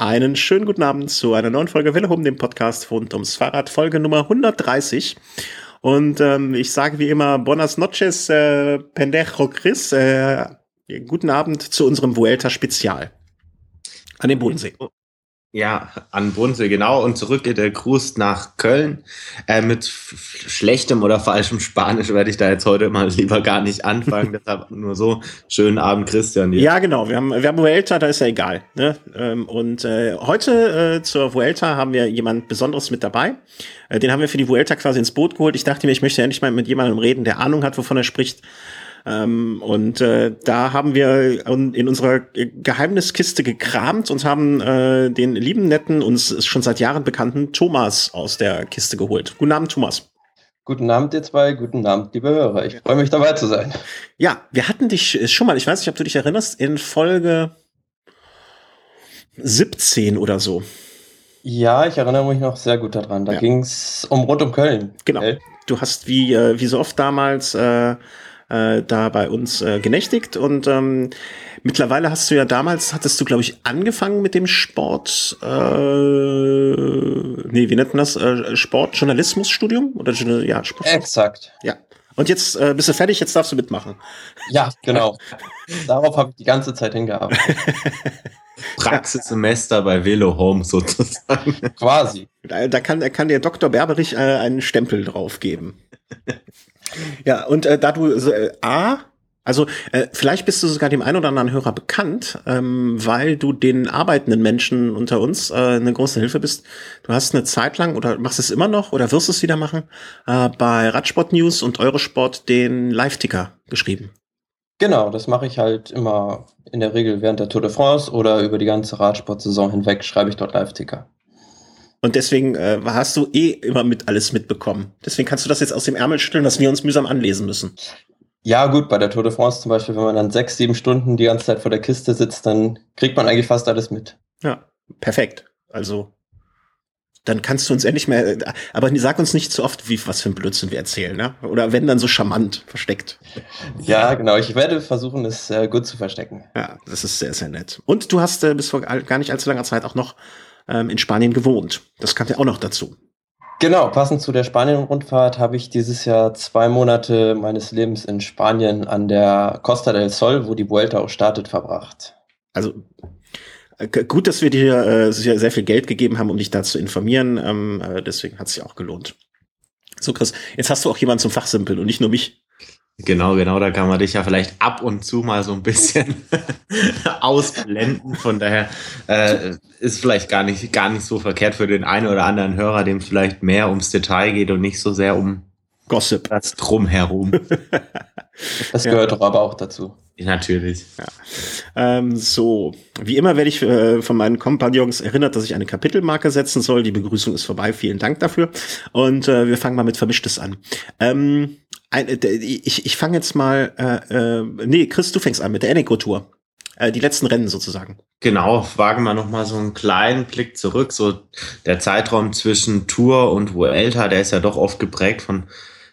Einen schönen guten Abend zu einer neuen Folge Welle Home, dem Podcast rund ums Fahrrad, Folge Nummer 130. Und ähm, ich sage wie immer Buenas noches, äh, Pendejo Chris. Äh, guten Abend zu unserem Vuelta Spezial an dem Bodensee. Ja, an Brunsel, genau. Und zurück geht der Gruß nach Köln. Äh, mit schlechtem oder falschem Spanisch werde ich da jetzt heute mal lieber gar nicht anfangen. Deshalb nur so. Schönen Abend, Christian. Dir. Ja, genau. Wir haben, wir haben Vuelta, da ist ja egal. Ne? Ähm, und äh, heute äh, zur Vuelta haben wir jemand Besonderes mit dabei. Äh, den haben wir für die Vuelta quasi ins Boot geholt. Ich dachte mir, ich möchte endlich mal mit jemandem reden, der Ahnung hat, wovon er spricht. Ähm, und äh, da haben wir in unserer Geheimniskiste gekramt und haben äh, den lieben, netten, uns schon seit Jahren bekannten Thomas aus der Kiste geholt. Guten Abend, Thomas. Guten Abend, ihr zwei. Guten Abend, liebe Hörer. Ich freue mich dabei zu sein. Ja, wir hatten dich schon mal, ich weiß nicht, ob du dich erinnerst, in Folge 17 oder so. Ja, ich erinnere mich noch sehr gut daran. Da ja. ging es um rund um Köln. Genau. Du hast wie, äh, wie so oft damals äh, äh, da bei uns äh, genächtigt und ähm, mittlerweile hast du ja damals, hattest du glaube ich angefangen mit dem Sport, äh, nee, wie nennt man das, äh, Sportjournalismusstudium oder ja, Sport. Exakt. Ja. Und jetzt äh, bist du fertig, jetzt darfst du mitmachen. Ja, genau. Darauf habe ich die ganze Zeit hingearbeitet. Praxissemester bei Velo Home sozusagen. Quasi. Da, da kann, kann der Dr. Berberich äh, einen Stempel drauf geben. Ja, und äh, da du äh, A, also äh, vielleicht bist du sogar dem einen oder anderen Hörer bekannt, ähm, weil du den arbeitenden Menschen unter uns äh, eine große Hilfe bist. Du hast eine Zeit lang oder machst es immer noch oder wirst es wieder machen, äh, bei Radsport News und Eurosport den Live-Ticker geschrieben. Genau, das mache ich halt immer in der Regel während der Tour de France oder über die ganze Radsportsaison hinweg schreibe ich dort Live-Ticker. Und deswegen äh, hast du eh immer mit alles mitbekommen. Deswegen kannst du das jetzt aus dem Ärmel schütteln, was wir uns mühsam anlesen müssen. Ja, gut, bei der Tour de France zum Beispiel, wenn man dann sechs, sieben Stunden die ganze Zeit vor der Kiste sitzt, dann kriegt man eigentlich fast alles mit. Ja, perfekt. Also, dann kannst du uns endlich mehr, aber sag uns nicht zu oft, wie, was für ein Blödsinn wir erzählen, ne? Oder wenn dann so charmant versteckt. Ja, genau. Ich werde versuchen, es äh, gut zu verstecken. Ja, das ist sehr, sehr nett. Und du hast äh, bis vor gar nicht allzu langer Zeit auch noch ähm, in Spanien gewohnt. Das kam ja auch noch dazu. Genau, passend zu der Spanien-Rundfahrt habe ich dieses Jahr zwei Monate meines Lebens in Spanien an der Costa del Sol, wo die Vuelta auch startet, verbracht. Also äh, gut, dass wir dir äh, sehr viel Geld gegeben haben, um dich da zu informieren. Ähm, äh, deswegen hat es sich auch gelohnt. So, Chris, jetzt hast du auch jemanden zum Fachsimpeln und nicht nur mich. Genau, genau, da kann man dich ja vielleicht ab und zu mal so ein bisschen ausblenden. Von daher äh, ist vielleicht gar nicht, gar nicht so verkehrt für den einen oder anderen Hörer, dem vielleicht mehr ums Detail geht und nicht so sehr um Gossip. Das drumherum. das gehört ja. doch aber auch dazu. Natürlich. Ja. Ähm, so, wie immer werde ich äh, von meinen Kompagnons erinnert, dass ich eine Kapitelmarke setzen soll. Die Begrüßung ist vorbei. Vielen Dank dafür. Und äh, wir fangen mal mit Vermischtes an. Ähm, ein, äh, ich ich fange jetzt mal, äh, äh, nee, Chris, du fängst an mit der Eneco-Tour. Äh, die letzten Rennen sozusagen. Genau, wagen wir nochmal so einen kleinen Blick zurück. So der Zeitraum zwischen Tour und Vuelta, der ist ja doch oft geprägt von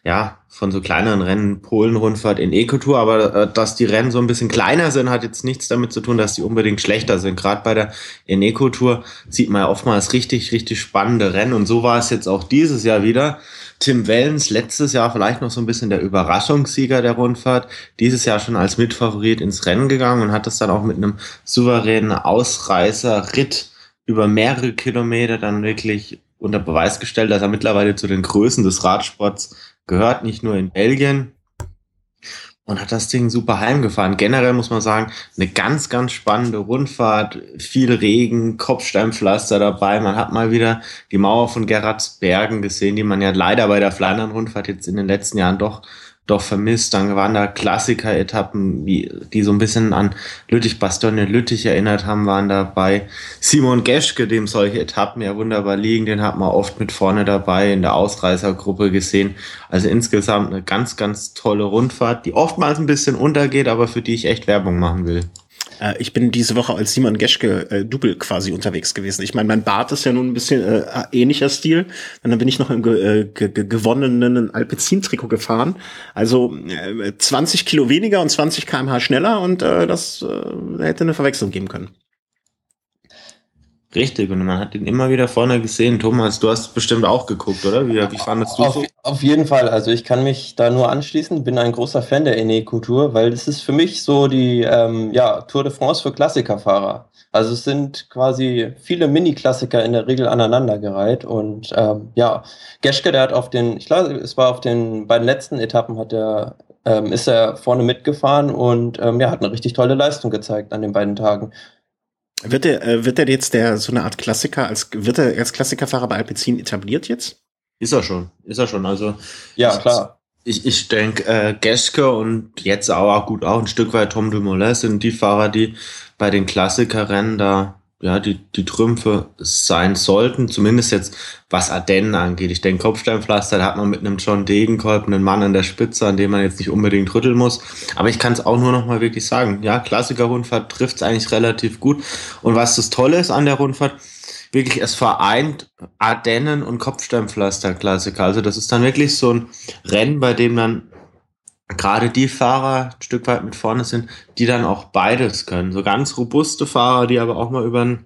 ja, von so kleineren Rennen, Polen-Rundfahrt in Eco-Tour, aber äh, dass die Rennen so ein bisschen kleiner sind, hat jetzt nichts damit zu tun, dass die unbedingt schlechter sind. Gerade bei der Eneco-Tour sieht man ja oftmals richtig, richtig spannende Rennen und so war es jetzt auch dieses Jahr wieder. Tim Wellens letztes Jahr vielleicht noch so ein bisschen der Überraschungssieger der Rundfahrt, dieses Jahr schon als Mitfavorit ins Rennen gegangen und hat das dann auch mit einem souveränen Ausreißer-Ritt über mehrere Kilometer dann wirklich unter Beweis gestellt, dass er mittlerweile zu den Größen des Radsports gehört, nicht nur in Belgien. Und hat das Ding super heimgefahren. Generell muss man sagen, eine ganz, ganz spannende Rundfahrt, viel Regen, Kopfsteinpflaster dabei. Man hat mal wieder die Mauer von Gerardsbergen gesehen, die man ja leider bei der Flandern-Rundfahrt jetzt in den letzten Jahren doch doch vermisst. Dann waren da Klassiker-Etappen, die, so ein bisschen an Lüttich-Bastogne-Lüttich erinnert haben, waren dabei. Simon Geschke, dem solche Etappen ja wunderbar liegen, den hat man oft mit vorne dabei in der Ausreißergruppe gesehen. Also insgesamt eine ganz, ganz tolle Rundfahrt, die oftmals ein bisschen untergeht, aber für die ich echt Werbung machen will. Äh, ich bin diese Woche als Simon Geschke äh, Double quasi unterwegs gewesen. Ich meine, mein Bart ist ja nun ein bisschen äh, ähnlicher Stil. Und dann bin ich noch im ge äh, ge gewonnenen Alpecin-Trikot gefahren. Also äh, 20 Kilo weniger und 20 kmh schneller und äh, das äh, hätte eine Verwechslung geben können. Richtig, und man hat ihn immer wieder vorne gesehen. Thomas, du hast bestimmt auch geguckt, oder? Wie, wie fandest du auf, so? Auf jeden Fall, also ich kann mich da nur anschließen, bin ein großer Fan der Ene-Kultur, weil es ist für mich so die ähm, ja, Tour de France für Klassikerfahrer. Also es sind quasi viele Mini-Klassiker in der Regel aneinandergereiht und ähm, ja, Geschke, der hat auf den, ich glaube, es war auf den beiden letzten Etappen hat er ähm, ist er vorne mitgefahren und ähm, ja, hat eine richtig tolle Leistung gezeigt an den beiden Tagen. Wird er, äh, wird er jetzt der so eine Art Klassiker, als wird er als Klassikerfahrer bei Alpecin etabliert jetzt? Ist er schon, ist er schon. Also ja, klar. Ich, ich denke, äh, Geske und jetzt auch gut auch ein Stück weit Tom Dumoulin sind die Fahrer, die bei den Klassikerrennen da ja, die, die Trümpfe sein sollten, zumindest jetzt was Ardennen angeht. Ich denke, Kopfsteinpflaster, da hat man mit einem John Degenkolb einen Mann an der Spitze, an dem man jetzt nicht unbedingt rütteln muss. Aber ich kann es auch nur noch mal wirklich sagen, ja, Klassiker-Rundfahrt trifft es eigentlich relativ gut. Und was das Tolle ist an der Rundfahrt, wirklich, es vereint Ardennen und Kopfsteinpflaster-Klassiker. Also das ist dann wirklich so ein Rennen, bei dem dann gerade die Fahrer ein Stück weit mit vorne sind, die dann auch beides können. So ganz robuste Fahrer, die aber auch mal über ein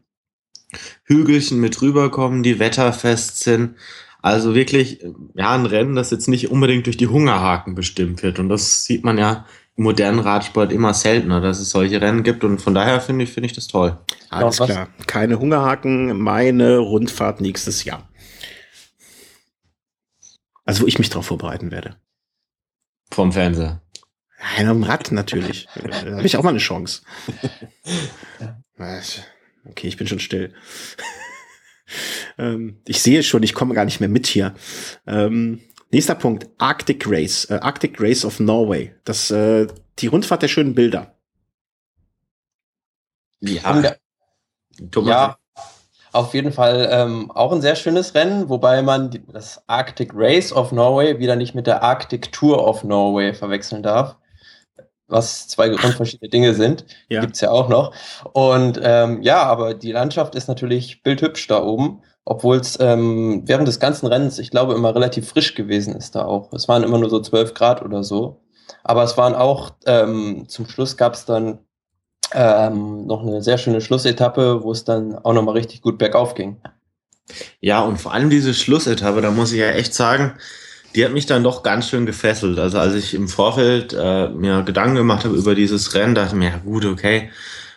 Hügelchen mit rüberkommen, die wetterfest sind. Also wirklich, ja, ein Rennen, das jetzt nicht unbedingt durch die Hungerhaken bestimmt wird. Und das sieht man ja im modernen Radsport immer seltener, dass es solche Rennen gibt. Und von daher finde ich, finde ich das toll. Alles ja, klar. Keine Hungerhaken, meine Rundfahrt nächstes Jahr. Also, wo ich mich darauf vorbereiten werde. Vom Fernseher. Nein, am Rad natürlich. da habe ich auch mal eine Chance. Okay, ich bin schon still. ähm, ich sehe schon, ich komme gar nicht mehr mit hier. Ähm, nächster Punkt, Arctic Race. Äh, Arctic Race of Norway. Das, äh, die Rundfahrt der schönen Bilder. Ja. Thomas. Ja, auf jeden Fall ähm, auch ein sehr schönes Rennen, wobei man das Arctic Race of Norway wieder nicht mit der Arctic Tour of Norway verwechseln darf. Was zwei grundverschiedene Dinge sind. Ja. Gibt's ja auch noch. Und ähm, ja, aber die Landschaft ist natürlich bildhübsch da oben, obwohl es ähm, während des ganzen Rennens, ich glaube, immer relativ frisch gewesen ist da auch. Es waren immer nur so 12 Grad oder so. Aber es waren auch, ähm, zum Schluss gab es dann ähm, noch eine sehr schöne Schlussetappe, wo es dann auch nochmal richtig gut bergauf ging. Ja, und vor allem diese Schlussetappe, da muss ich ja echt sagen, die hat mich dann doch ganz schön gefesselt. Also als ich im Vorfeld äh, mir Gedanken gemacht habe über dieses Rennen, dachte ich mir, ja gut, okay,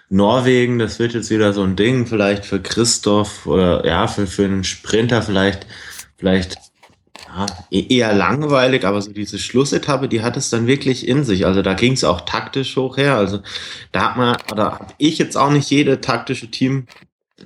Norwegen, das wird jetzt wieder so ein Ding, vielleicht für Christoph oder ja, für, für einen Sprinter vielleicht, vielleicht ja, e-, eher langweilig, aber so diese Schlussetappe, die hat es dann wirklich in sich. Also da ging es auch taktisch hoch her. Also da hat man, oder habe ich jetzt auch nicht jede taktische Team,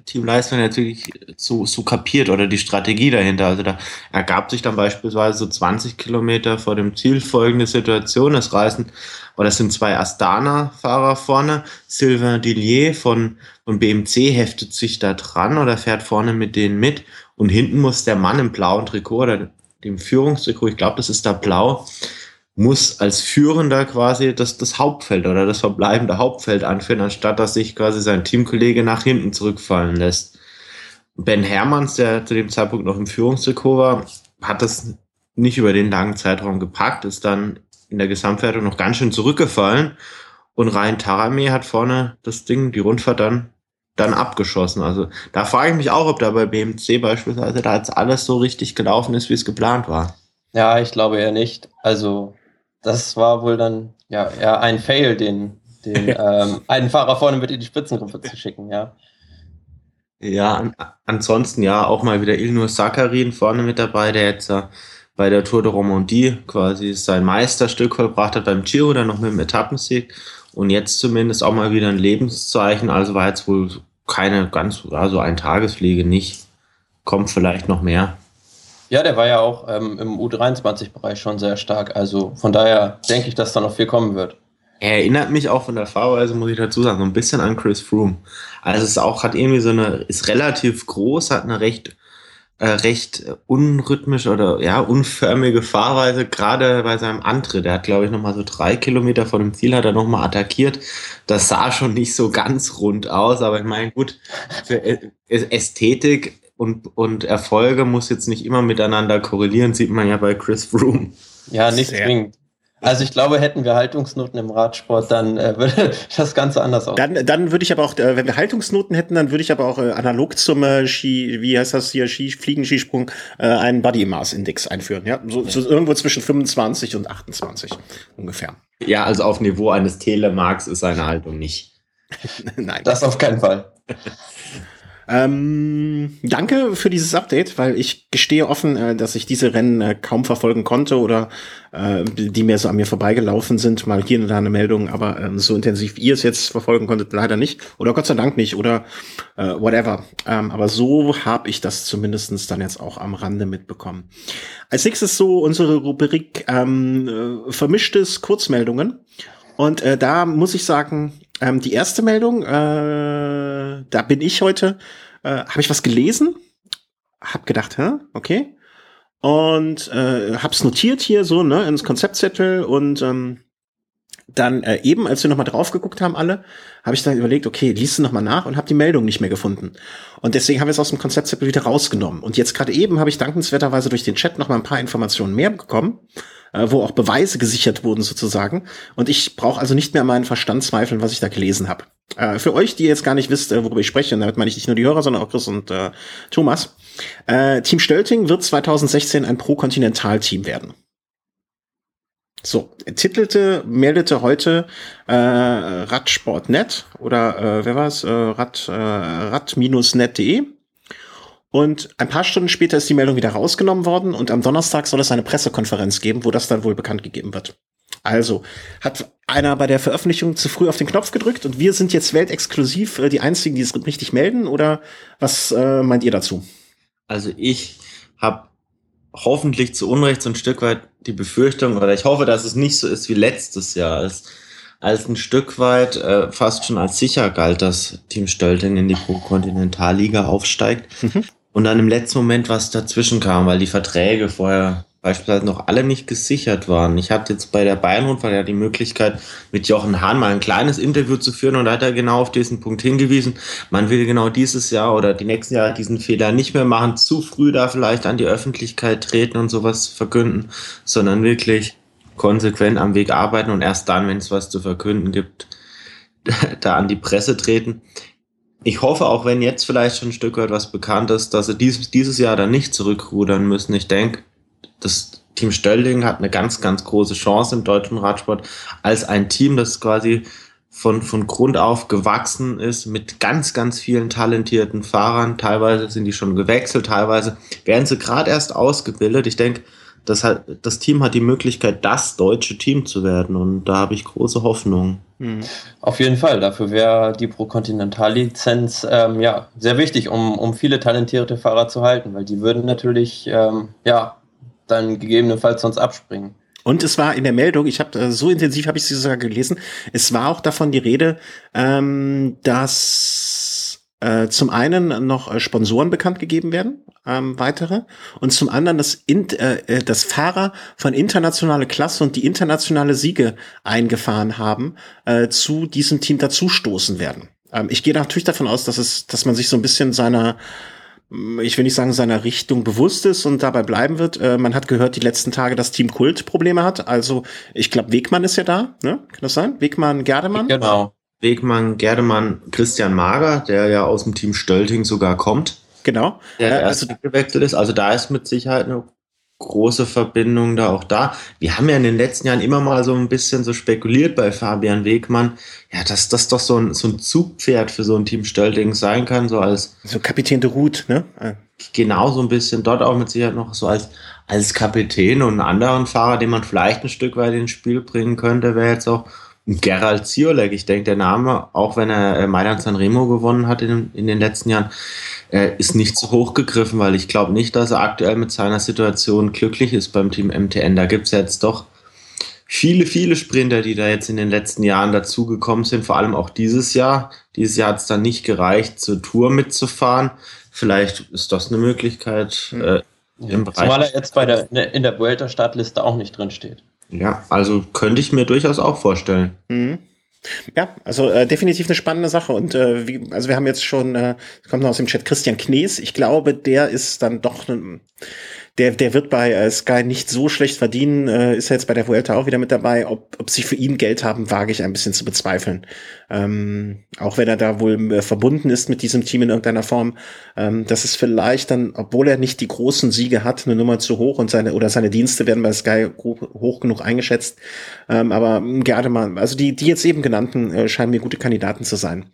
Teamleistung natürlich so, so kapiert oder die Strategie dahinter. Also da ergab sich dann beispielsweise so 20 Kilometer vor dem Ziel folgende Situation. Es reisen, oder es sind zwei Astana-Fahrer vorne. Sylvain Dillier von, von BMC heftet sich da dran oder fährt vorne mit denen mit. Und hinten muss der Mann im blauen Trikot oder dem Führungstrikot, ich glaube, das ist da blau, muss als Führender quasi das, das Hauptfeld oder das verbleibende Hauptfeld anführen, anstatt dass sich quasi sein Teamkollege nach hinten zurückfallen lässt. Ben Hermanns, der zu dem Zeitpunkt noch im Führungstrikot war, hat das nicht über den langen Zeitraum gepackt, ist dann in der Gesamtwertung noch ganz schön zurückgefallen und Ryan Tarame hat vorne das Ding, die Rundfahrt dann dann abgeschossen. Also da frage ich mich auch, ob da bei BMC beispielsweise da jetzt alles so richtig gelaufen ist, wie es geplant war. Ja, ich glaube eher nicht. Also das war wohl dann ja eher ein Fail, den, den ähm, einen Fahrer vorne mit in die Spitzengruppe zu schicken, ja. Ja, an, ansonsten ja auch mal wieder Ilnur Sakarin vorne mit dabei, der jetzt äh, bei der Tour de Romandie quasi sein Meisterstück vollbracht hat beim Giro, dann noch mit dem Etappensieg und jetzt zumindest auch mal wieder ein Lebenszeichen. Also war jetzt wohl keine ganz, also ein Tagespflege nicht. Kommt vielleicht noch mehr. Ja, der war ja auch ähm, im U23-Bereich schon sehr stark. Also von daher denke ich, dass da noch viel kommen wird. Er erinnert mich auch von der Fahrweise, muss ich dazu sagen, so ein bisschen an Chris Froome. Also es ist auch, hat irgendwie so eine, ist relativ groß, hat eine recht äh, recht unrhythmisch oder ja unförmige Fahrweise, gerade bei seinem Antritt. Er hat, glaube ich, nochmal so drei Kilometer vor dem Ziel hat er nochmal attackiert. Das sah schon nicht so ganz rund aus, aber ich meine, gut, für Ästhetik und, und Erfolge muss jetzt nicht immer miteinander korrelieren, sieht man ja bei Chris Froome. Ja, nicht zwingend. Also ich glaube, hätten wir Haltungsnoten im Radsport, dann äh, würde das Ganze anders aussehen. Dann, dann würde ich aber auch, äh, wenn wir Haltungsnoten hätten, dann würde ich aber auch äh, analog zum äh, Ski, wie heißt das hier, Ski, Fliegen-Skisprung, äh, einen Body Mass Index einführen. Ja, so, so irgendwo zwischen 25 und 28 ungefähr. Ja, also auf Niveau eines Telemarks ist seine Haltung nicht. Nein. Das auf keinen Fall. Ähm, danke für dieses Update, weil ich gestehe offen, äh, dass ich diese Rennen äh, kaum verfolgen konnte oder äh, die mir so an mir vorbeigelaufen sind. Mal hier und da eine Meldung, aber ähm, so intensiv ihr es jetzt verfolgen konntet, leider nicht. Oder Gott sei Dank nicht oder äh, whatever. Ähm, aber so habe ich das zumindestens dann jetzt auch am Rande mitbekommen. Als nächstes so unsere Rubrik ähm, äh, vermischtes Kurzmeldungen. Und äh, da muss ich sagen, ähm, die erste Meldung, äh, da bin ich heute, äh, habe ich was gelesen, hab gedacht, hä, okay, und äh, hab's notiert hier so, ne, ins Konzeptzettel und ähm, dann äh, eben, als wir nochmal drauf geguckt haben, alle, habe ich dann überlegt, okay, liest du nochmal nach und habe die Meldung nicht mehr gefunden. Und deswegen haben wir es aus dem Konzeptzettel wieder rausgenommen. Und jetzt gerade eben habe ich dankenswerterweise durch den Chat nochmal ein paar Informationen mehr bekommen äh, wo auch Beweise gesichert wurden sozusagen. Und ich brauche also nicht mehr meinen Verstand zweifeln, was ich da gelesen habe. Äh, für euch, die jetzt gar nicht wisst, äh, worüber ich spreche, und damit meine ich nicht nur die Hörer, sondern auch Chris und äh, Thomas. Äh, Team Stölting wird 2016 ein Pro-Kontinental-Team werden. So, titelte, meldete heute äh, Radsport.net oder äh, wer war es? Äh, Rad, äh, rad-net.de. Und ein paar Stunden später ist die Meldung wieder rausgenommen worden und am Donnerstag soll es eine Pressekonferenz geben, wo das dann wohl bekannt gegeben wird. Also hat einer bei der Veröffentlichung zu früh auf den Knopf gedrückt und wir sind jetzt weltexklusiv äh, die einzigen, die es richtig melden oder was äh, meint ihr dazu? Also ich habe hoffentlich zu Unrecht so ein Stück weit die Befürchtung oder ich hoffe, dass es nicht so ist wie letztes Jahr, als, als ein Stück weit äh, fast schon als sicher galt, dass Team Stölting in die Pro-Kontinentalliga aufsteigt. Mhm und dann im letzten Moment was dazwischen kam, weil die Verträge vorher beispielsweise noch alle nicht gesichert waren. Ich hatte jetzt bei der Bayern-Rundfahrt ja die Möglichkeit, mit Jochen Hahn mal ein kleines Interview zu führen und da hat er genau auf diesen Punkt hingewiesen. Man will genau dieses Jahr oder die nächsten Jahre diesen Fehler nicht mehr machen, zu früh da vielleicht an die Öffentlichkeit treten und sowas verkünden, sondern wirklich konsequent am Weg arbeiten und erst dann, wenn es was zu verkünden gibt, da an die Presse treten ich hoffe, auch wenn jetzt vielleicht schon ein Stück weit was bekannt ist, dass sie dieses, dieses Jahr dann nicht zurückrudern müssen. Ich denke, das Team Stölding hat eine ganz, ganz große Chance im deutschen Radsport als ein Team, das quasi von, von Grund auf gewachsen ist mit ganz, ganz vielen talentierten Fahrern. Teilweise sind die schon gewechselt, teilweise werden sie gerade erst ausgebildet. Ich denke, das, hat, das Team hat die Möglichkeit, das deutsche Team zu werden. Und da habe ich große Hoffnung. Mhm. Auf jeden Fall. Dafür wäre die Pro-Continental-Lizenz ähm, ja, sehr wichtig, um, um viele talentierte Fahrer zu halten, weil die würden natürlich ähm, ja, dann gegebenenfalls sonst abspringen. Und es war in der Meldung, ich habe äh, so intensiv habe ich sie sogar gelesen, es war auch davon die Rede, ähm, dass äh, zum einen noch äh, Sponsoren bekannt gegeben werden, ähm, weitere. Und zum anderen, dass, in, äh, äh, dass Fahrer von internationale Klasse und die internationale Siege eingefahren haben, äh, zu diesem Team dazustoßen werden. Ähm, ich gehe natürlich davon aus, dass es, dass man sich so ein bisschen seiner mm, ich will nicht sagen, seiner Richtung bewusst ist und dabei bleiben wird. Äh, man hat gehört die letzten Tage, dass Team Kult Probleme hat. Also ich glaube, Wegmann ist ja da, ne? Kann das sein? Wegmann, Gerdemann? Genau. Wegmann, Gerdemann, Christian Mager, der ja aus dem Team Stölting sogar kommt. Genau. Der äh, also gewechselt ist. Also da ist mit Sicherheit eine große Verbindung da auch da. Wir haben ja in den letzten Jahren immer mal so ein bisschen so spekuliert bei Fabian Wegmann, ja, dass das doch so ein, so ein Zugpferd für so ein Team Stölding sein kann, so als. So Kapitän de Route, ne? Genau so ein bisschen dort auch mit Sicherheit noch so als, als Kapitän und einen anderen Fahrer, den man vielleicht ein Stück weit ins Spiel bringen könnte, wäre jetzt auch Gerald Ziolek. Ich denke, der Name, auch wenn er äh, Mailand Sanremo gewonnen hat in, in den letzten Jahren, äh, ist nicht zu hoch gegriffen, weil ich glaube nicht, dass er aktuell mit seiner Situation glücklich ist beim Team MTN. Da gibt es jetzt doch viele, viele Sprinter, die da jetzt in den letzten Jahren dazugekommen sind, vor allem auch dieses Jahr. Dieses Jahr hat es dann nicht gereicht, zur Tour mitzufahren. Vielleicht ist das eine Möglichkeit. Äh, im Bereich Zumal er jetzt bei der, in der Vuelta-Startliste auch nicht drin steht. Ja, also könnte ich mir durchaus auch vorstellen. Mhm. Ja, also äh, definitiv eine spannende Sache. Und äh, wie, also wir haben jetzt schon, äh, kommt noch aus dem Chat Christian Knees. Ich glaube, der ist dann doch, der, der wird bei äh, Sky nicht so schlecht verdienen, äh, ist jetzt bei der Vuelta auch wieder mit dabei. Ob, ob sie für ihn Geld haben, wage ich ein bisschen zu bezweifeln. Ähm, auch wenn er da wohl äh, verbunden ist mit diesem Team in irgendeiner Form. Ähm, das ist vielleicht dann, obwohl er nicht die großen Siege hat, eine Nummer zu hoch und seine oder seine Dienste werden bei Sky hoch genug eingeschätzt. Ähm, aber gerne mal, also die, die jetzt eben genannten äh, scheinen mir gute Kandidaten zu sein.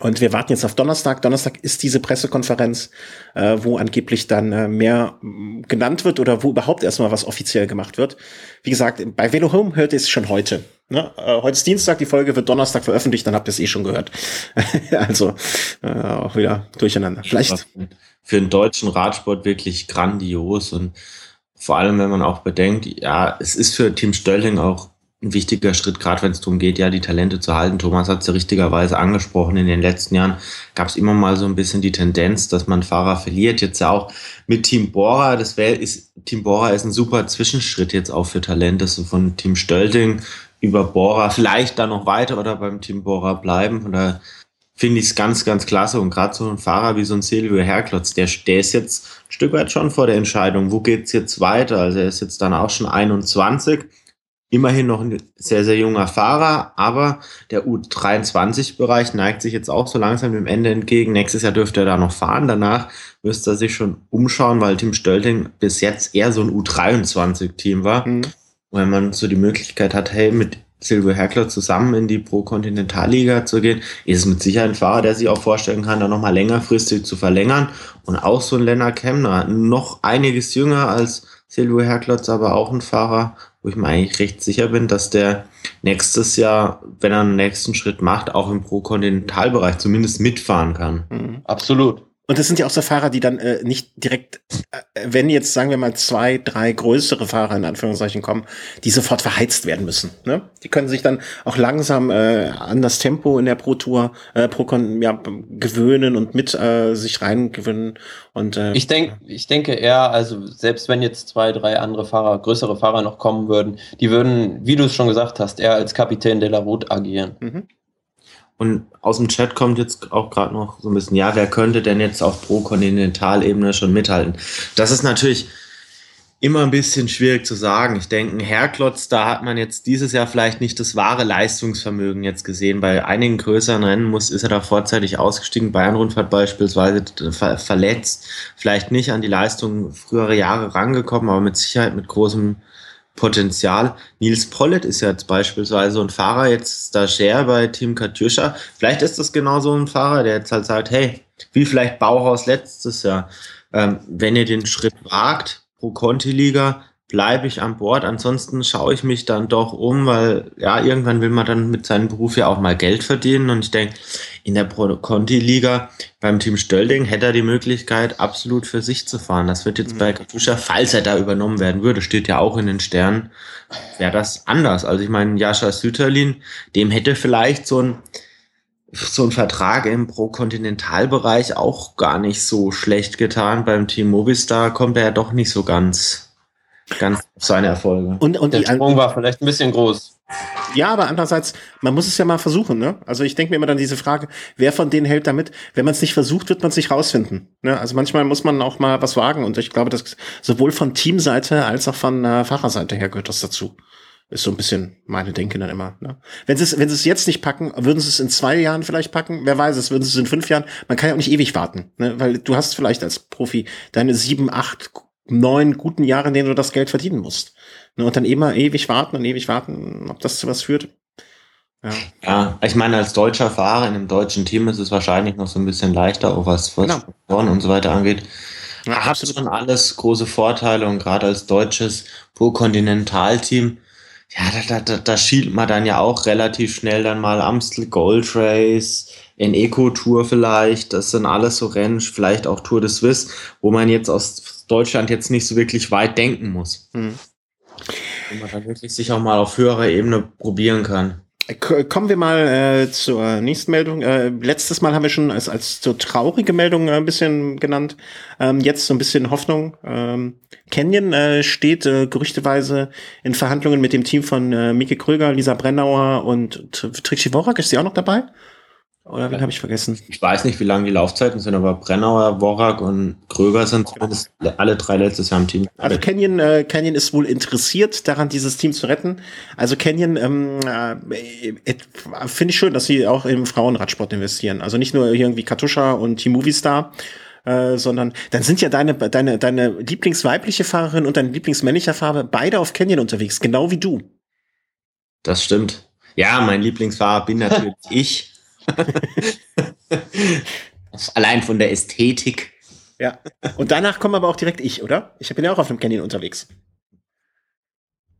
Und wir warten jetzt auf Donnerstag. Donnerstag ist diese Pressekonferenz, äh, wo angeblich dann äh, mehr mm, genannt wird oder wo überhaupt erstmal was offiziell gemacht wird. Wie gesagt, bei Velo Home hört ihr es schon heute. Ne? Äh, heute ist Dienstag, die Folge wird Donnerstag veröffentlicht, dann habt ihr es eh schon gehört. also äh, auch wieder durcheinander. Vielleicht. Für den deutschen Radsport wirklich grandios und vor allem, wenn man auch bedenkt, ja, es ist für Team Stölling auch ein wichtiger Schritt, gerade wenn es darum geht, ja, die Talente zu halten. Thomas hat es ja richtigerweise angesprochen. In den letzten Jahren gab es immer mal so ein bisschen die Tendenz, dass man Fahrer verliert. Jetzt ja auch mit Team Bora. Das wäre, ist, Team Bora ist ein super Zwischenschritt jetzt auch für Talente, so von Team Stölting über Bora, vielleicht dann noch weiter oder beim Team Bora bleiben. Oder finde ich es ganz, ganz klasse. Und gerade so ein Fahrer wie so ein Silvio Herklotz, der, der ist jetzt ein Stück weit schon vor der Entscheidung, wo geht's jetzt weiter? Also er ist jetzt dann auch schon 21 immerhin noch ein sehr, sehr junger Fahrer, aber der U23-Bereich neigt sich jetzt auch so langsam dem Ende entgegen. Nächstes Jahr dürfte er da noch fahren. Danach müsste er sich schon umschauen, weil Team Stölting bis jetzt eher so ein U23-Team war. Mhm. Wenn man so die Möglichkeit hat, hey, mit Silvio Herkler zusammen in die Pro-Kontinentalliga zu gehen, ist es mit Sicherheit ein Fahrer, der sich auch vorstellen kann, da nochmal längerfristig zu verlängern. Und auch so ein Lennart Kemner, noch einiges jünger als Silvio Herklotz, aber auch ein Fahrer, wo ich mir eigentlich recht sicher bin, dass der nächstes Jahr, wenn er einen nächsten Schritt macht, auch im Pro-Kontinentalbereich zumindest mitfahren kann. Mhm. Absolut. Und das sind ja auch so Fahrer, die dann äh, nicht direkt, äh, wenn jetzt sagen wir mal zwei, drei größere Fahrer in Anführungszeichen kommen, die sofort verheizt werden müssen. Ne? Die können sich dann auch langsam äh, an das Tempo in der Pro Tour, äh, Pro ja, gewöhnen und mit äh, sich reingewöhnen. Und äh, ich denke, ich denke eher, also selbst wenn jetzt zwei, drei andere Fahrer, größere Fahrer noch kommen würden, die würden, wie du es schon gesagt hast, eher als Kapitän de la Route agieren. Mhm. Und aus dem Chat kommt jetzt auch gerade noch so ein bisschen, ja, wer könnte denn jetzt auf Pro-Kontinentalebene schon mithalten? Das ist natürlich immer ein bisschen schwierig zu sagen. Ich denke, Herklotz, da hat man jetzt dieses Jahr vielleicht nicht das wahre Leistungsvermögen jetzt gesehen. Bei einigen größeren Rennen muss, ist er da vorzeitig ausgestiegen. Bayern-Rundfahrt beispielsweise ver verletzt, vielleicht nicht an die Leistung früherer Jahre rangekommen, aber mit Sicherheit mit großem Potenzial. Nils Pollitt ist ja jetzt beispielsweise ein Fahrer, jetzt Stagiaire bei Team Katjuscha. Vielleicht ist das genau so ein Fahrer, der jetzt halt sagt, hey, wie vielleicht Bauhaus letztes Jahr, ähm, wenn ihr den Schritt wagt, pro Conti-Liga, bleibe ich an Bord. Ansonsten schaue ich mich dann doch um, weil ja, irgendwann will man dann mit seinem Beruf ja auch mal Geld verdienen. Und ich denke, in der Pro Conti-Liga beim Team Stölding hätte er die Möglichkeit, absolut für sich zu fahren. Das wird jetzt mhm. bei Katusha, falls er da übernommen werden würde, steht ja auch in den Sternen, wäre das anders. Also ich meine, Jascha Süterlin, dem hätte vielleicht so ein so ein Vertrag im Pro-Kontinentalbereich auch gar nicht so schlecht getan. Beim Team Movistar kommt er ja doch nicht so ganz ganz seine Erfolge. Und, und der Sprung war vielleicht ein bisschen groß. Ja, aber andererseits, man muss es ja mal versuchen, ne? Also ich denke mir immer dann diese Frage, wer von denen hält damit? Wenn man es nicht versucht, wird man es nicht rausfinden. Ne? Also manchmal muss man auch mal was wagen und ich glaube, dass sowohl von Teamseite als auch von äh, Fahrerseite her gehört das dazu. Ist so ein bisschen meine Denke dann immer. Ne? Wenn sie es, wenn sie es jetzt nicht packen, würden sie es in zwei Jahren vielleicht packen? Wer weiß es? Würden sie es in fünf Jahren? Man kann ja auch nicht ewig warten, ne? weil du hast vielleicht als Profi deine sieben, acht neun guten Jahren, in denen du das Geld verdienen musst. Ne, und dann immer ewig warten und ewig warten, ob das zu was führt. Ja. ja, ich meine, als deutscher Fahrer in einem deutschen Team ist es wahrscheinlich noch so ein bisschen leichter, auch was, was genau. und so weiter angeht. Ja, absolut. schon alles große Vorteile und gerade als deutsches Pro-Kontinental-Team, ja, da, da, da schielt man dann ja auch relativ schnell dann mal Amstel Gold Race, in Eco-Tour vielleicht, das sind alles so Rennen, vielleicht auch Tour de Suisse, wo man jetzt aus Deutschland jetzt nicht so wirklich weit denken muss. Hm. Wo man dann wirklich sich auch mal auf höherer Ebene probieren kann. Kommen wir mal äh, zur nächsten Meldung. Äh, letztes Mal haben wir schon als, als so traurige Meldung äh, ein bisschen genannt. Ähm, jetzt so ein bisschen Hoffnung. Ähm, Canyon äh, steht äh, gerüchteweise in Verhandlungen mit dem Team von äh, Mike Kröger, Lisa Brennauer und Trixie Worak. Ist sie auch noch dabei? Oder wen habe ich vergessen? Ich weiß nicht, wie lange die Laufzeiten sind, aber Brennauer, Worak und Kröger sind zumindest alle drei letztes Jahr im Team. Also Canyon, äh, Canyon ist wohl interessiert daran, dieses Team zu retten. Also Canyon ähm, äh, äh, finde ich schön, dass sie auch im Frauenradsport investieren. Also nicht nur irgendwie Katusha und Team Movistar, äh, sondern dann sind ja deine, deine, deine Lieblingsweibliche Fahrerin und dein Lieblingsmännlicher Fahrer beide auf Canyon unterwegs, genau wie du. Das stimmt. Ja, mein Lieblingsfahrer bin natürlich ich. Allein von der Ästhetik. Ja. Und danach komme aber auch direkt ich, oder? Ich bin ja auch auf dem Canyon unterwegs.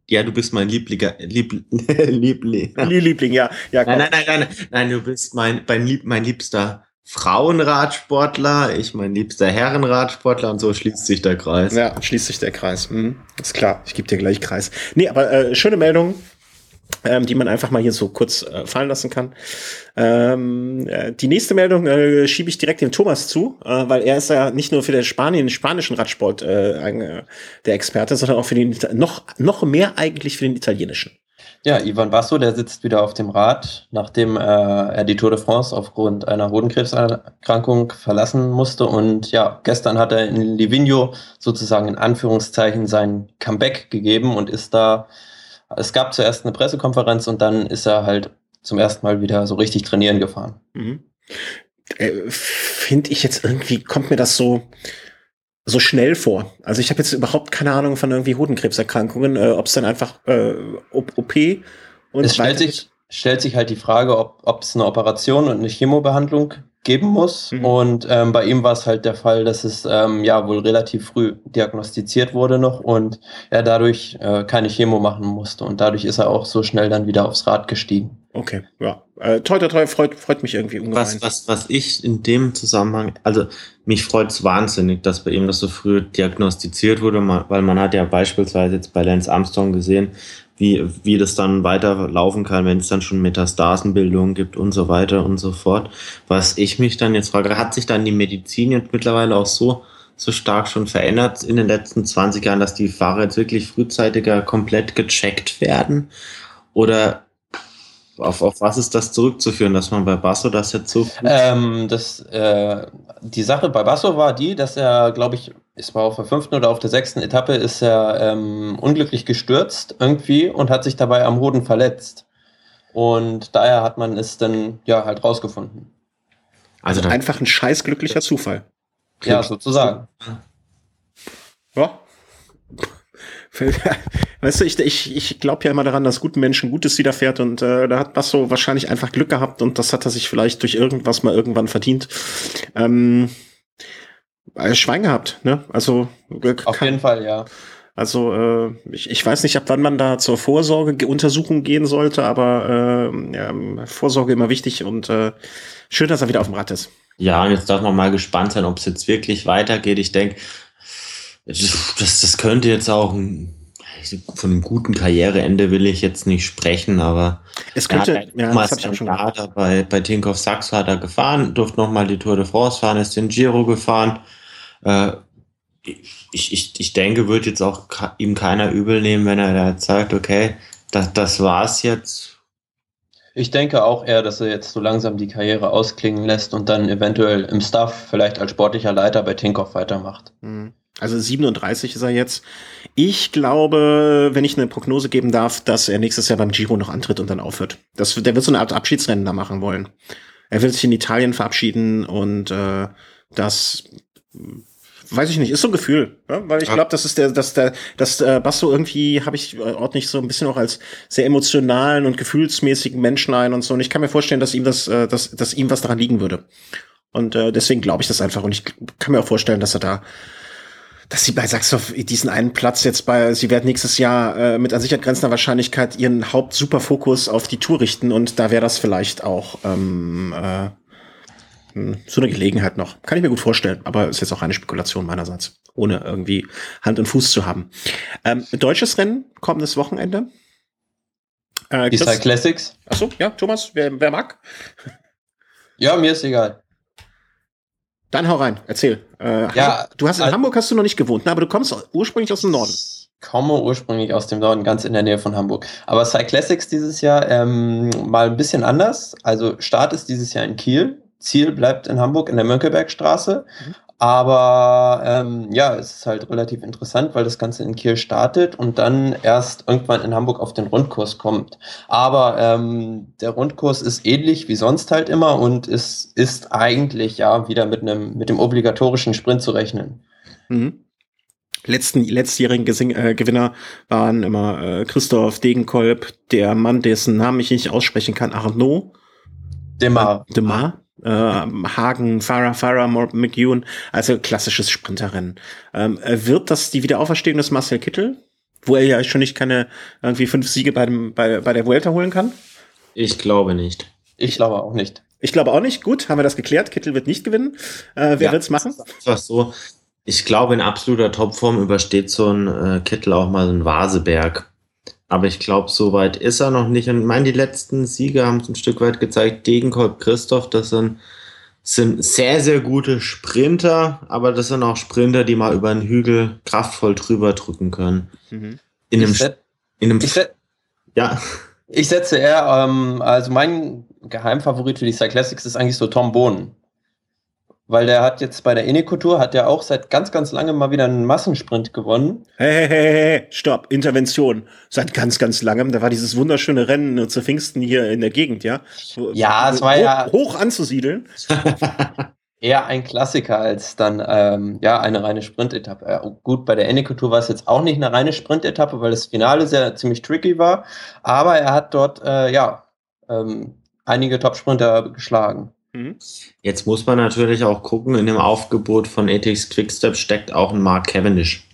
Ja, du bist mein Lieblinger, Lieb, Liebling. Liebling, ja. ja nein, nein, nein, nein, nein, du bist mein, mein, mein liebster Frauenradsportler, ich mein liebster Herrenradsportler und so schließt sich der Kreis. Ja, schließt sich der Kreis. Hm, ist klar, ich gebe dir gleich Kreis. Nee, aber äh, schöne Meldung ähm, die man einfach mal hier so kurz äh, fallen lassen kann. Ähm, äh, die nächste Meldung äh, schiebe ich direkt dem Thomas zu, äh, weil er ist ja nicht nur für den Spanien, spanischen Radsport äh, äh, der Experte, sondern auch für den noch noch mehr eigentlich für den italienischen. Ja, Ivan Basso, der sitzt wieder auf dem Rad, nachdem äh, er die Tour de France aufgrund einer Hodenkrebserkrankung verlassen musste. Und ja, gestern hat er in Livigno sozusagen in Anführungszeichen sein Comeback gegeben und ist da es gab zuerst eine Pressekonferenz und dann ist er halt zum ersten Mal wieder so richtig trainieren gefahren. Mhm. Äh, Finde ich jetzt irgendwie, kommt mir das so, so schnell vor. Also ich habe jetzt überhaupt keine Ahnung von irgendwie Hodenkrebserkrankungen, äh, ob es dann einfach äh, OP und es stellt sich, stellt sich halt die Frage, ob es eine Operation und eine Chemobehandlung geben muss. Mhm. Und ähm, bei ihm war es halt der Fall, dass es ähm, ja wohl relativ früh diagnostiziert wurde noch und er dadurch äh, keine Chemo machen musste. Und dadurch ist er auch so schnell dann wieder aufs Rad gestiegen. Okay, ja. Äh, toi, toi, toi, freut, freut mich irgendwie ungemein. Was, was, was ich in dem Zusammenhang, also mich freut es wahnsinnig, dass bei ihm das so früh diagnostiziert wurde, weil man hat ja beispielsweise jetzt bei Lance Armstrong gesehen, wie, wie das dann weiterlaufen kann, wenn es dann schon Metastasenbildung gibt und so weiter und so fort. Was ich mich dann jetzt frage, hat sich dann die Medizin jetzt mittlerweile auch so, so stark schon verändert in den letzten 20 Jahren, dass die Fahrer jetzt wirklich frühzeitiger komplett gecheckt werden? Oder auf, auf was ist das zurückzuführen, dass man bei Basso das jetzt so. Ähm, das, äh, die Sache bei Basso war die, dass er, glaube ich, es war auf der fünften oder auf der sechsten Etappe, ist er ähm, unglücklich gestürzt irgendwie und hat sich dabei am Hoden verletzt. Und daher hat man es dann ja halt rausgefunden. Also, also einfach ein scheißglücklicher Zufall. Ja, sozusagen. Ja, weißt du, ich, ich, ich glaube ja immer daran, dass guten Menschen Gutes widerfährt und äh, da hat Basso wahrscheinlich einfach Glück gehabt und das hat er sich vielleicht durch irgendwas mal irgendwann verdient. Ähm, äh, Schwein gehabt, ne? Also äh, auf jeden Fall, ja. Also äh, ich, ich weiß nicht, ab wann man da zur Vorsorgeuntersuchung gehen sollte, aber äh, ja, Vorsorge immer wichtig und äh, schön, dass er wieder auf dem Rad ist. Ja, und jetzt darf man mal gespannt sein, ob es jetzt wirklich weitergeht. Ich denke, das, das könnte jetzt auch ein, von einem guten Karriereende will ich jetzt nicht sprechen, aber es könnte, halt ja, das ich auch schon gehabt. bei, bei Tinkoff Sachs hat er gefahren, durfte nochmal die Tour de France fahren, ist den Giro gefahren. Äh, ich, ich, ich denke, wird jetzt auch ihm keiner übel nehmen, wenn er da sagt, okay, das, das war's jetzt. Ich denke auch eher, dass er jetzt so langsam die Karriere ausklingen lässt und dann eventuell im Staff vielleicht als sportlicher Leiter bei Tinkoff weitermacht. Mhm. Also 37 ist er jetzt. Ich glaube, wenn ich eine Prognose geben darf, dass er nächstes Jahr beim Giro noch antritt und dann aufhört. Das, der wird so eine Art Abschiedsrennen da machen wollen. Er will sich in Italien verabschieden und äh, das weiß ich nicht, ist so ein Gefühl, ja? weil ich glaube, das ist der, dass der, dass äh, Basso irgendwie habe ich äh, ordentlich so ein bisschen auch als sehr emotionalen und gefühlsmäßigen Menschen ein und so. Und ich kann mir vorstellen, dass ihm das, äh, dass, dass ihm was daran liegen würde. Und äh, deswegen glaube ich das einfach. Und ich kann mir auch vorstellen, dass er da dass sie bei Sachsen diesen einen Platz jetzt bei, sie werden nächstes Jahr äh, mit an Sicherheit grenzender Wahrscheinlichkeit ihren Haupt-Superfokus auf die Tour richten und da wäre das vielleicht auch ähm, äh, so eine Gelegenheit noch. Kann ich mir gut vorstellen, aber ist jetzt auch eine Spekulation meinerseits, ohne irgendwie Hand und Fuß zu haben. Ähm, deutsches Rennen, kommendes Wochenende. Äh, die Sky Classics. Achso, ja, Thomas, wer, wer mag? Ja, mir ist egal. Dann hau rein, erzähl. Äh, ja, du hast in also, Hamburg hast du noch nicht gewohnt, ne? aber du kommst ursprünglich aus dem Norden. komme ursprünglich aus dem Norden, ganz in der Nähe von Hamburg. Aber Cyclassics dieses Jahr ähm, mal ein bisschen anders. Also Start ist dieses Jahr in Kiel. Ziel bleibt in Hamburg in der Mönckebergstraße. Mhm. Aber ähm, ja, es ist halt relativ interessant, weil das Ganze in Kiel startet und dann erst irgendwann in Hamburg auf den Rundkurs kommt. Aber ähm, der Rundkurs ist ähnlich wie sonst halt immer und es ist eigentlich ja wieder mit einem mit dem obligatorischen Sprint zu rechnen. Mhm. Letzten, letztjährigen Gesing äh, Gewinner waren immer äh, Christoph Degenkolb, der Mann, dessen Namen ich nicht aussprechen kann, Arnaud. Demar. Demar äh, Hagen, Farah, Farah, McEwen, also klassisches Sprinterrennen. Ähm, wird das die Wiederauferstehung des Marcel Kittel, wo er ja schon nicht keine irgendwie fünf Siege bei, dem, bei, bei der Vuelta holen kann? Ich glaube nicht. Ich glaube auch nicht. Ich glaube auch nicht. Gut, haben wir das geklärt. Kittel wird nicht gewinnen. Äh, wer ja, wird's machen? Ist so. Ich glaube, in absoluter Topform übersteht so ein äh, Kittel auch mal so ein Vaseberg. Aber ich glaube, so weit ist er noch nicht. Und ich meine, die letzten Siege haben es ein Stück weit gezeigt. Degenkolb, Christoph, das sind, sind sehr, sehr gute Sprinter, aber das sind auch Sprinter, die mal über einen Hügel kraftvoll drüber drücken können. Mhm. In einem, in einem ich ja. Ich setze eher, ähm, also mein Geheimfavorit für die Cyclassics ist eigentlich so Tom Bohnen weil der hat jetzt bei der Eneco-Tour, hat der auch seit ganz, ganz langem mal wieder einen Massensprint gewonnen. Hey, hey, hey, hey, stopp, Intervention. Seit ganz, ganz langem, da war dieses wunderschöne Rennen zu Pfingsten hier in der Gegend, ja? Ja, es war hoch, ja... Hoch anzusiedeln. eher ein Klassiker als dann ähm, ja eine reine Sprintetappe. Ja, gut, bei der Tour war es jetzt auch nicht eine reine Sprintetappe, weil das Finale sehr ziemlich tricky war, aber er hat dort äh, ja ähm, einige Top-Sprinter geschlagen. Mhm. Jetzt muss man natürlich auch gucken, in dem Aufgebot von Ethics Quickstep steckt auch ein Mark Cavendish.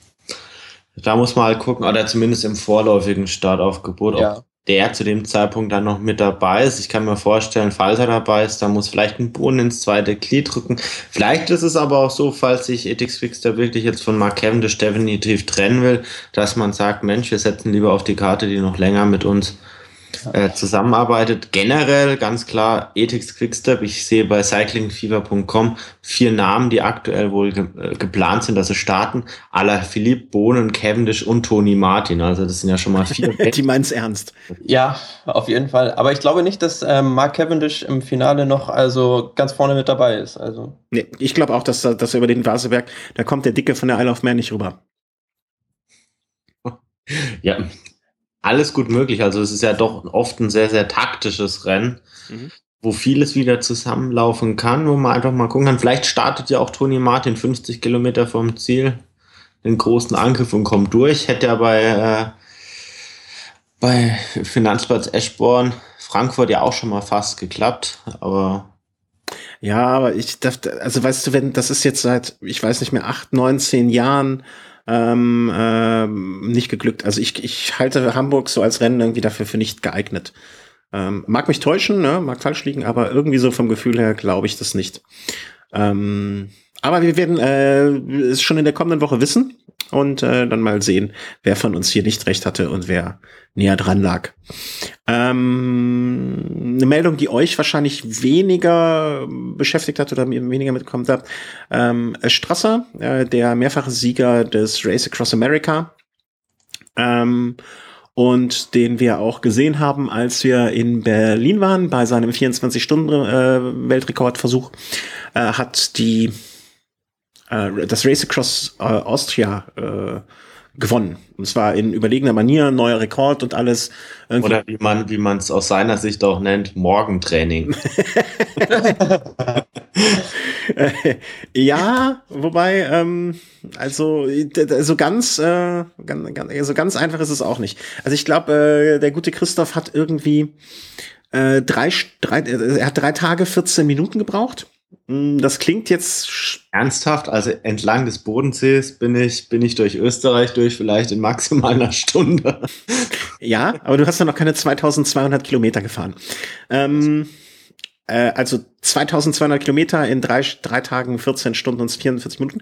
Da muss man halt gucken, oder zumindest im vorläufigen Startaufgebot, ja. ob der zu dem Zeitpunkt dann noch mit dabei ist. Ich kann mir vorstellen, falls er dabei ist, dann muss vielleicht ein Boden ins zweite Glied drücken. Vielleicht ist es aber auch so, falls sich Ethics Quickstep wirklich jetzt von Mark Cavendish definitiv trennen will, dass man sagt, Mensch, wir setzen lieber auf die Karte, die noch länger mit uns äh, zusammenarbeitet. Generell ganz klar Ethics Quickstep. Ich sehe bei cyclingfever.com vier Namen, die aktuell wohl ge äh, geplant sind, dass sie starten. Ala Philippe, Bohnen, Cavendish und Tony Martin. Also das sind ja schon mal vier. die meint's ernst. Ja, auf jeden Fall. Aber ich glaube nicht, dass ähm, Mark Cavendish im Finale noch also ganz vorne mit dabei ist. Also. Nee, ich glaube auch, dass, dass über den Vaseberg, da kommt der Dicke von der Isle of Man nicht rüber. Ja, alles gut möglich. Also es ist ja doch oft ein sehr, sehr taktisches Rennen, mhm. wo vieles wieder zusammenlaufen kann, wo man einfach mal gucken kann. Vielleicht startet ja auch Toni Martin 50 Kilometer vom Ziel den großen Angriff und kommt durch. Hätte ja bei, äh, bei Finanzplatz Eschborn Frankfurt ja auch schon mal fast geklappt, aber ja, aber ich dachte, also weißt du, wenn das ist jetzt seit, ich weiß nicht mehr, acht, neun, zehn Jahren ähm, ähm, nicht geglückt. Also ich, ich halte Hamburg so als Rennen irgendwie dafür für nicht geeignet. Ähm, mag mich täuschen, ne? mag falsch liegen, aber irgendwie so vom Gefühl her glaube ich das nicht. Ähm, aber wir werden äh, es schon in der kommenden Woche wissen und äh, dann mal sehen, wer von uns hier nicht recht hatte und wer näher dran lag. Ähm, eine Meldung, die euch wahrscheinlich weniger beschäftigt hat oder weniger mitbekommen habt. Ähm, Strasser, äh, der mehrfache Sieger des Race Across America, ähm, und den wir auch gesehen haben, als wir in Berlin waren bei seinem 24-Stunden-Weltrekordversuch, äh, äh, hat die äh, das Race Across äh, Austria äh, gewonnen. Und zwar in überlegener Manier, neuer Rekord und alles. Irgendwie. Oder wie man wie man es aus seiner Sicht auch nennt, Morgentraining. ja, wobei, ähm, also, also ganz, äh, ganz, also ganz einfach ist es auch nicht. Also ich glaube, äh, der gute Christoph hat irgendwie äh, drei, drei, er hat drei Tage 14 Minuten gebraucht das klingt jetzt ernsthaft. Also entlang des Bodensees bin ich, bin ich durch Österreich durch, vielleicht in maximal einer Stunde. Ja, aber du hast ja noch keine 2200 Kilometer gefahren. Ähm, äh, also 2200 Kilometer in drei, drei Tagen, 14 Stunden und 44 Minuten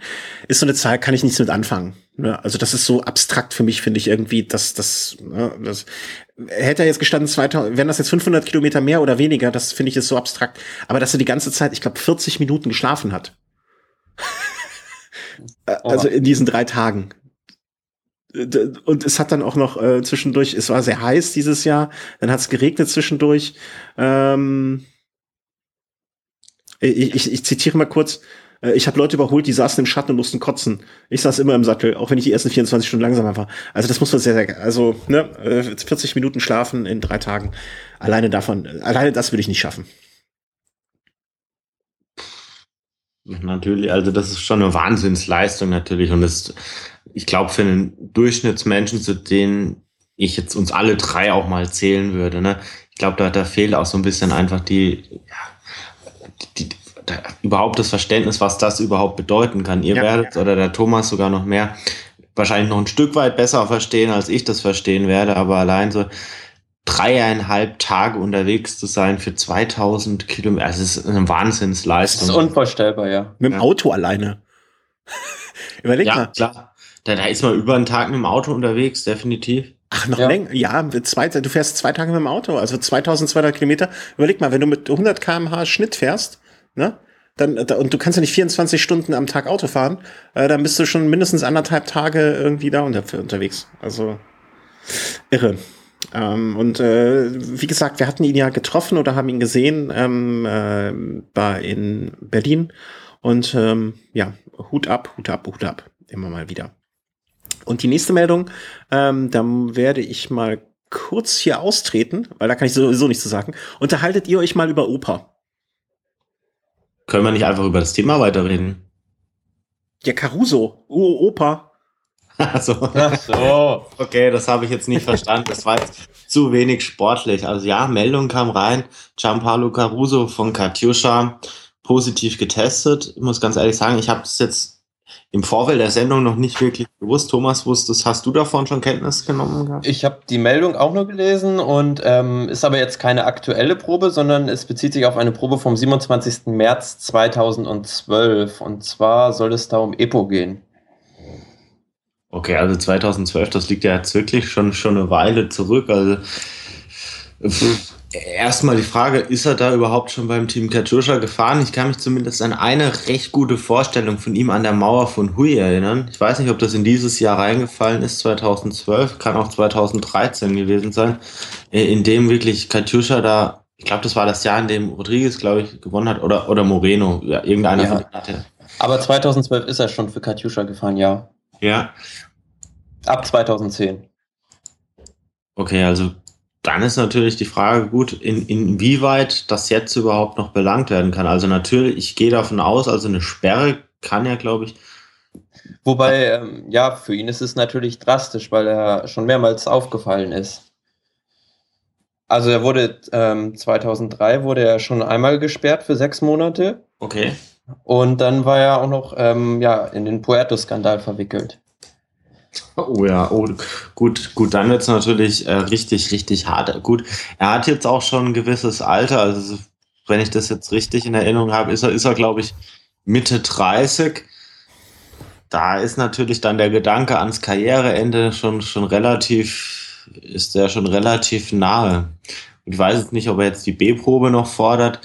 ist so eine Zahl, kann ich nichts mit anfangen. Ne? Also das ist so abstrakt für mich, finde ich irgendwie, dass das, ne, das hätte er jetzt gestanden, 2000, wären das jetzt 500 Kilometer mehr oder weniger, das finde ich ist so abstrakt. Aber dass er die ganze Zeit, ich glaube, 40 Minuten geschlafen hat. also in diesen drei Tagen. und es hat dann auch noch äh, zwischendurch, es war sehr heiß dieses Jahr, dann hat es geregnet zwischendurch. Ähm, ich, ich, ich zitiere mal kurz, äh, ich habe Leute überholt, die saßen im Schatten und mussten kotzen. Ich saß immer im Sattel, auch wenn ich die ersten 24 Stunden langsamer war. Also das muss man sehr, sehr, also ne, 40 äh, Minuten schlafen in drei Tagen. Alleine davon, alleine das will ich nicht schaffen. Natürlich, also das ist schon eine Wahnsinnsleistung natürlich und das, ich glaube für einen Durchschnittsmenschen, zu denen ich jetzt uns alle drei auch mal zählen würde, ne, ich glaube, da, da fehlt auch so ein bisschen einfach die, ja, da, überhaupt das Verständnis, was das überhaupt bedeuten kann. Ihr ja, werdet ja. oder der Thomas sogar noch mehr, wahrscheinlich noch ein Stück weit besser verstehen, als ich das verstehen werde, aber allein so dreieinhalb Tage unterwegs zu sein für 2000 Kilometer, also es ist eine Wahnsinnsleistung. Das ist unvorstellbar, ja. Mit dem ja. Auto alleine. Überleg ja, mal. klar. Da, da ist man über einen Tag mit dem Auto unterwegs, definitiv. Ach, noch ja. länger. Ja, zwei, du fährst zwei Tage mit dem Auto, also 2200 Kilometer. Überleg mal, wenn du mit 100 kmh Schnitt fährst, ne? Dann, und du kannst ja nicht 24 Stunden am Tag Auto fahren, äh, dann bist du schon mindestens anderthalb Tage irgendwie da unter, unterwegs. Also irre. Ähm, und äh, wie gesagt, wir hatten ihn ja getroffen oder haben ihn gesehen ähm, äh, bei in Berlin. Und ähm, ja, Hut ab, Hut ab, Hut ab. Immer mal wieder. Und die nächste Meldung, ähm, dann werde ich mal kurz hier austreten, weil da kann ich sowieso nichts zu sagen. Unterhaltet ihr euch mal über Oper? Können wir nicht einfach über das Thema weiterreden? Ja, Caruso, oh, Oper. Also, Ach so. Okay, das habe ich jetzt nicht verstanden. Das war jetzt zu wenig sportlich. Also ja, Meldung kam rein. Gianpaolo Caruso von Katjuscha positiv getestet. Ich muss ganz ehrlich sagen, ich habe es jetzt im Vorfeld der Sendung noch nicht wirklich gewusst. Thomas, wusstest, hast du davon schon Kenntnis genommen? Gehabt? Ich habe die Meldung auch nur gelesen und ähm, ist aber jetzt keine aktuelle Probe, sondern es bezieht sich auf eine Probe vom 27. März 2012. Und zwar soll es da um EPO gehen. Okay, also 2012, das liegt ja jetzt wirklich schon, schon eine Weile zurück. Also erstmal die Frage, ist er da überhaupt schon beim Team Katusha gefahren? Ich kann mich zumindest an eine recht gute Vorstellung von ihm an der Mauer von Hui erinnern. Ich weiß nicht, ob das in dieses Jahr reingefallen ist, 2012, kann auch 2013 gewesen sein, äh, in dem wirklich Katusha da, ich glaube, das war das Jahr, in dem Rodriguez, glaube ich, gewonnen hat, oder, oder Moreno, ja, irgendeiner ja. von denen hatte. Aber 2012 ist er schon für Katusha gefahren, ja. Ja. Ab 2010. Okay, also dann ist natürlich die Frage, gut, in, inwieweit das jetzt überhaupt noch belangt werden kann. Also natürlich, ich gehe davon aus, also eine Sperre kann ja, glaube ich. Wobei, ähm, ja, für ihn ist es natürlich drastisch, weil er schon mehrmals aufgefallen ist. Also er wurde ähm, 2003 wurde er schon einmal gesperrt für sechs Monate. Okay. Und dann war er auch noch ähm, ja, in den Puerto-Skandal verwickelt. Oh ja, oh, gut, gut, dann wird es natürlich äh, richtig, richtig hart. Gut, er hat jetzt auch schon ein gewisses Alter, also wenn ich das jetzt richtig in Erinnerung habe, ist er, ist er, glaube ich, Mitte 30. Da ist natürlich dann der Gedanke ans Karriereende schon, schon relativ, ist der schon relativ nahe. Ich weiß jetzt nicht, ob er jetzt die B-Probe noch fordert.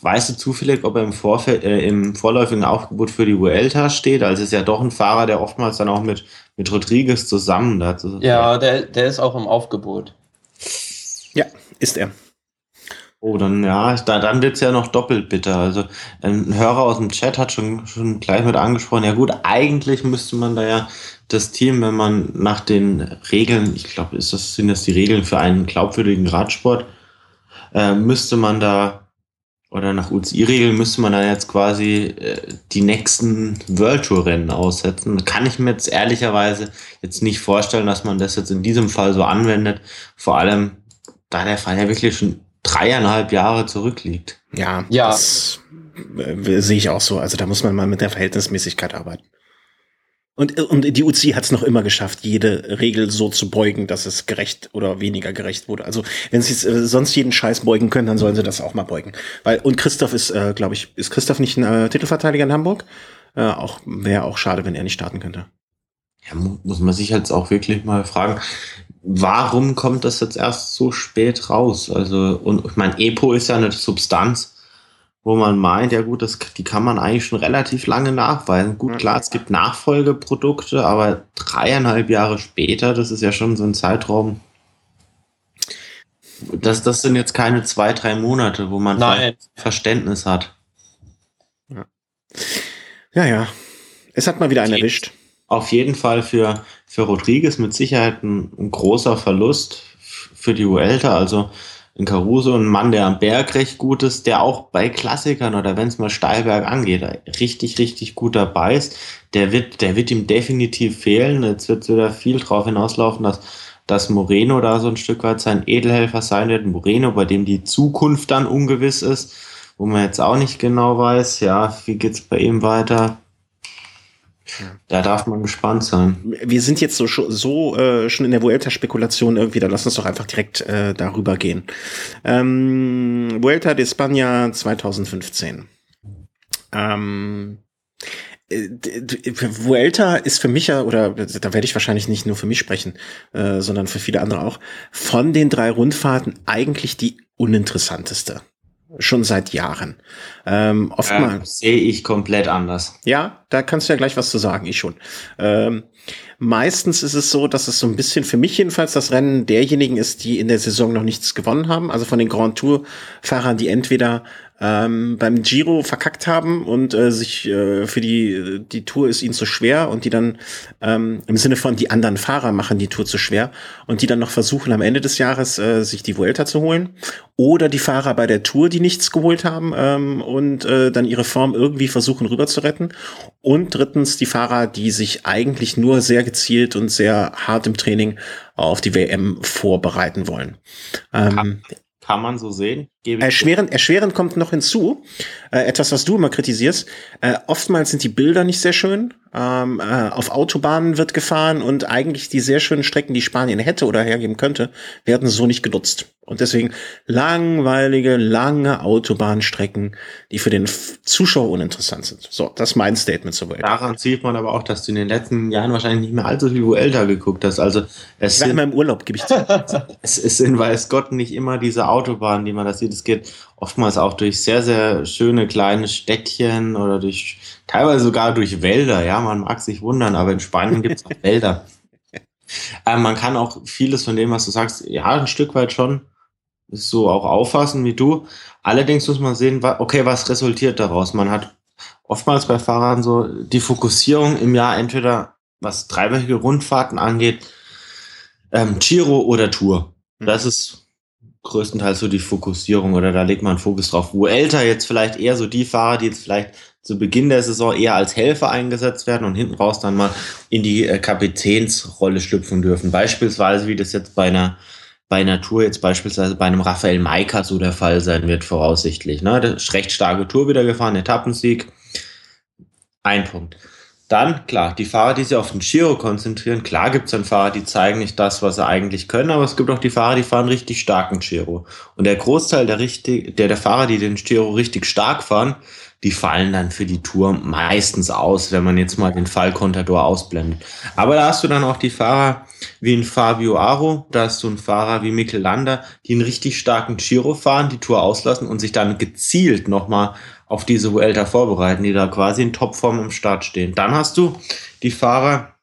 Weißt du zufällig, ob er im, Vorfeld, äh, im vorläufigen Aufgebot für die Vuelta steht? Also ist ja doch ein Fahrer, der oftmals dann auch mit, mit Rodriguez zusammen da. Ja, der, der ist auch im Aufgebot. Ja, ist er. Oh, dann ja, da, dann wird's ja noch doppelt bitter. Also ein Hörer aus dem Chat hat schon, schon gleich mit angesprochen, ja gut, eigentlich müsste man da ja das Team, wenn man nach den Regeln, ich glaube, ist das, sind das die Regeln für einen glaubwürdigen Radsport, äh, müsste man da oder nach UCI-Regeln müsste man dann jetzt quasi äh, die nächsten World Tour Rennen aussetzen. Kann ich mir jetzt ehrlicherweise jetzt nicht vorstellen, dass man das jetzt in diesem Fall so anwendet. Vor allem, da der Fall ja wirklich schon dreieinhalb Jahre zurückliegt. Ja, ja. das äh, sehe ich auch so. Also da muss man mal mit der Verhältnismäßigkeit arbeiten. Und, und die UCI hat es noch immer geschafft, jede Regel so zu beugen, dass es gerecht oder weniger gerecht wurde. Also wenn sie äh, sonst jeden Scheiß beugen können, dann sollen sie das auch mal beugen. Weil und Christoph ist, äh, glaube ich, ist Christoph nicht ein äh, Titelverteidiger in Hamburg? Äh, auch wäre auch schade, wenn er nicht starten könnte. Ja, muss man sich jetzt auch wirklich mal fragen, warum kommt das jetzt erst so spät raus? Also und ich meine, Epo ist ja eine Substanz wo man meint, ja gut, das, die kann man eigentlich schon relativ lange nachweisen. Gut, klar, es gibt Nachfolgeprodukte, aber dreieinhalb Jahre später, das ist ja schon so ein Zeitraum. Das, das sind jetzt keine zwei, drei Monate, wo man Verständnis hat. Ja. ja, ja. Es hat mal wieder einen erwischt. Auf jeden Fall für, für Rodriguez mit Sicherheit ein, ein großer Verlust für die Vuelta. Also in Caruso, ein Mann, der am Berg recht gut ist, der auch bei Klassikern oder wenn es mal Steilberg angeht, richtig, richtig gut dabei ist. Der wird, der wird ihm definitiv fehlen. Jetzt wird wieder viel drauf hinauslaufen, dass, dass Moreno da so ein Stück weit sein Edelhelfer sein wird. Moreno, bei dem die Zukunft dann ungewiss ist, wo man jetzt auch nicht genau weiß, ja, wie geht's bei ihm weiter? Da darf man gespannt sein. Wir sind jetzt so, so äh, schon in der Vuelta-Spekulation irgendwie, da lass uns doch einfach direkt äh, darüber gehen. Ähm, Vuelta de España 2015. Ähm, äh, Vuelta ist für mich ja, oder da werde ich wahrscheinlich nicht nur für mich sprechen, äh, sondern für viele andere auch, von den drei Rundfahrten eigentlich die uninteressanteste schon seit Jahren. Ähm, oftmals ja, sehe ich komplett anders. Ja, da kannst du ja gleich was zu sagen, ich schon. Ähm, meistens ist es so, dass es so ein bisschen für mich jedenfalls das Rennen derjenigen ist, die in der Saison noch nichts gewonnen haben. Also von den Grand Tour Fahrern, die entweder ähm, beim Giro verkackt haben und äh, sich äh, für die die Tour ist ihnen zu schwer und die dann ähm, im Sinne von die anderen Fahrer machen die Tour zu schwer und die dann noch versuchen am Ende des Jahres äh, sich die Vuelta zu holen oder die Fahrer bei der Tour, die nichts geholt haben ähm, und äh, dann ihre Form irgendwie versuchen rüber zu retten und drittens die Fahrer, die sich eigentlich nur sehr gezielt und sehr hart im Training auf die WM vorbereiten wollen. Ähm, kann man so sehen. Erschwerend, erschwerend kommt noch hinzu, äh, etwas, was du immer kritisierst. Äh, oftmals sind die Bilder nicht sehr schön. Ähm, äh, auf Autobahnen wird gefahren und eigentlich die sehr schönen Strecken, die Spanien hätte oder hergeben könnte, werden so nicht genutzt. Und deswegen langweilige, lange Autobahnstrecken, die für den Zuschauer uninteressant sind. So, das ist mein Statement zur Welt. Daran sieht man aber auch, dass du in den letzten Jahren wahrscheinlich nicht mehr allzu viel älter geguckt hast. Also es ich war immer im Urlaub, gebe ich zu. es, es sind, weiß Gott, nicht immer diese Autobahnen, die man da sieht. Es geht oftmals auch durch sehr, sehr schöne kleine Städtchen oder durch teilweise sogar durch Wälder. Ja, man mag sich wundern, aber in Spanien gibt es auch Wälder. Ähm, man kann auch vieles von dem, was du sagst, ja, ein Stück weit schon so auch auffassen wie du. Allerdings muss man sehen, okay, was resultiert daraus? Man hat oftmals bei Fahrern so die Fokussierung im Jahr entweder was dreiwöchige Rundfahrten angeht, ähm, Giro oder Tour. Das ist größtenteils so die Fokussierung oder da legt man Fokus drauf. Wo älter jetzt vielleicht eher so die Fahrer, die jetzt vielleicht zu Beginn der Saison eher als Helfer eingesetzt werden und hinten raus dann mal in die äh, Kapitänsrolle schlüpfen dürfen. Beispielsweise, wie das jetzt bei einer bei Natur jetzt beispielsweise bei einem Raphael Maika so der Fall sein wird, voraussichtlich. Ne? Recht starke Tour wieder gefahren, Etappensieg. Ein Punkt. Dann, klar, die Fahrer, die sich auf den Giro konzentrieren. Klar gibt es dann Fahrer, die zeigen nicht das, was sie eigentlich können, aber es gibt auch die Fahrer, die fahren richtig starken Giro. Und der Großteil der, richtig, der, der Fahrer, die den Giro richtig stark fahren, die fallen dann für die Tour meistens aus, wenn man jetzt mal den Fall Contador ausblendet. Aber da hast du dann auch die Fahrer wie ein Fabio Aro, da hast du einen Fahrer wie Mikkel Lander, die einen richtig starken Giro fahren, die Tour auslassen und sich dann gezielt nochmal auf diese Vuelta vorbereiten, die da quasi in Topform im Start stehen. Dann hast du die Fahrer,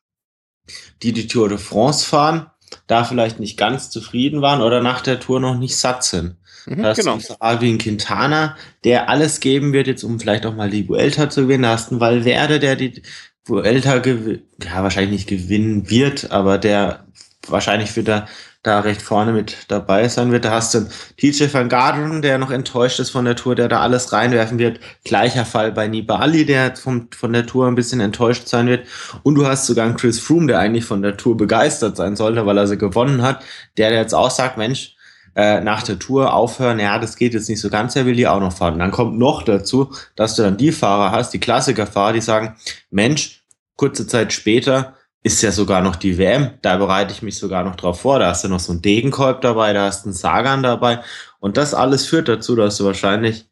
die die Tour de France fahren, da vielleicht nicht ganz zufrieden waren oder nach der Tour noch nicht satt sind. Mhm, da hast genau. du einen Quintana, der alles geben wird, jetzt um vielleicht auch mal die Vuelta zu gewinnen. Da hast du einen Valverde, der die Vuelta ja, wahrscheinlich nicht gewinnen wird, aber der wahrscheinlich wieder da recht vorne mit dabei sein wird. Da hast du TJ van Garderen, der noch enttäuscht ist von der Tour, der da alles reinwerfen wird. Gleicher Fall bei Nibali, der vom, von der Tour ein bisschen enttäuscht sein wird. Und du hast sogar einen Chris Froome, der eigentlich von der Tour begeistert sein sollte, weil er sie gewonnen hat, der jetzt auch sagt, Mensch, äh, nach der Tour aufhören, ja, das geht jetzt nicht so ganz, er will die auch noch fahren. Dann kommt noch dazu, dass du dann die Fahrer hast, die Klassikerfahrer, die sagen, Mensch, kurze Zeit später ist ja sogar noch die WM, da bereite ich mich sogar noch drauf vor, da hast du noch so ein Degenkolb dabei, da hast du einen Sagan dabei. Und das alles führt dazu, dass du wahrscheinlich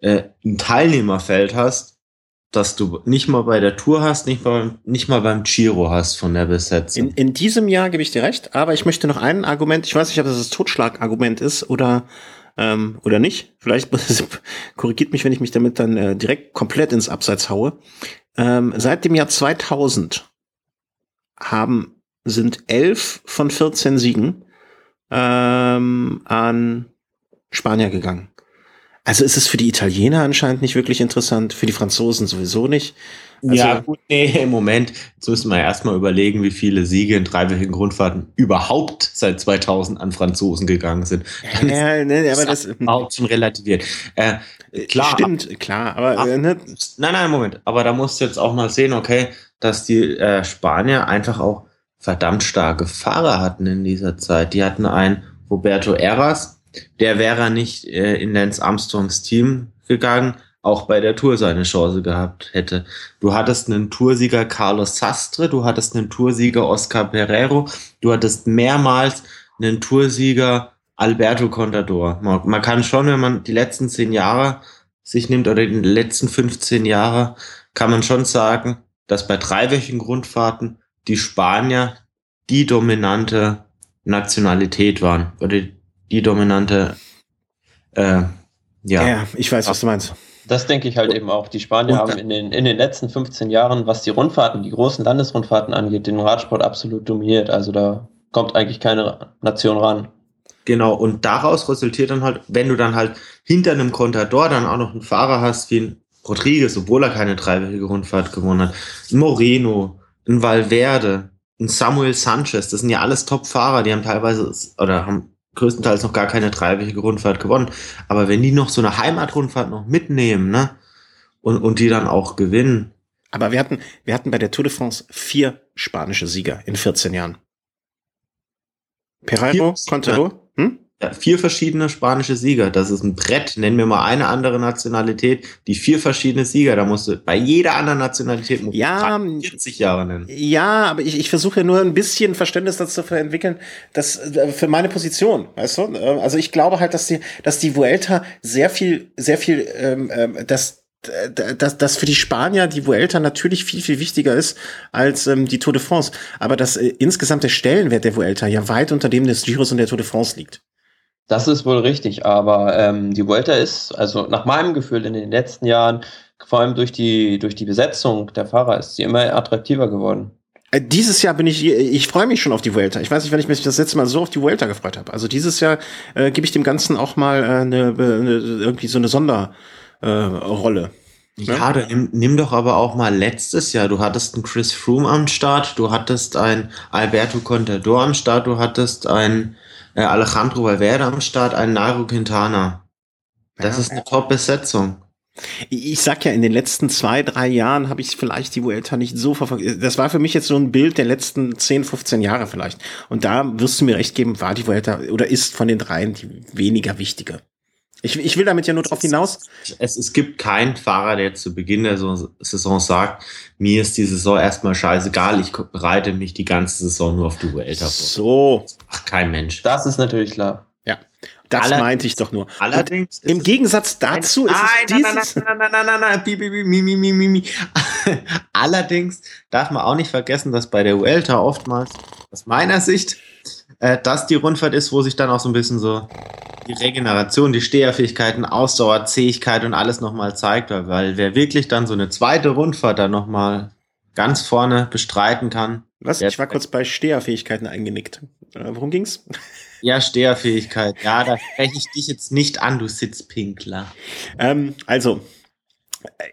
äh, ein Teilnehmerfeld hast, dass du nicht mal bei der Tour hast, nicht mal, nicht mal beim Giro hast von der Besetzung. In, in diesem Jahr gebe ich dir recht, aber ich möchte noch ein Argument, ich weiß nicht, ob das das Totschlagargument ist oder ähm, oder nicht. Vielleicht korrigiert mich, wenn ich mich damit dann äh, direkt komplett ins Abseits haue. Ähm, seit dem Jahr 2000 haben sind elf von 14 Siegen ähm, an Spanier gegangen. Also ist es für die Italiener anscheinend nicht wirklich interessant, für die Franzosen sowieso nicht. Also, ja, gut, nee, im Moment. Jetzt müssen wir erstmal überlegen, wie viele Siege in dreiwöchigen Grundfahrten überhaupt seit 2000 an Franzosen gegangen sind. Ja, ne, aber das überhaupt schon relativiert. Äh, klar. Stimmt, klar, aber. Ach, äh, ne? Nein, nein, Moment. Aber da musst du jetzt auch mal sehen, okay, dass die äh, Spanier einfach auch verdammt starke Fahrer hatten in dieser Zeit. Die hatten einen Roberto Eras, der wäre nicht äh, in Lance Armstrongs Team gegangen, auch bei der Tour seine Chance gehabt hätte. Du hattest einen Toursieger Carlos Sastre, du hattest einen Toursieger Oscar Pereiro, du hattest mehrmals einen Toursieger Alberto Contador. Man, man kann schon, wenn man die letzten zehn Jahre sich nimmt oder die letzten 15 Jahre, kann man schon sagen, dass bei dreiwöchigen Grundfahrten die Spanier die dominante Nationalität waren oder die dominante äh, ja. ja, ich weiß, was du meinst. Das denke ich halt eben auch. Die Spanier haben in den, in den letzten 15 Jahren, was die Rundfahrten, die großen Landesrundfahrten angeht, den Radsport absolut dominiert. Also da kommt eigentlich keine Nation ran. Genau, und daraus resultiert dann halt, wenn du dann halt hinter einem Contador dann auch noch einen Fahrer hast wie ein Rodriguez, obwohl er keine dreiwöchige Rundfahrt gewonnen hat, ein Moreno, ein Valverde, ein Samuel Sanchez, das sind ja alles Top-Fahrer, die haben teilweise oder haben größtenteils noch gar keine dreiwöchige Rundfahrt gewonnen. Aber wenn die noch so eine Heimatrundfahrt noch mitnehmen, ne, und, und die dann auch gewinnen. Aber wir hatten, wir hatten bei der Tour de France vier spanische Sieger in 14 Jahren. Pereiro, Contador, hm? Ja, vier verschiedene spanische Sieger. Das ist ein Brett. Nennen wir mal eine andere Nationalität. Die vier verschiedene Sieger. Da musst du bei jeder anderen Nationalität musst ja, 40 Jahre nennen. Ja, aber ich, ich versuche ja nur ein bisschen Verständnis dazu zu entwickeln, dass äh, für meine Position, weißt du? Äh, also ich glaube halt, dass die, dass die Vuelta sehr viel, sehr viel, ähm, ähm dass dass, dass für die Spanier die Vuelta natürlich viel, viel wichtiger ist als ähm, die Tour de France. Aber dass äh, insgesamt der Stellenwert der Vuelta ja weit unter dem des Giros und der Tour de France liegt. Das ist wohl richtig, aber ähm, die Vuelta ist, also nach meinem Gefühl in den letzten Jahren, vor allem durch die, durch die Besetzung der Fahrer, ist sie immer attraktiver geworden. Äh, dieses Jahr bin ich, ich freue mich schon auf die Vuelta. Ich weiß nicht, wenn ich mich das letzte Mal so auf die Vuelta gefreut habe. Also dieses Jahr äh, gebe ich dem Ganzen auch mal äh, eine, eine, irgendwie so eine Sonderrolle. Äh, ja, ja nimm, nimm, doch aber auch mal letztes Jahr. Du hattest einen Chris Froome am Start, du hattest einen Alberto Contador am Start, du hattest einen äh, Alejandro Valverde am Start, ein Nairo Quintana. Das ja, ist eine Top-Besetzung. Ich sag ja, in den letzten zwei, drei Jahren habe ich vielleicht die Vuelta nicht so verfolgt. Das war für mich jetzt so ein Bild der letzten 10, 15 Jahre vielleicht. Und da wirst du mir recht geben, war die Vuelta oder ist von den dreien die weniger wichtige. Ich, ich will damit ja nur drauf hinaus. Es, es gibt keinen Fahrer, der zu Beginn der Saison sagt, mir ist die Saison erstmal scheißegal, ich bereite mich die ganze Saison nur auf die Vuelta vor. So. Ach, kein Mensch. Das ist natürlich klar. Ja, das Aller meinte ich doch nur. Allerdings. Im Gegensatz dazu nein, ist es. Nein, nein, nein, nein, nein, nein, nein, nein, nein, nein, nein, nein, nein, Allerdings darf man auch nicht vergessen, dass bei der Vuelta oftmals, aus meiner Sicht, äh, das die Rundfahrt ist, wo sich dann auch so ein bisschen so die Regeneration, die Steherfähigkeiten, Ausdauer, Zähigkeit und alles nochmal zeigt, weil wer wirklich dann so eine zweite Rundfahrt dann nochmal ganz vorne bestreiten kann. Was? Ich war kurz bei Steherfähigkeiten eingenickt. Äh, worum ging's? Ja, Steherfähigkeit. Ja, da spreche ich dich jetzt nicht an, du Sitzpinkler. Ähm, also,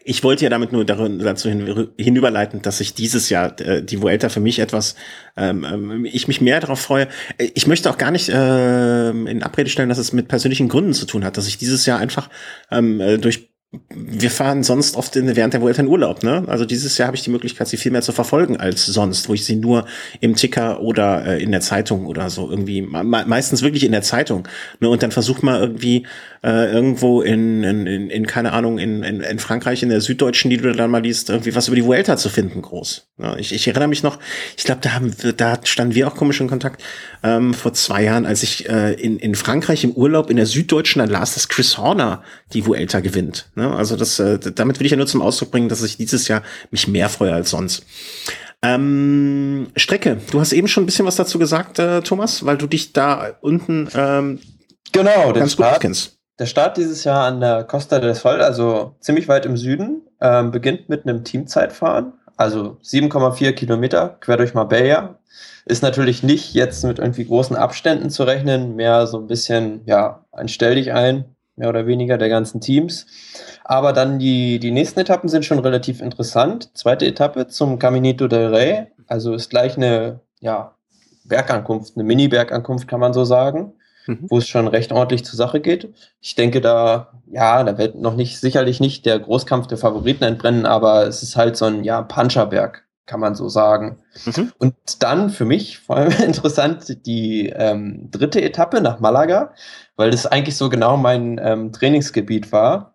ich wollte ja damit nur dazu hin, hinüberleiten, dass ich dieses Jahr äh, die Vuelta für mich etwas, ähm, ähm, ich mich mehr darauf freue. Ich möchte auch gar nicht äh, in Abrede stellen, dass es mit persönlichen Gründen zu tun hat, dass ich dieses Jahr einfach ähm, äh, durch wir fahren sonst oft in, während der Vuelta in Urlaub, ne? Also dieses Jahr habe ich die Möglichkeit, sie viel mehr zu verfolgen als sonst, wo ich sie nur im Ticker oder äh, in der Zeitung oder so irgendwie, me meistens wirklich in der Zeitung. Ne? Und dann versucht man irgendwie äh, irgendwo in, in, in, in, keine Ahnung, in, in, in Frankreich, in der Süddeutschen, die du dann mal liest, irgendwie was über die Vuelta zu finden, groß. Ja, ich, ich erinnere mich noch, ich glaube, da haben wir, da standen wir auch komisch in Kontakt, ähm, vor zwei Jahren, als ich äh, in, in Frankreich im Urlaub in der Süddeutschen dann las, dass Chris Horner die Vuelta gewinnt. Ne? Also das, äh, damit will ich ja nur zum Ausdruck bringen, dass ich dieses Jahr mich mehr freue als sonst. Ähm, Strecke, du hast eben schon ein bisschen was dazu gesagt, äh, Thomas, weil du dich da unten ähm, genau, ganz gut Start, kennst. der Start dieses Jahr an der Costa del Sol, also ziemlich weit im Süden, ähm, beginnt mit einem Teamzeitfahren, also 7,4 Kilometer quer durch Marbella. Ist natürlich nicht jetzt mit irgendwie großen Abständen zu rechnen, mehr so ein bisschen, ja, ein Stell dich ein, mehr oder weniger der ganzen Teams. Aber dann die, die nächsten Etappen sind schon relativ interessant. Zweite Etappe zum Caminito del Rey, also ist gleich eine, ja, Bergankunft, eine Mini-Bergankunft kann man so sagen mhm. wo es schon recht ordentlich zur Sache geht. Ich denke, da, ja, da wird noch nicht, sicherlich nicht der Großkampf der Favoriten entbrennen, aber es ist halt so ein, ja, Puncherberg, kann man so sagen. Mhm. Und dann für mich vor allem interessant die ähm, dritte Etappe nach Malaga, weil das eigentlich so genau mein ähm, Trainingsgebiet war.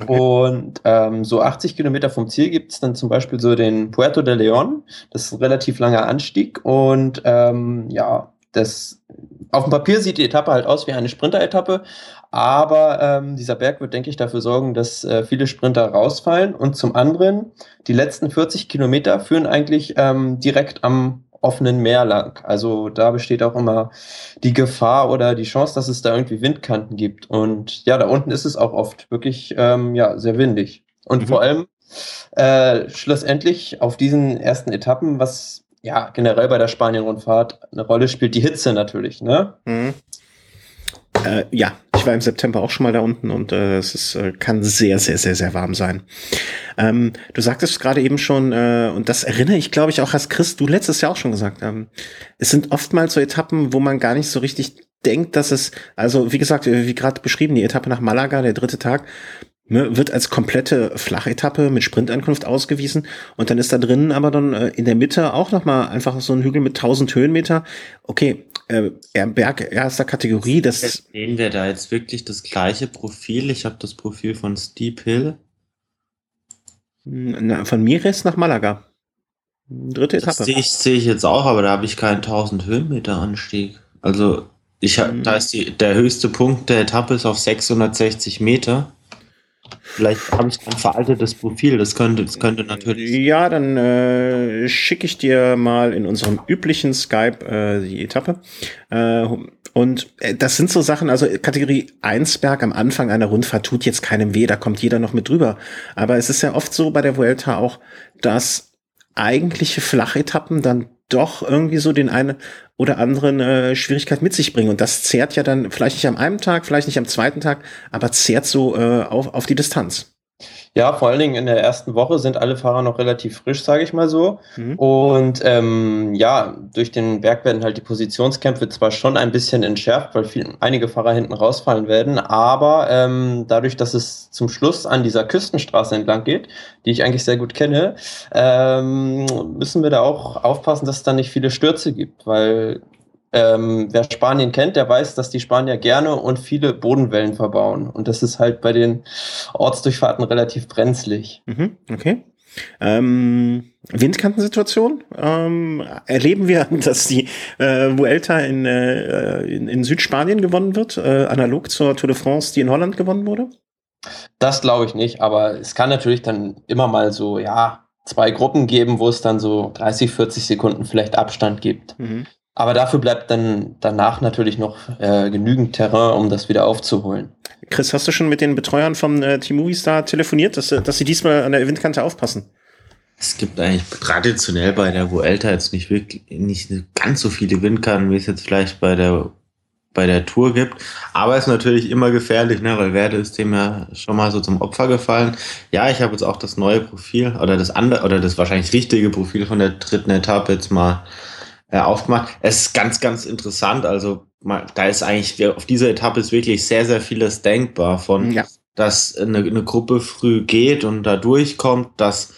Okay. Und ähm, so 80 Kilometer vom Ziel gibt es dann zum Beispiel so den Puerto de León. Das ist ein relativ langer Anstieg. Und ähm, ja, das auf dem Papier sieht die Etappe halt aus wie eine Sprinter-Etappe, aber ähm, dieser Berg wird, denke ich, dafür sorgen, dass äh, viele Sprinter rausfallen. Und zum anderen, die letzten 40 Kilometer führen eigentlich ähm, direkt am offenen Meer lang. Also da besteht auch immer die Gefahr oder die Chance, dass es da irgendwie Windkanten gibt. Und ja, da unten ist es auch oft wirklich ähm, ja, sehr windig. Und mhm. vor allem äh, schlussendlich auf diesen ersten Etappen, was ja, generell bei der Spanien-Rundfahrt eine Rolle spielt die Hitze natürlich, ne? Mhm. Äh, ja, war im September auch schon mal da unten und äh, es ist, äh, kann sehr, sehr, sehr, sehr warm sein. Ähm, du sagtest gerade eben schon, äh, und das erinnere ich, glaube ich, auch als Chris, du letztes Jahr auch schon gesagt, ähm, es sind oftmals so Etappen, wo man gar nicht so richtig denkt, dass es, also wie gesagt, wie gerade beschrieben, die Etappe nach Malaga, der dritte Tag, ne, wird als komplette Flachetappe mit Sprintankunft ausgewiesen und dann ist da drinnen aber dann äh, in der Mitte auch nochmal einfach so ein Hügel mit 1000 Höhenmeter. Okay, äh, Berg erster Kategorie, das sehen wir da jetzt wirklich das gleiche Profil. Ich habe das Profil von Steep Hill. Na, von Mires nach Malaga. Dritte Etappe. Das sehe ich, seh ich jetzt auch, aber da habe ich keinen 1000 Höhenmeter Anstieg. Also ich mhm. da ist die, der höchste Punkt der Etappe ist auf 660 Meter. Vielleicht habe ich ein veraltetes Profil, das könnte, das könnte natürlich. Ja, dann äh, schicke ich dir mal in unserem üblichen Skype äh, die Etappe. Äh, und äh, das sind so Sachen, also Kategorie 1 Berg am Anfang einer Rundfahrt tut jetzt keinem weh, da kommt jeder noch mit drüber. Aber es ist ja oft so bei der Vuelta auch, dass eigentliche Flachetappen dann doch irgendwie so den einen oder anderen äh, Schwierigkeit mit sich bringen. Und das zehrt ja dann vielleicht nicht am einen Tag, vielleicht nicht am zweiten Tag, aber zehrt so äh, auf, auf die Distanz. Ja, vor allen Dingen in der ersten Woche sind alle Fahrer noch relativ frisch, sage ich mal so. Mhm. Und ähm, ja, durch den Berg werden halt die Positionskämpfe zwar schon ein bisschen entschärft, weil viel, einige Fahrer hinten rausfallen werden, aber ähm, dadurch, dass es zum Schluss an dieser Küstenstraße entlang geht, die ich eigentlich sehr gut kenne, ähm, müssen wir da auch aufpassen, dass es da nicht viele Stürze gibt, weil ähm, wer Spanien kennt, der weiß, dass die Spanier gerne und viele Bodenwellen verbauen. Und das ist halt bei den Ortsdurchfahrten relativ brenzlig. Mhm, okay. Ähm, Windkantensituation ähm, erleben wir, dass die äh, Vuelta in, äh, in, in, Südspanien gewonnen wird, äh, analog zur Tour de France, die in Holland gewonnen wurde? Das glaube ich nicht, aber es kann natürlich dann immer mal so, ja, zwei Gruppen geben, wo es dann so 30, 40 Sekunden vielleicht Abstand gibt. Mhm. Aber dafür bleibt dann danach natürlich noch äh, genügend Terrain, um das wieder aufzuholen. Chris, hast du schon mit den Betreuern vom äh, Team Movistar telefoniert, dass, äh, dass sie diesmal an der Windkante aufpassen? Es gibt eigentlich traditionell bei der Vuelta jetzt nicht wirklich nicht ganz so viele Windkanten, wie es jetzt vielleicht bei der bei der Tour gibt. Aber es ist natürlich immer gefährlich, ne, weil Werde ist dem ja schon mal so zum Opfer gefallen. Ja, ich habe jetzt auch das neue Profil oder das andere oder das wahrscheinlich richtige Profil von der dritten Etappe jetzt mal äh, aufgemacht. Es ist ganz, ganz interessant. Also da ist eigentlich, auf dieser Etappe ist wirklich sehr, sehr vieles denkbar von, ja. dass eine, eine Gruppe früh geht und da durchkommt, dass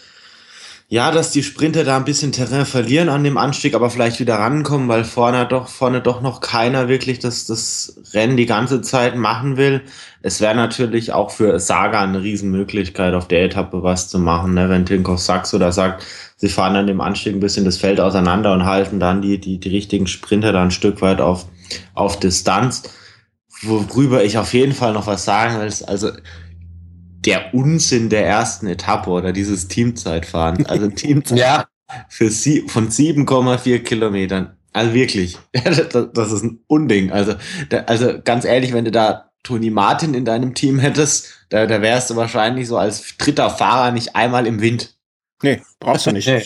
ja, dass die Sprinter da ein bisschen Terrain verlieren an dem Anstieg, aber vielleicht wieder rankommen, weil vorne doch, vorne doch noch keiner wirklich das, das Rennen die ganze Zeit machen will. Es wäre natürlich auch für Saga eine Riesenmöglichkeit, auf der Etappe was zu machen, ne? wenn Tinkoff Sachs oder sagt, sie fahren dann dem Anstieg ein bisschen das Feld auseinander und halten dann die, die, die richtigen Sprinter dann ein Stück weit auf, auf Distanz. Worüber ich auf jeden Fall noch was sagen will, ist, also der Unsinn der ersten Etappe oder dieses Teamzeitfahren. Also Teamzeit ja. für sie, von 7,4 Kilometern. Also wirklich, das, ist ein Unding. Also, also ganz ehrlich, wenn du da Toni Martin in deinem Team hättest, da, da wärst du wahrscheinlich so als dritter Fahrer nicht einmal im Wind. Nee, brauchst du nicht. Nee.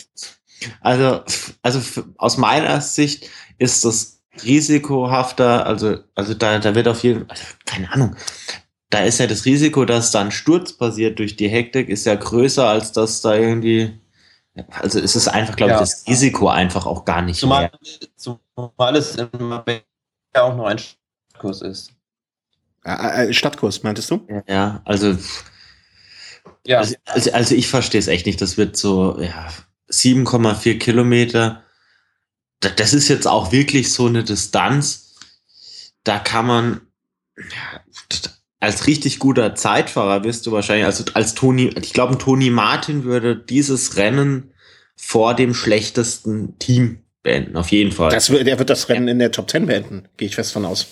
Also, also aus meiner Sicht ist das risikohafter, also, also da, da wird auf jeden Fall, also, keine Ahnung, da ist ja das Risiko, dass da ein Sturz passiert durch die Hektik, ist ja größer, als dass da irgendwie, also ist es einfach, glaube ja. ich, das Risiko einfach auch gar nicht zumal, mehr. Zumal es ja auch noch ein Stadtkurs ist. Äh, Stadtkurs, meintest du? Ja, also, ja. also, also, also ich verstehe es echt nicht. Das wird so, ja, 7,4 Kilometer. Das ist jetzt auch wirklich so eine Distanz. Da kann man, ja, als richtig guter Zeitfahrer wirst du wahrscheinlich, also als Toni, ich glaube, Toni Martin würde dieses Rennen vor dem schlechtesten Team beenden, auf jeden Fall. Das, der wird das Rennen in der Top 10 beenden, gehe ich fest von aus.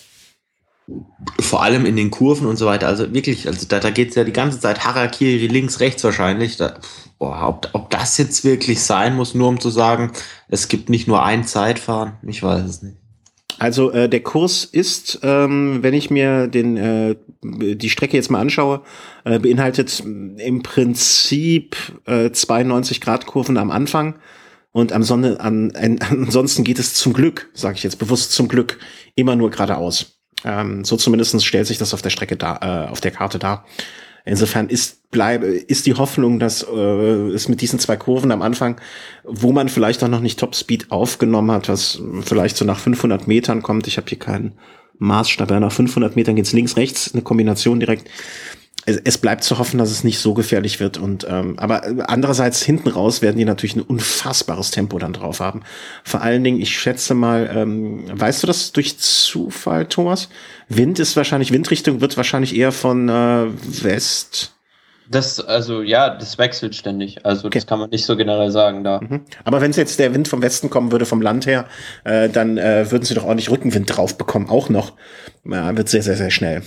Vor allem in den Kurven und so weiter. Also wirklich, also da, da geht es ja die ganze Zeit Harakiri links, rechts wahrscheinlich. Da, boah, ob, ob das jetzt wirklich sein muss, nur um zu sagen, es gibt nicht nur ein Zeitfahren, ich weiß es nicht. Also äh, der Kurs ist, ähm, wenn ich mir den äh, die Strecke jetzt mal anschaue, äh, beinhaltet im Prinzip äh, 92 Grad Kurven am Anfang und am Sonne an, an, ansonsten geht es zum Glück, sage ich jetzt bewusst zum Glück, immer nur geradeaus. Ähm, so zumindestens stellt sich das auf der Strecke da, äh, auf der Karte dar. Insofern ist bleibe ist die Hoffnung, dass äh, es mit diesen zwei Kurven am Anfang, wo man vielleicht auch noch nicht Topspeed aufgenommen hat, was vielleicht so nach 500 Metern kommt. Ich habe hier keinen Maßstab. Nach 500 Metern geht's links rechts eine Kombination direkt es, es bleibt zu hoffen, dass es nicht so gefährlich wird. Und ähm, aber andererseits hinten raus werden die natürlich ein unfassbares Tempo dann drauf haben. Vor allen Dingen, ich schätze mal, ähm, weißt du das durch Zufall, Thomas? Wind ist wahrscheinlich Windrichtung wird wahrscheinlich eher von äh, West. Das, also ja, das wechselt ständig. Also okay. das kann man nicht so generell sagen da. Mhm. Aber wenn jetzt der Wind vom Westen kommen würde, vom Land her, äh, dann äh, würden sie doch ordentlich Rückenwind drauf bekommen, auch noch. Ja, wird sehr, sehr, sehr schnell.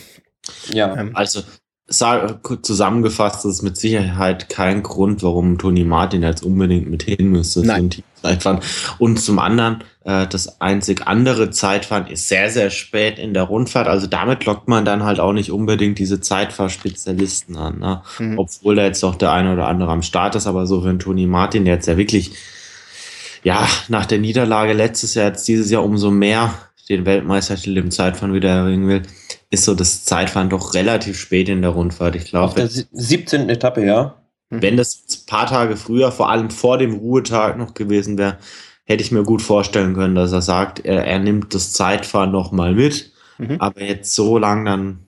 Ja, ähm, also zusammengefasst, das ist mit Sicherheit kein Grund, warum Toni Martin jetzt unbedingt mit hin müsste Nein. Zeitfahren. Und zum anderen, äh, das einzig andere Zeitfahren ist sehr, sehr spät in der Rundfahrt. Also damit lockt man dann halt auch nicht unbedingt diese Zeitfahrspezialisten an. Ne? Mhm. Obwohl da jetzt doch der eine oder andere am Start ist. Aber so für einen Toni Martin, der jetzt ja wirklich, ja, nach der Niederlage letztes Jahr, jetzt dieses Jahr umso mehr den Weltmeistertitel im Zeitfahren wieder erringen will, ist so das Zeitfahren doch relativ spät in der Rundfahrt. Ich glaube. Auf der 17. Etappe, ja. Mhm. Wenn das ein paar Tage früher, vor allem vor dem Ruhetag noch gewesen wäre, hätte ich mir gut vorstellen können, dass er sagt, er, er nimmt das Zeitfahren noch mal mit. Mhm. Aber jetzt so lang dann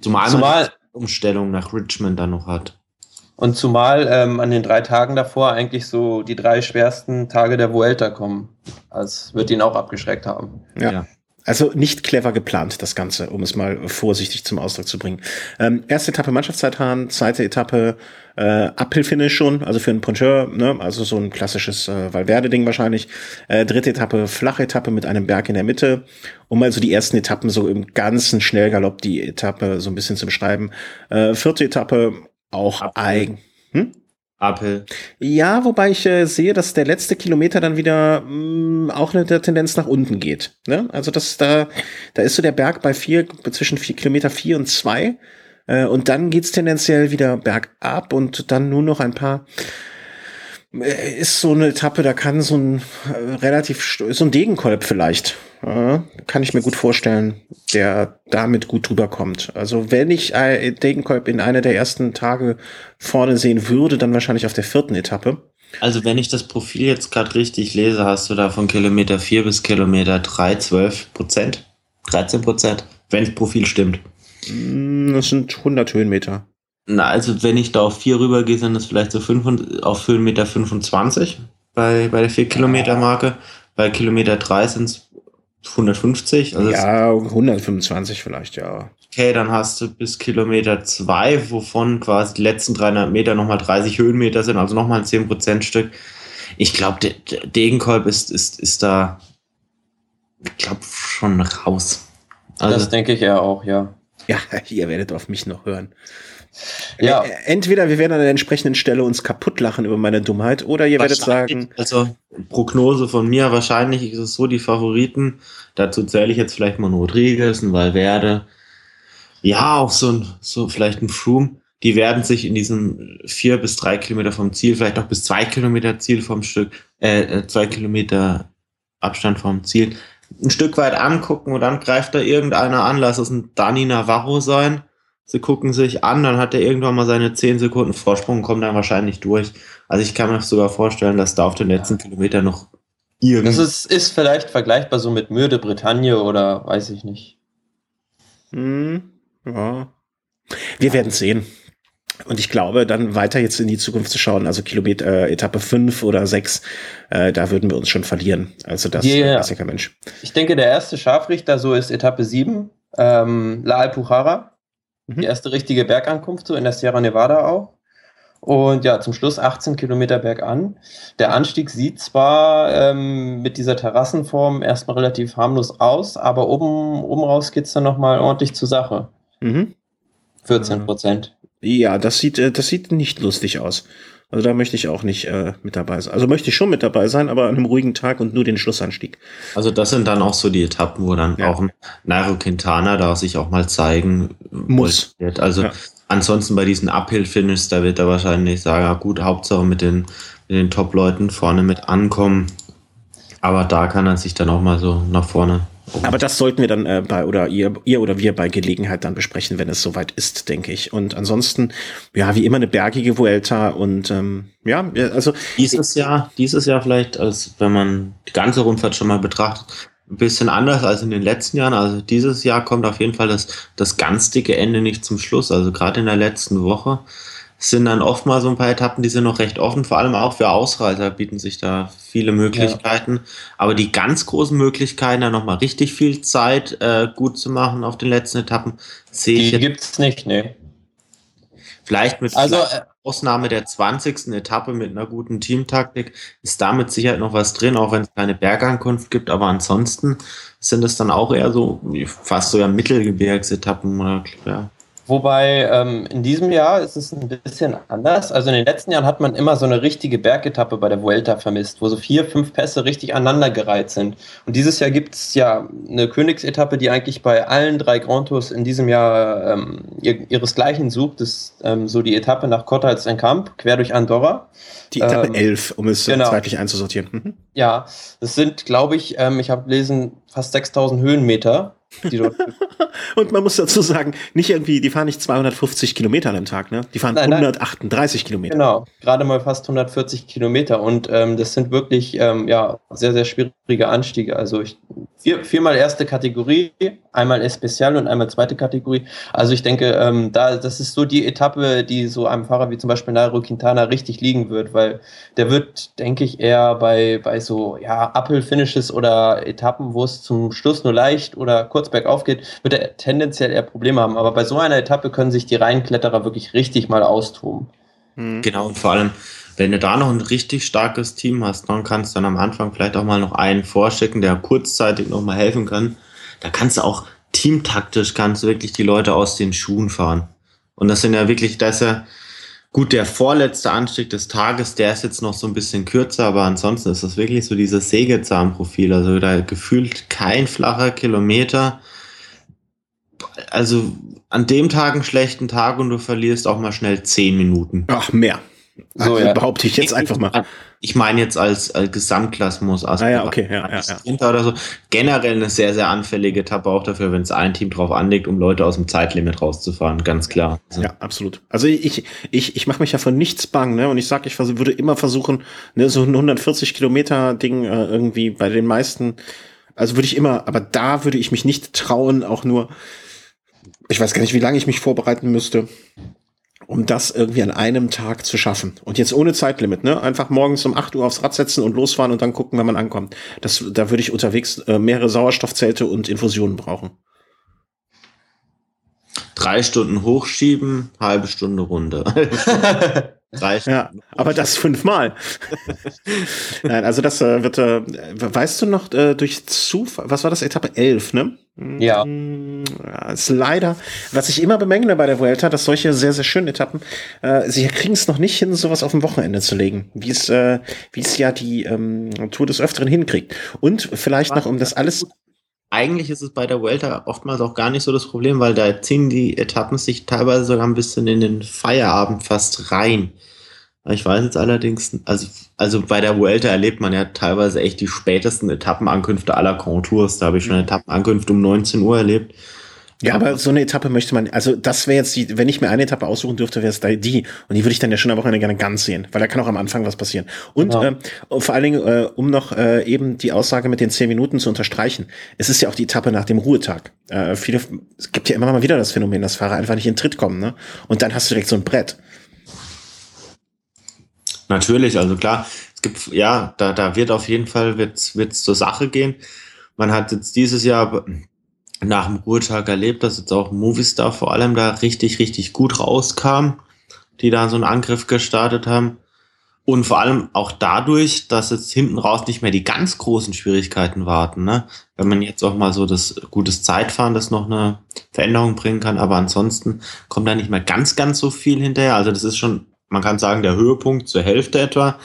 zumal, zumal Umstellung nach Richmond dann noch hat. Und zumal ähm, an den drei Tagen davor eigentlich so die drei schwersten Tage der Vuelta kommen. Das wird ihn auch abgeschreckt haben. Ja. ja. Also nicht clever geplant, das Ganze, um es mal vorsichtig zum Ausdruck zu bringen. Ähm, erste Etappe Mannschaftszeitfahren, zweite Etappe äh, Uphill-Finish schon, also für einen Poncheur, ne? also so ein klassisches äh, Valverde-Ding wahrscheinlich. Äh, dritte Etappe flache Etappe mit einem Berg in der Mitte, um also die ersten Etappen so im ganzen Schnellgalopp die Etappe so ein bisschen zu beschreiben. Äh, vierte Etappe auch eigen. Hm? Apple. Ja, wobei ich äh, sehe, dass der letzte Kilometer dann wieder mh, mm, auch eine Tendenz nach unten geht. Ne? Also das da, da ist so der Berg bei vier, zwischen vier Kilometer vier und zwei. Äh, und dann geht's tendenziell wieder bergab und dann nur noch ein paar ist so eine Etappe, da kann so ein äh, relativ so ein Degenkolb vielleicht äh, kann ich mir gut vorstellen, der damit gut drüber kommt. Also wenn ich äh, Degenkolb in einer der ersten Tage vorne sehen würde, dann wahrscheinlich auf der vierten Etappe. Also wenn ich das Profil jetzt gerade richtig lese, hast du da von Kilometer 4 bis Kilometer 3 12 Prozent, 13 Prozent, wenn das Profil stimmt. Mm, das sind 100 Höhenmeter. Na, also wenn ich da auf 4 rübergehe, sind das vielleicht so 5, auf Höhenmeter 25 bei, bei der 4 Kilometer Marke. Bei Kilometer 3 sind es 150? Also ja, 125 vielleicht, ja. Okay, dann hast du bis Kilometer 2, wovon quasi die letzten 300 Meter nochmal 30 Höhenmeter sind, also nochmal ein 10% Stück. Ich glaube, der Degenkolb ist, ist, ist da, ich glaube, schon raus. Also, das denke ich ja auch, ja. Ja, ihr werdet auf mich noch hören. Ja. Äh, entweder wir werden an der entsprechenden Stelle uns kaputt lachen über meine Dummheit oder ihr werdet sagen. Also Prognose von mir, wahrscheinlich ist es so, die Favoriten, dazu zähle ich jetzt vielleicht mal Rodriguez, ein Valverde, Ja, auch so ein, so vielleicht ein Froome. Die werden sich in diesem vier bis drei Kilometer vom Ziel, vielleicht auch bis zwei Kilometer Ziel vom Stück, äh, äh, zwei Kilometer Abstand vom Ziel, ein Stück weit angucken und dann greift da irgendeiner an, lass es ein Dani Navarro sein. Sie gucken sich an, dann hat er irgendwann mal seine zehn Sekunden Vorsprung und kommt dann wahrscheinlich durch. Also ich kann mir sogar vorstellen, dass da auf den letzten Kilometer noch irgendwie. Das ist, ist vielleicht vergleichbar so mit Mürde Bretagne oder weiß ich nicht. Hm, ja. Wir werden sehen. Und ich glaube, dann weiter jetzt in die Zukunft zu schauen, also Kilometer, äh, Etappe 5 oder 6, äh, da würden wir uns schon verlieren. Also das yeah. ist ja kein Mensch. Ich denke, der erste Scharfrichter so ist Etappe 7, ähm, La Alpujarra. Mhm. Die erste richtige Bergankunft, so in der Sierra Nevada auch. Und ja, zum Schluss 18 Kilometer bergan. Der Anstieg sieht zwar ähm, mit dieser Terrassenform erstmal relativ harmlos aus, aber oben, oben raus geht's dann nochmal ordentlich zur Sache. Mhm. 14 Prozent. Ja, das sieht, äh, das sieht nicht lustig aus. Also da möchte ich auch nicht äh, mit dabei sein. Also möchte ich schon mit dabei sein, aber an einem ruhigen Tag und nur den Schlussanstieg. Also das sind dann auch so die Etappen, wo dann ja. auch ein Nairo Quintana da sich auch mal zeigen muss. Wird. Also ja. ansonsten bei diesen Uphill-Finishes, da wird er wahrscheinlich sagen, ja gut, Hauptsache mit den, mit den Top-Leuten vorne mit ankommen. Aber da kann er sich dann auch mal so nach vorne aber das sollten wir dann äh, bei oder ihr, ihr oder wir bei Gelegenheit dann besprechen, wenn es soweit ist, denke ich. Und ansonsten, ja, wie immer eine bergige Vuelta und ähm, ja, also dieses Jahr, dieses Jahr vielleicht, als wenn man die ganze Rundfahrt schon mal betrachtet, ein bisschen anders als in den letzten Jahren. Also dieses Jahr kommt auf jeden Fall das, das ganz dicke Ende nicht zum Schluss. Also gerade in der letzten Woche sind dann oft mal so ein paar Etappen, die sind noch recht offen, vor allem auch für Ausreißer bieten sich da viele Möglichkeiten. Ja. Aber die ganz großen Möglichkeiten, da nochmal richtig viel Zeit äh, gut zu machen auf den letzten Etappen, sehe ich. Die gibt's nicht, ne. Vielleicht mit also, äh, Ausnahme der 20. Etappe mit einer guten Teamtaktik ist damit sicher noch was drin, auch wenn es keine Bergankunft gibt. Aber ansonsten sind es dann auch eher so fast so ja Mittelgebirgsetappen oder ja, Wobei ähm, in diesem Jahr ist es ein bisschen anders. Also in den letzten Jahren hat man immer so eine richtige Bergetappe bei der Vuelta vermisst, wo so vier, fünf Pässe richtig aneinandergereiht sind. Und dieses Jahr gibt es ja eine Königsetappe, die eigentlich bei allen drei Grand Tours in diesem Jahr ähm, ihresgleichen sucht. Das ist ähm, so die Etappe nach Cottals en Camp, quer durch Andorra. Die Etappe ähm, 11, um es genau. zeitlich einzusortieren. Mhm. Ja, das sind, glaube ich, ähm, ich habe gelesen, fast 6000 Höhenmeter und man muss dazu sagen, nicht irgendwie, die fahren nicht 250 Kilometer am Tag, ne? Die fahren nein, 138 nein. Kilometer. Genau, gerade mal fast 140 Kilometer und ähm, das sind wirklich ähm, ja sehr, sehr schwierige Anstiege. Also ich, vier, viermal erste Kategorie, einmal Especial und einmal zweite Kategorie. Also ich denke, ähm, da das ist so die Etappe, die so einem Fahrer wie zum Beispiel Nairo Quintana richtig liegen wird, weil der wird, denke ich, eher bei, bei so ja, Uphill-Finishes oder Etappen, wo es zum Schluss nur leicht oder kurz bergauf geht, wird er tendenziell eher Probleme haben. Aber bei so einer Etappe können sich die Reihenkletterer wirklich richtig mal austoben. Mhm. Genau, und vor allem, wenn du da noch ein richtig starkes Team hast, dann kannst du dann am Anfang vielleicht auch mal noch einen vorschicken, der kurzzeitig noch mal helfen kann. Da kannst du auch teamtaktisch kannst du wirklich die Leute aus den Schuhen fahren. Und das sind ja wirklich, das ist ja, Gut, der vorletzte Anstieg des Tages, der ist jetzt noch so ein bisschen kürzer, aber ansonsten ist das wirklich so dieses Sägezahnprofil. Also da gefühlt kein flacher Kilometer. Also an dem Tag einen schlechten Tag und du verlierst auch mal schnell zehn Minuten. Ach, mehr. So, also, ja. behaupte ich jetzt einfach mal. Ich meine jetzt als, als Gesamtklasmus, also ah, ja, okay, ja, ja, ja. oder so. Generell eine sehr, sehr anfällige Etappe auch dafür, wenn es ein Team drauf anlegt, um Leute aus dem Zeitlimit rauszufahren, ganz klar. Also. Ja, absolut. Also ich, ich, ich mache mich ja von nichts bang, ne? Und ich sag, ich würde immer versuchen, ne, so ein 140 Kilometer Ding äh, irgendwie bei den meisten, also würde ich immer, aber da würde ich mich nicht trauen, auch nur, ich weiß gar nicht, wie lange ich mich vorbereiten müsste um das irgendwie an einem Tag zu schaffen. Und jetzt ohne Zeitlimit, ne? Einfach morgens um 8 Uhr aufs Rad setzen und losfahren und dann gucken, wenn man ankommt. Das, da würde ich unterwegs äh, mehrere Sauerstoffzelte und Infusionen brauchen. Drei Stunden hochschieben, halbe Stunde Runde. Drei Stunden ja, aber das fünfmal. Nein, also das äh, wird, äh, weißt du noch, äh, durch Zufall, was war das, Etappe 11, ne? Ja. ja. Ist leider, was ich immer bemängle bei der Vuelta, dass solche sehr, sehr schönen Etappen, äh, sie kriegen es noch nicht hin, sowas auf dem Wochenende zu legen, wie es, äh, wie es ja die ähm, Tour des Öfteren hinkriegt. Und vielleicht noch, um das alles. eigentlich ist es bei der Welter oftmals auch gar nicht so das Problem, weil da ziehen die Etappen sich teilweise sogar ein bisschen in den Feierabend fast rein. Ich weiß jetzt allerdings, also, also bei der Vuelta erlebt man ja teilweise echt die spätesten Etappenankünfte aller Contours. Da habe ich schon mhm. Etappenankünfte um 19 Uhr erlebt. Ja, aber so eine Etappe möchte man, also das wäre jetzt die, wenn ich mir eine Etappe aussuchen dürfte, wäre es die. Und die würde ich dann ja schon am Wochenende gerne ganz sehen, weil da kann auch am Anfang was passieren. Und genau. äh, vor allen Dingen, äh, um noch äh, eben die Aussage mit den zehn Minuten zu unterstreichen, es ist ja auch die Etappe nach dem Ruhetag. Äh, viele, es gibt ja immer mal wieder das Phänomen, dass Fahrer einfach nicht in Tritt kommen, ne? Und dann hast du direkt so ein Brett. Natürlich, also klar, es gibt, ja, da, da wird auf jeden Fall wird's, wird's zur Sache gehen. Man hat jetzt dieses Jahr nach dem Ruhetag erlebt, dass jetzt auch Movistar vor allem da richtig, richtig gut rauskam, die da so einen Angriff gestartet haben. Und vor allem auch dadurch, dass jetzt hinten raus nicht mehr die ganz großen Schwierigkeiten warten. Ne? Wenn man jetzt auch mal so das gutes Zeitfahren, das noch eine Veränderung bringen kann, aber ansonsten kommt da nicht mehr ganz, ganz so viel hinterher. Also das ist schon, man kann sagen, der Höhepunkt zur Hälfte etwa.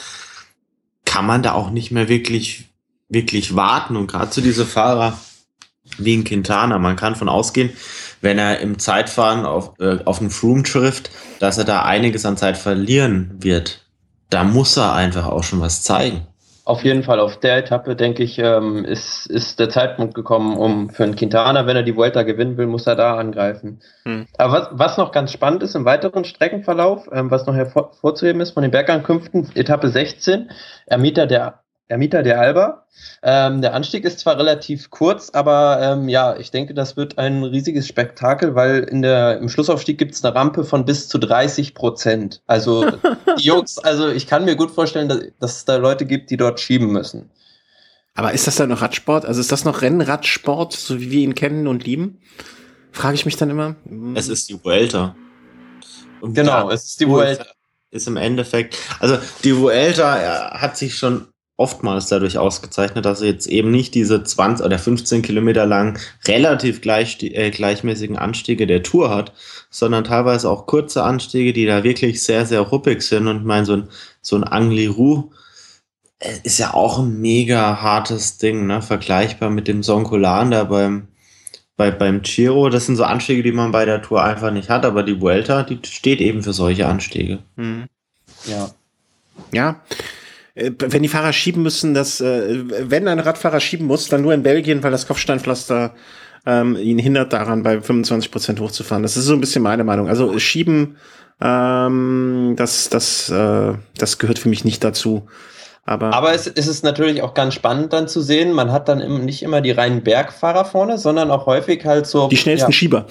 Kann man da auch nicht mehr wirklich, wirklich warten. Und gerade zu diese Fahrer, wie ein Quintana. Man kann von ausgehen, wenn er im Zeitfahren auf, äh, auf den Froome trifft, dass er da einiges an Zeit verlieren wird. Da muss er einfach auch schon was zeigen. Auf jeden Fall, auf der Etappe, denke ich, ähm, ist, ist der Zeitpunkt gekommen, um für einen Quintana, wenn er die Vuelta gewinnen will, muss er da angreifen. Hm. Aber was, was noch ganz spannend ist im weiteren Streckenverlauf, ähm, was noch hervorzuheben ist von den Bergankünften, Etappe 16, Ermieter der Ermieter der Alba. Ähm, der Anstieg ist zwar relativ kurz, aber ähm, ja, ich denke, das wird ein riesiges Spektakel, weil in der, im Schlussaufstieg gibt es eine Rampe von bis zu 30 Prozent. Also die Jungs, also ich kann mir gut vorstellen, dass, dass es da Leute gibt, die dort schieben müssen. Aber ist das dann noch Radsport? Also ist das noch Rennradsport, so wie wir ihn kennen und lieben? Frage ich mich dann immer. Es ist die Vuelta. Und genau, es ist die Vuelta. Ist im Endeffekt, also die Vuelta hat sich schon oftmals dadurch ausgezeichnet, dass er jetzt eben nicht diese 20 oder 15 Kilometer lang relativ gleich, äh, gleichmäßigen Anstiege der Tour hat, sondern teilweise auch kurze Anstiege, die da wirklich sehr, sehr ruppig sind. Und ich meine, so ein, so ein Angliru äh, ist ja auch ein mega hartes Ding, ne? vergleichbar mit dem Sonkolan da beim, bei, beim Giro. Das sind so Anstiege, die man bei der Tour einfach nicht hat, aber die Vuelta, die steht eben für solche Anstiege. Mhm. Ja. Ja, wenn die Fahrer schieben müssen, dass äh, wenn ein Radfahrer schieben muss, dann nur in Belgien, weil das Kopfsteinpflaster ähm, ihn hindert daran, bei 25 Prozent hochzufahren. Das ist so ein bisschen meine Meinung. Also schieben, ähm, das, das, äh, das gehört für mich nicht dazu. Aber, Aber es, es ist natürlich auch ganz spannend dann zu sehen, man hat dann nicht immer die reinen Bergfahrer vorne, sondern auch häufig halt so. Die schnellsten ja, Schieber.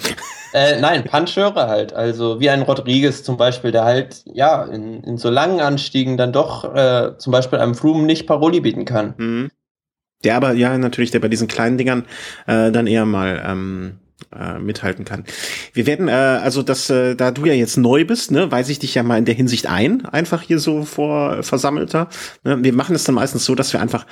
Äh, nein, Puncheure halt. Also wie ein Rodriguez zum Beispiel, der halt ja in, in so langen Anstiegen dann doch äh, zum Beispiel einem Froome nicht Paroli bieten kann. Mhm. Der aber ja natürlich, der bei diesen kleinen Dingern äh, dann eher mal ähm, äh, mithalten kann. Wir werden, äh, also das, äh, da du ja jetzt neu bist, ne, weise ich dich ja mal in der Hinsicht ein, einfach hier so vor Versammelter. Ne? Wir machen es dann meistens so, dass wir einfach,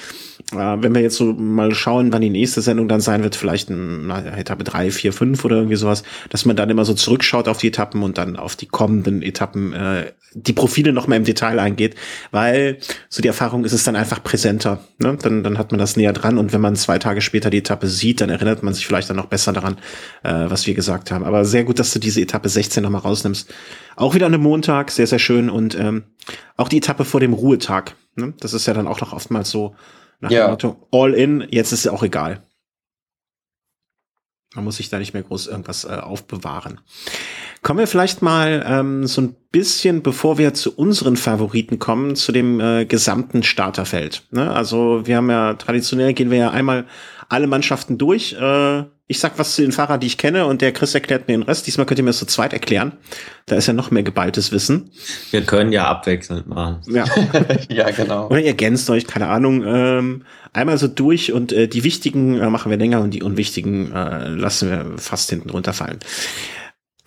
äh, wenn wir jetzt so mal schauen, wann die nächste Sendung dann sein wird, vielleicht in Etappe drei, vier, fünf oder irgendwie sowas, dass man dann immer so zurückschaut auf die Etappen und dann auf die kommenden Etappen äh, die Profile noch mal im Detail eingeht, weil so die Erfahrung ist es dann einfach präsenter. Ne? Dann, dann hat man das näher dran und wenn man zwei Tage später die Etappe sieht, dann erinnert man sich vielleicht dann noch besser daran, äh, was wir gesagt haben. Aber sehr gut, dass du diese Etappe 16 nochmal rausnimmst. Auch wieder an einem Montag, sehr, sehr schön. Und ähm, auch die Etappe vor dem Ruhetag. Ne? Das ist ja dann auch noch oftmals so nach ja. dem Motto, all in, jetzt ist ja auch egal. Man muss sich da nicht mehr groß irgendwas äh, aufbewahren. Kommen wir vielleicht mal ähm, so ein bisschen, bevor wir zu unseren Favoriten kommen, zu dem äh, gesamten Starterfeld. Ne? Also wir haben ja traditionell gehen wir ja einmal alle Mannschaften durch. Äh, ich sag was zu den Fahrern, die ich kenne, und der Chris erklärt mir den Rest. Diesmal könnt ihr mir das zu zweit erklären. Da ist ja noch mehr geballtes Wissen. Wir können ja abwechselnd machen. Ja, ja genau. Oder ihr ergänzt euch, keine Ahnung. Ähm, einmal so durch und äh, die wichtigen äh, machen wir länger und die unwichtigen äh, lassen wir fast hinten runterfallen.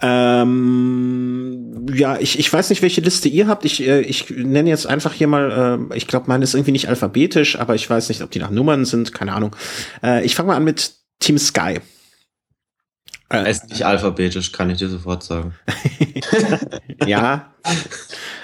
Ähm, ja, ich, ich weiß nicht, welche Liste ihr habt. Ich, äh, ich nenne jetzt einfach hier mal, äh, ich glaube, meine ist irgendwie nicht alphabetisch, aber ich weiß nicht, ob die nach Nummern sind, keine Ahnung. Äh, ich fange mal an mit Team Sky. Er ist nicht alphabetisch, kann ich dir sofort sagen. ja.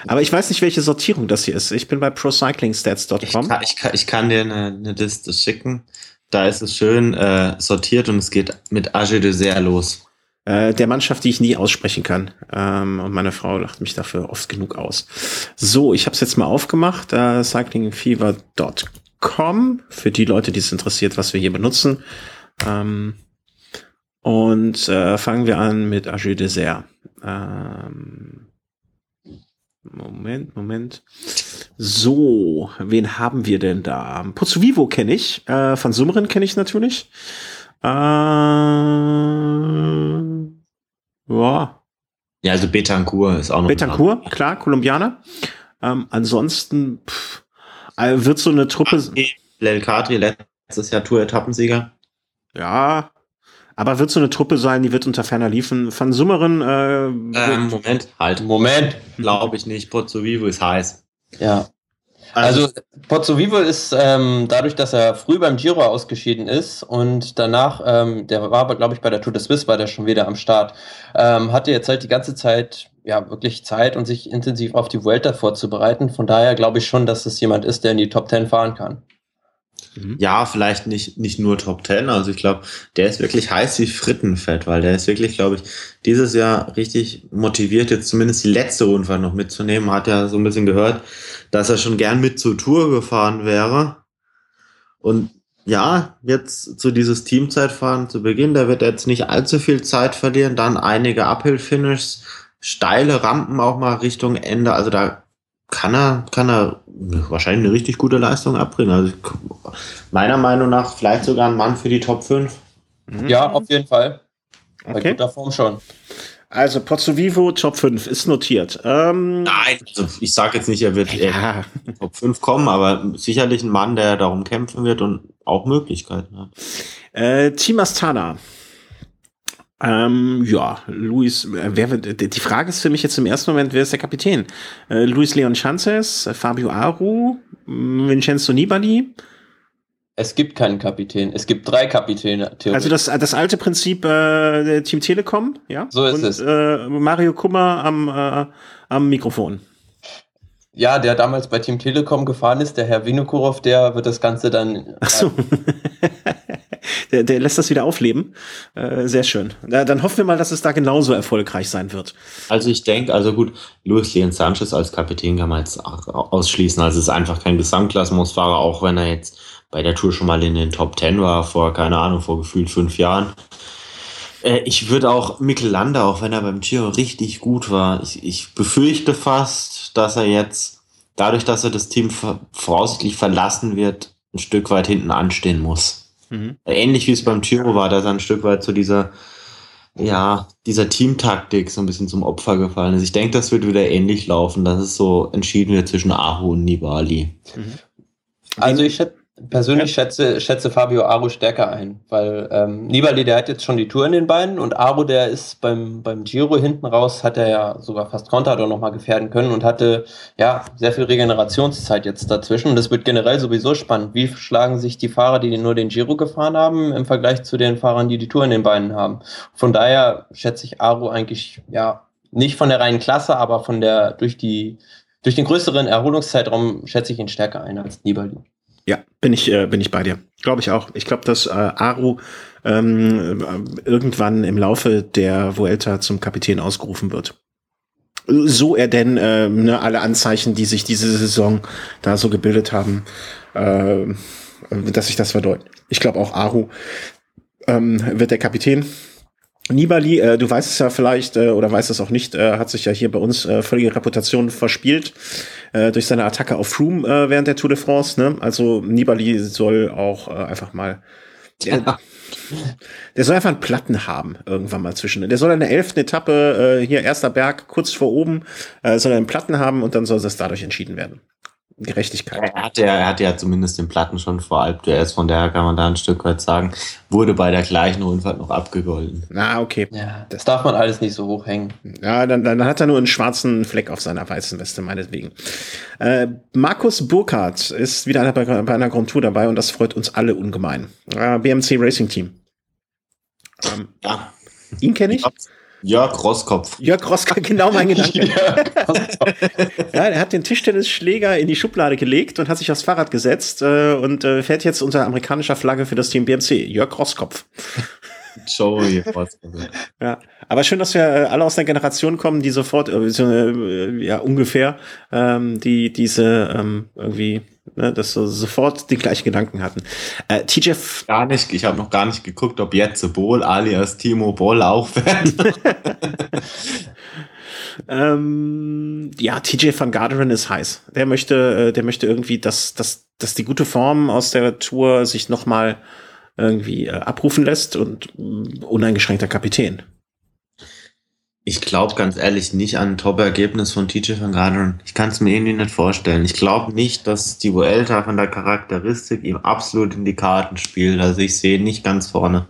Aber ich weiß nicht, welche Sortierung das hier ist. Ich bin bei procyclingstats.com. Ich kann, ich, kann, ich kann dir eine, eine Liste schicken. Da ist es schön äh, sortiert und es geht mit Age de Serre los. Äh, der Mannschaft, die ich nie aussprechen kann. Ähm, und meine Frau lacht mich dafür oft genug aus. So, ich habe es jetzt mal aufgemacht. Äh, cyclingfever.com für die Leute, die es interessiert, was wir hier benutzen. Ähm, und äh, fangen wir an mit Age de Serre. Ähm, Moment, Moment. So, wen haben wir denn da? Pozzo Vivo kenne ich. Äh, Van Summeren kenne ich natürlich. Äh, ja. Ja, also Betancourt ist auch noch. Betancourt, klar, Kolumbianer. Ähm, ansonsten pff, äh, wird so eine Truppe. Lel Kadri, letztes Jahr Tour-Etappensieger. Ja, aber wird so eine Truppe sein, die wird unter ferner liefen. Van Summeren. Äh, ähm, Moment, halt. Moment. Glaube ich nicht. Pozzo Vivo ist heiß. Ja. Also, also Pozzo Vivo ist ähm, dadurch, dass er früh beim Giro ausgeschieden ist und danach, ähm, der war aber, glaube ich, bei der Tour de Suisse, war der schon wieder am Start, ähm, hatte jetzt halt die ganze Zeit ja wirklich Zeit und sich intensiv auf die Vuelta vorzubereiten. Von daher glaube ich schon, dass es jemand ist, der in die Top Ten fahren kann. Mhm. Ja, vielleicht nicht, nicht nur Top Ten. Also ich glaube, der ist wirklich heiß wie Frittenfett, weil der ist wirklich, glaube ich, dieses Jahr richtig motiviert, jetzt zumindest die letzte Rundfahrt noch mitzunehmen. Hat ja so ein bisschen gehört, dass er schon gern mit zur Tour gefahren wäre. Und ja, jetzt zu dieses Teamzeitfahren zu Beginn, da wird er jetzt nicht allzu viel Zeit verlieren. Dann einige Uphill-Finishes, steile Rampen auch mal Richtung Ende. Also da kann er, kann er wahrscheinlich eine richtig gute Leistung abbringen. Also meiner Meinung nach vielleicht sogar ein Mann für die Top 5. Mhm. Ja, auf jeden Fall. Bei okay. guter Form schon. Also Pozzo Vivo Top 5 ist notiert. Ähm, Nein, also ich sage jetzt nicht, er wird ja. Top 5 kommen, aber sicherlich ein Mann, der darum kämpfen wird und auch Möglichkeiten hat. Äh, Team Astana. Ähm, ja, Luis, äh, wer wird, die Frage ist für mich jetzt im ersten Moment, wer ist der Kapitän? Äh, Luis Leon Chances, Fabio Aru, Vincenzo Nibali? Es gibt keinen Kapitän. Es gibt drei Kapitäne. Also das, das alte Prinzip äh, Team Telekom, ja? So ist Und, es. Äh, Mario Kummer am, äh, am Mikrofon. Ja, der damals bei Team Telekom gefahren ist, der Herr Vinokurov, der wird das Ganze dann. Ach so. der, der lässt das wieder aufleben. Äh, sehr schön. Da, dann hoffen wir mal, dass es da genauso erfolgreich sein wird. Also ich denke, also gut, Luis Leon Sanchez als Kapitän kann man jetzt ausschließen. Also es ist einfach kein Gesamtklassementsfahrer, auch wenn er jetzt bei der Tour schon mal in den Top Ten war, vor, keine Ahnung, vor gefühlt fünf Jahren. Äh, ich würde auch Mikkel Lander, auch wenn er beim Giro richtig gut war, ich, ich befürchte fast, dass er jetzt, dadurch, dass er das Team voraussichtlich verlassen wird, ein Stück weit hinten anstehen muss. Mhm. Ähnlich wie es beim Giro war, dass er ein Stück weit zu dieser, ja, dieser Teamtaktik so ein bisschen zum Opfer gefallen ist. Ich denke, das wird wieder ähnlich laufen, dass es so entschieden wird zwischen Ahu und Nibali. Mhm. Also ich hätte persönlich ja. schätze, schätze Fabio Aru stärker ein, weil ähm, Nibali, der hat jetzt schon die Tour in den Beinen und Aru, der ist beim, beim Giro hinten raus, hat er ja sogar fast Contador nochmal gefährden können und hatte ja sehr viel Regenerationszeit jetzt dazwischen. Und das wird generell sowieso spannend. Wie schlagen sich die Fahrer, die nur den Giro gefahren haben, im Vergleich zu den Fahrern, die die Tour in den Beinen haben? Von daher schätze ich Aru eigentlich, ja, nicht von der reinen Klasse, aber von der, durch die, durch den größeren Erholungszeitraum schätze ich ihn stärker ein als Nibali. Ja, bin ich, äh, bin ich bei dir. Glaube ich auch. Ich glaube, dass äh, Aru ähm, äh, irgendwann im Laufe der Vuelta zum Kapitän ausgerufen wird. So er denn äh, ne, alle Anzeichen, die sich diese Saison da so gebildet haben, äh, dass sich das verdeutlicht. Ich glaube auch Aru ähm, wird der Kapitän. Nibali, äh, du weißt es ja vielleicht äh, oder weißt es auch nicht, äh, hat sich ja hier bei uns äh, völlige Reputation verspielt äh, durch seine Attacke auf Froome äh, während der Tour de France. Ne? Also Nibali soll auch äh, einfach mal der, der soll einfach einen Platten haben, irgendwann mal zwischen. Der soll in der elften Etappe, äh, hier erster Berg, kurz vor oben, äh, soll einen Platten haben und dann soll das dadurch entschieden werden. Gerechtigkeit. Er hatte, ja, er hatte ja zumindest den Platten schon vor Alp d'Huez, von daher kann man da ein Stück weit sagen, wurde bei der gleichen Rundfahrt noch abgegolden. Na, okay. Ja, das darf man alles nicht so hoch hängen. Ja, dann, dann hat er nur einen schwarzen Fleck auf seiner weißen Weste, meinetwegen. Äh, Markus Burkhardt ist wieder bei, bei einer Grand Tour dabei und das freut uns alle ungemein. Äh, BMC Racing Team. Ähm, ja. Ihn kenne ich. Jörg Rosskopf. Jörg Rosskopf, genau mein Gedanke. ja, er hat den Tischtennisschläger in die Schublade gelegt und hat sich aufs Fahrrad gesetzt äh, und äh, fährt jetzt unter amerikanischer Flagge für das Team BMC. Jörg Rosskopf. Joey Ja, aber schön, dass wir äh, alle aus der Generation kommen, die sofort, äh, äh, ja, ungefähr, ähm, die diese ähm, irgendwie ne, dass so sofort die gleichen Gedanken hatten. Äh, TJ gar nicht, ich habe noch gar nicht geguckt, ob jetzt Bohl alias Timo Boll auch wird. ähm, ja, TJ van Garderen ist heiß. Der möchte, äh, der möchte irgendwie, dass, dass, dass die gute Form aus der Tour sich noch mal irgendwie äh, abrufen lässt und äh, uneingeschränkter Kapitän. Ich glaube ganz ehrlich nicht an ein Top-Ergebnis von TJ van Garderen. Ich kann es mir irgendwie nicht vorstellen. Ich glaube nicht, dass die Vuelta von der Charakteristik ihm absolut in die Karten spielt. Also ich sehe ihn nicht ganz vorne.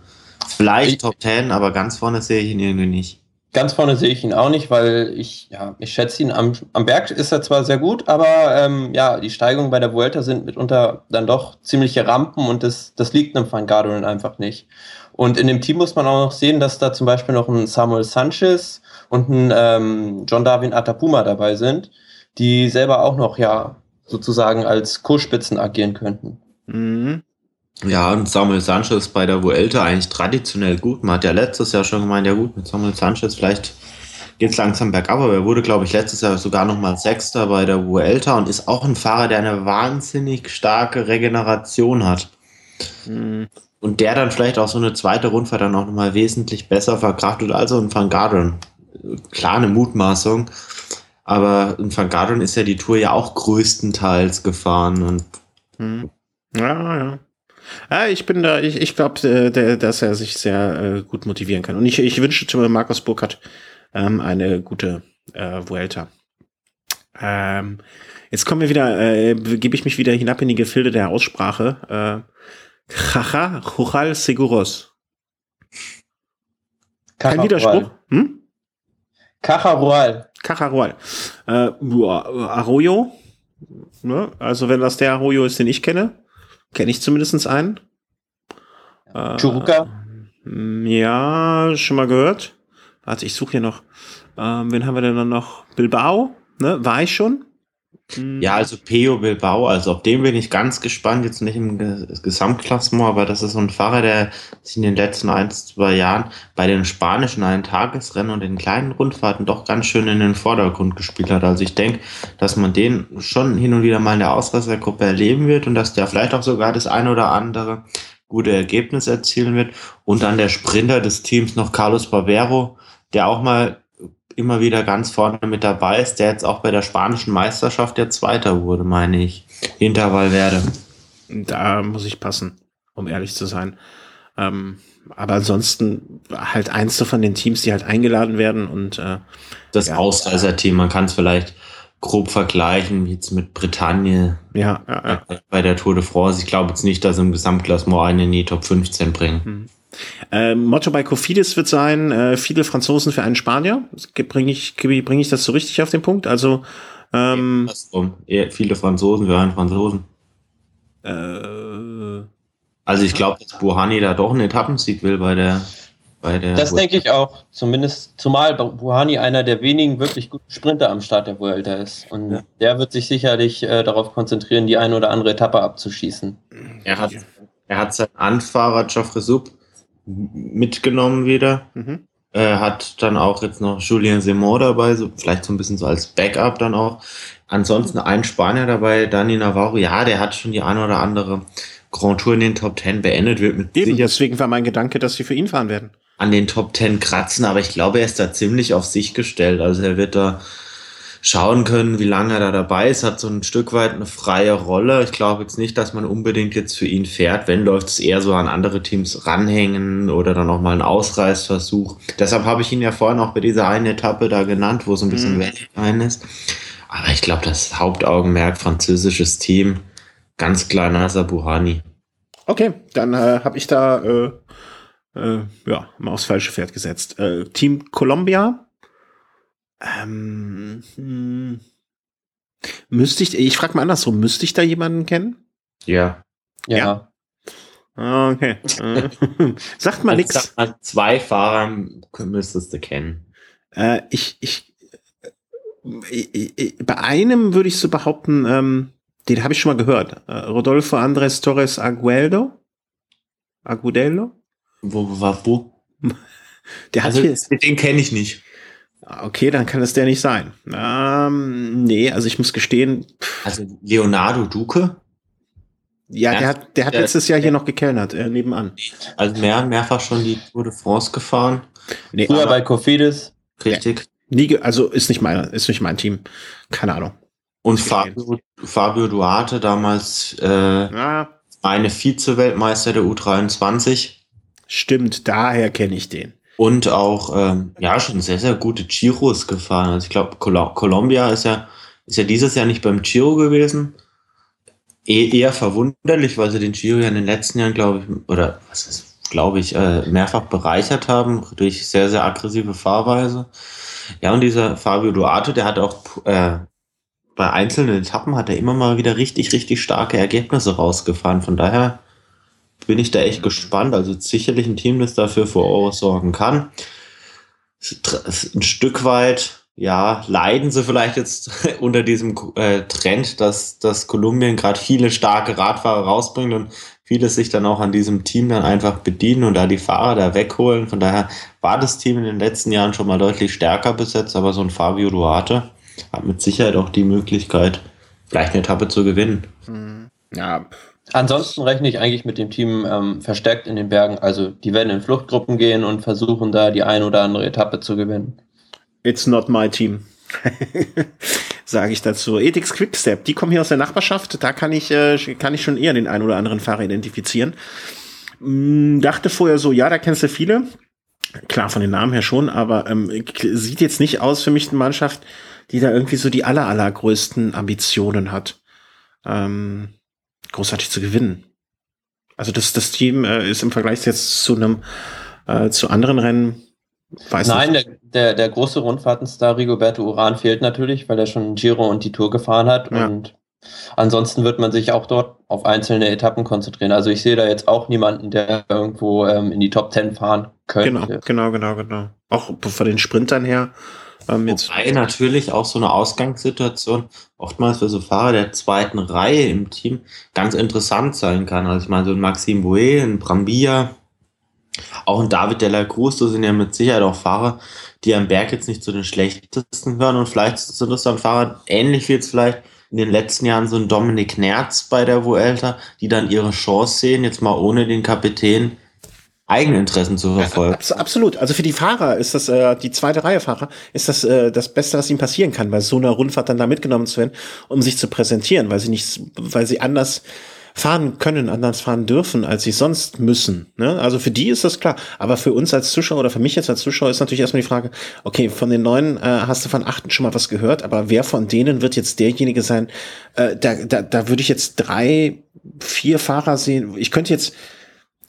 Vielleicht ich, Top 10, aber ganz vorne sehe ich ihn irgendwie nicht. Ganz vorne sehe ich ihn auch nicht, weil ich, ja, ich schätze ihn am, am Berg ist er zwar sehr gut, aber ähm, ja, die Steigungen bei der Vuelta sind mitunter dann doch ziemliche Rampen und das, das liegt einem Van Garderen einfach nicht. Und in dem Team muss man auch noch sehen, dass da zum Beispiel noch ein Samuel Sanchez und ein ähm, John Darwin Atapuma dabei sind, die selber auch noch ja sozusagen als Co-Spitzen agieren könnten. Mhm. Ja, und Samuel Sanchez bei der Vuelta eigentlich traditionell gut. Man hat ja letztes Jahr schon gemeint, ja gut, mit Samuel Sanchez vielleicht geht es langsam bergab, aber er wurde, glaube ich, letztes Jahr sogar noch mal Sechster bei der Vuelta und ist auch ein Fahrer, der eine wahnsinnig starke Regeneration hat. Mhm und der dann vielleicht auch so eine zweite Rundfahrt dann auch nochmal wesentlich besser verkraftet als ein Van Garderen. Klar, eine Mutmaßung, aber ein Van Garderen ist ja die Tour ja auch größtenteils gefahren und hm. ja, ja. Ja, ich bin da, ich, ich glaube, äh, dass er sich sehr äh, gut motivieren kann. Und ich, ich wünsche Markus Burkhardt ähm, eine gute äh, Vuelta. Ähm, jetzt kommen wir wieder, äh, gebe ich mich wieder hinab in die Gefilde der Aussprache. Äh, Jaja, Jural Seguros. Kein Widerspruch. Hm? Cajarual. Cajarual. Äh, Arroyo. Ne? Also wenn das der Arroyo ist, den ich kenne, kenne ich zumindest einen. Äh, Churuca. Ja, schon mal gehört. Warte, ich suche hier noch. Ähm, wen haben wir denn dann noch? Bilbao, ne? War ich schon? Mhm. Ja, also Peo Bilbao, also auf den bin ich ganz gespannt, jetzt nicht im Gesamtklassement, aber das ist so ein Fahrer, der sich in den letzten ein, zwei Jahren bei den spanischen Eintagesrennen und den kleinen Rundfahrten doch ganz schön in den Vordergrund gespielt hat. Also ich denke, dass man den schon hin und wieder mal in der Ausreißergruppe erleben wird und dass der vielleicht auch sogar das eine oder andere gute Ergebnis erzielen wird. Und dann der Sprinter des Teams noch Carlos Barbero, der auch mal immer wieder ganz vorne mit dabei ist, der jetzt auch bei der spanischen Meisterschaft der Zweiter wurde, meine ich. Hinter Valverde. Da muss ich passen, um ehrlich zu sein. Ähm, aber ansonsten halt eins von den Teams, die halt eingeladen werden und äh, das ja. Ausreißer-Team, man kann es vielleicht grob vergleichen, wie jetzt mit Bretagne. Ja, ja, ja. Bei der Tour de France. Ich glaube jetzt nicht, dass im Gesamtklassement einen in die Top 15 bringen. Mhm. Äh, Motto bei Kofidis wird sein, äh, viele Franzosen für einen Spanier. Bringe ich, bring ich das so richtig auf den Punkt? Also ähm, ja, viele Franzosen für einen Franzosen. Äh, also ich glaube, dass Buhani da doch einen Etappensieg will bei der bei der Das denke ich auch. Zumindest, zumal Buhani einer der wenigen wirklich guten Sprinter am Start der Vuelta ist. Und ja. der wird sich sicherlich äh, darauf konzentrieren, die eine oder andere Etappe abzuschießen. Er hat, er hat seinen Anfahrer Geoffrey Sub mitgenommen wieder. Mhm. Äh, hat dann auch jetzt noch Julien Simon dabei, so, vielleicht so ein bisschen so als Backup dann auch. Ansonsten ein Spanier dabei, Dani Navarro, ja, der hat schon die eine oder andere Grand Tour in den Top Ten beendet, wird mit Eben, deswegen war mein Gedanke, dass sie für ihn fahren werden. An den Top Ten kratzen, aber ich glaube, er ist da ziemlich auf sich gestellt. Also er wird da schauen können, wie lange er da dabei ist, hat so ein Stück weit eine freie Rolle. Ich glaube jetzt nicht, dass man unbedingt jetzt für ihn fährt. Wenn läuft es eher so an andere Teams ranhängen oder dann auch mal einen Ausreißversuch. Deshalb habe ich ihn ja vorhin auch bei dieser einen Etappe da genannt, wo so ein bisschen mhm. rein ist. Aber ich glaube, das Hauptaugenmerk französisches Team, ganz klar Nasa Buhani. Okay, dann äh, habe ich da äh, äh, ja mal aufs falsche Pferd gesetzt. Äh, Team Columbia ähm, hm. Müsste ich, ich frage mal andersrum, müsste ich da jemanden kennen? Ja. Ja. Ah, okay. Sagt mal also nichts. Zwei Fahrer müsstest du kennen. Äh, ich, ich, ich, äh, ich, bei einem würde ich so behaupten, ähm, den habe ich schon mal gehört. Äh, Rodolfo Andres Torres Agueldo? Agudelo? Wo war wo? Der hat also, hier, den kenne ich nicht. Okay, dann kann es der nicht sein. Ähm, nee, also ich muss gestehen. Also Leonardo Duque? Ja, der, der hat, der hat der, letztes Jahr hier noch gekellnert, äh, nebenan. Also mehr, mehrfach schon die Tour de France gefahren. Nee, Früher bei Cofidis. Richtig. Nie, also ist nicht mein, ist nicht mein Team. Keine Ahnung. Und Fabio, Fabio Duarte damals äh, ah. eine Vize-Weltmeister der U23. Stimmt, daher kenne ich den. Und auch ähm, ja schon sehr sehr gute Giros gefahren. Also ich glaube Col Colombia ist ja ist ja dieses Jahr nicht beim Giro gewesen. E eher verwunderlich, weil sie den Giro ja in den letzten Jahren glaube ich oder was ist glaube ich äh, mehrfach bereichert haben durch sehr sehr aggressive Fahrweise. Ja und dieser Fabio Duarte, der hat auch äh, bei einzelnen Etappen hat er immer mal wieder richtig, richtig starke Ergebnisse rausgefahren. Von daher bin ich da echt gespannt. Also sicherlich ein Team, das dafür vor sorgen kann. Ein Stück weit, ja, leiden sie vielleicht jetzt unter diesem äh, Trend, dass, dass Kolumbien gerade viele starke Radfahrer rausbringt und viele sich dann auch an diesem Team dann einfach bedienen und da die Fahrer da wegholen. Von daher war das Team in den letzten Jahren schon mal deutlich stärker besetzt, aber so ein Fabio Duarte hat mit Sicherheit auch die Möglichkeit, vielleicht eine Etappe zu gewinnen. Mhm. Ja. Ansonsten rechne ich eigentlich mit dem Team ähm, verstärkt in den Bergen. Also die werden in Fluchtgruppen gehen und versuchen da die ein oder andere Etappe zu gewinnen. It's not my team. Sage ich dazu. Ethics Quickstep, die kommen hier aus der Nachbarschaft. Da kann ich, äh, kann ich schon eher den einen oder anderen Fahrer identifizieren. Hm, dachte vorher so, ja, da kennst du viele. Klar, von den Namen her schon, aber ähm, sieht jetzt nicht aus für mich eine Mannschaft, die da irgendwie so die aller, allergrößten Ambitionen hat, ähm, großartig zu gewinnen. Also das, das Team äh, ist im Vergleich jetzt zu einem, äh, zu anderen Rennen, weiß Nein, nicht. Der, der, der große Rundfahrtenstar Rigoberto Uran fehlt natürlich, weil er schon Giro und die Tour gefahren hat ja. und Ansonsten wird man sich auch dort auf einzelne Etappen konzentrieren. Also ich sehe da jetzt auch niemanden, der irgendwo ähm, in die Top 10 fahren könnte. Genau, genau, genau, genau. Auch von den Sprintern her ähm, jetzt Wobei natürlich auch so eine Ausgangssituation oftmals für so Fahrer der zweiten Reihe im Team ganz interessant sein kann. Also ich meine, so ein Maxim Bouet, ein Brambilla, auch ein David de la Cruz, das sind ja mit Sicherheit auch Fahrer, die am Berg jetzt nicht zu den schlechtesten hören und vielleicht sind das dann Fahrer, ähnlich wie jetzt vielleicht in den letzten Jahren so ein Dominik Nerz bei der Vuelta, die dann ihre Chance sehen, jetzt mal ohne den Kapitän Eigeninteressen zu verfolgen. Abs absolut. Also für die Fahrer ist das, äh, die zweite Reihe Fahrer, ist das äh, das Beste, was ihnen passieren kann, bei so einer Rundfahrt dann da mitgenommen zu werden, um sich zu präsentieren, weil sie nicht, weil sie anders fahren können, anders fahren dürfen, als sie sonst müssen. Ne? Also für die ist das klar. Aber für uns als Zuschauer oder für mich jetzt als Zuschauer ist natürlich erstmal die Frage, okay, von den neuen äh, hast du von achten schon mal was gehört, aber wer von denen wird jetzt derjenige sein, äh, da, da, da würde ich jetzt drei, vier Fahrer sehen. Ich könnte jetzt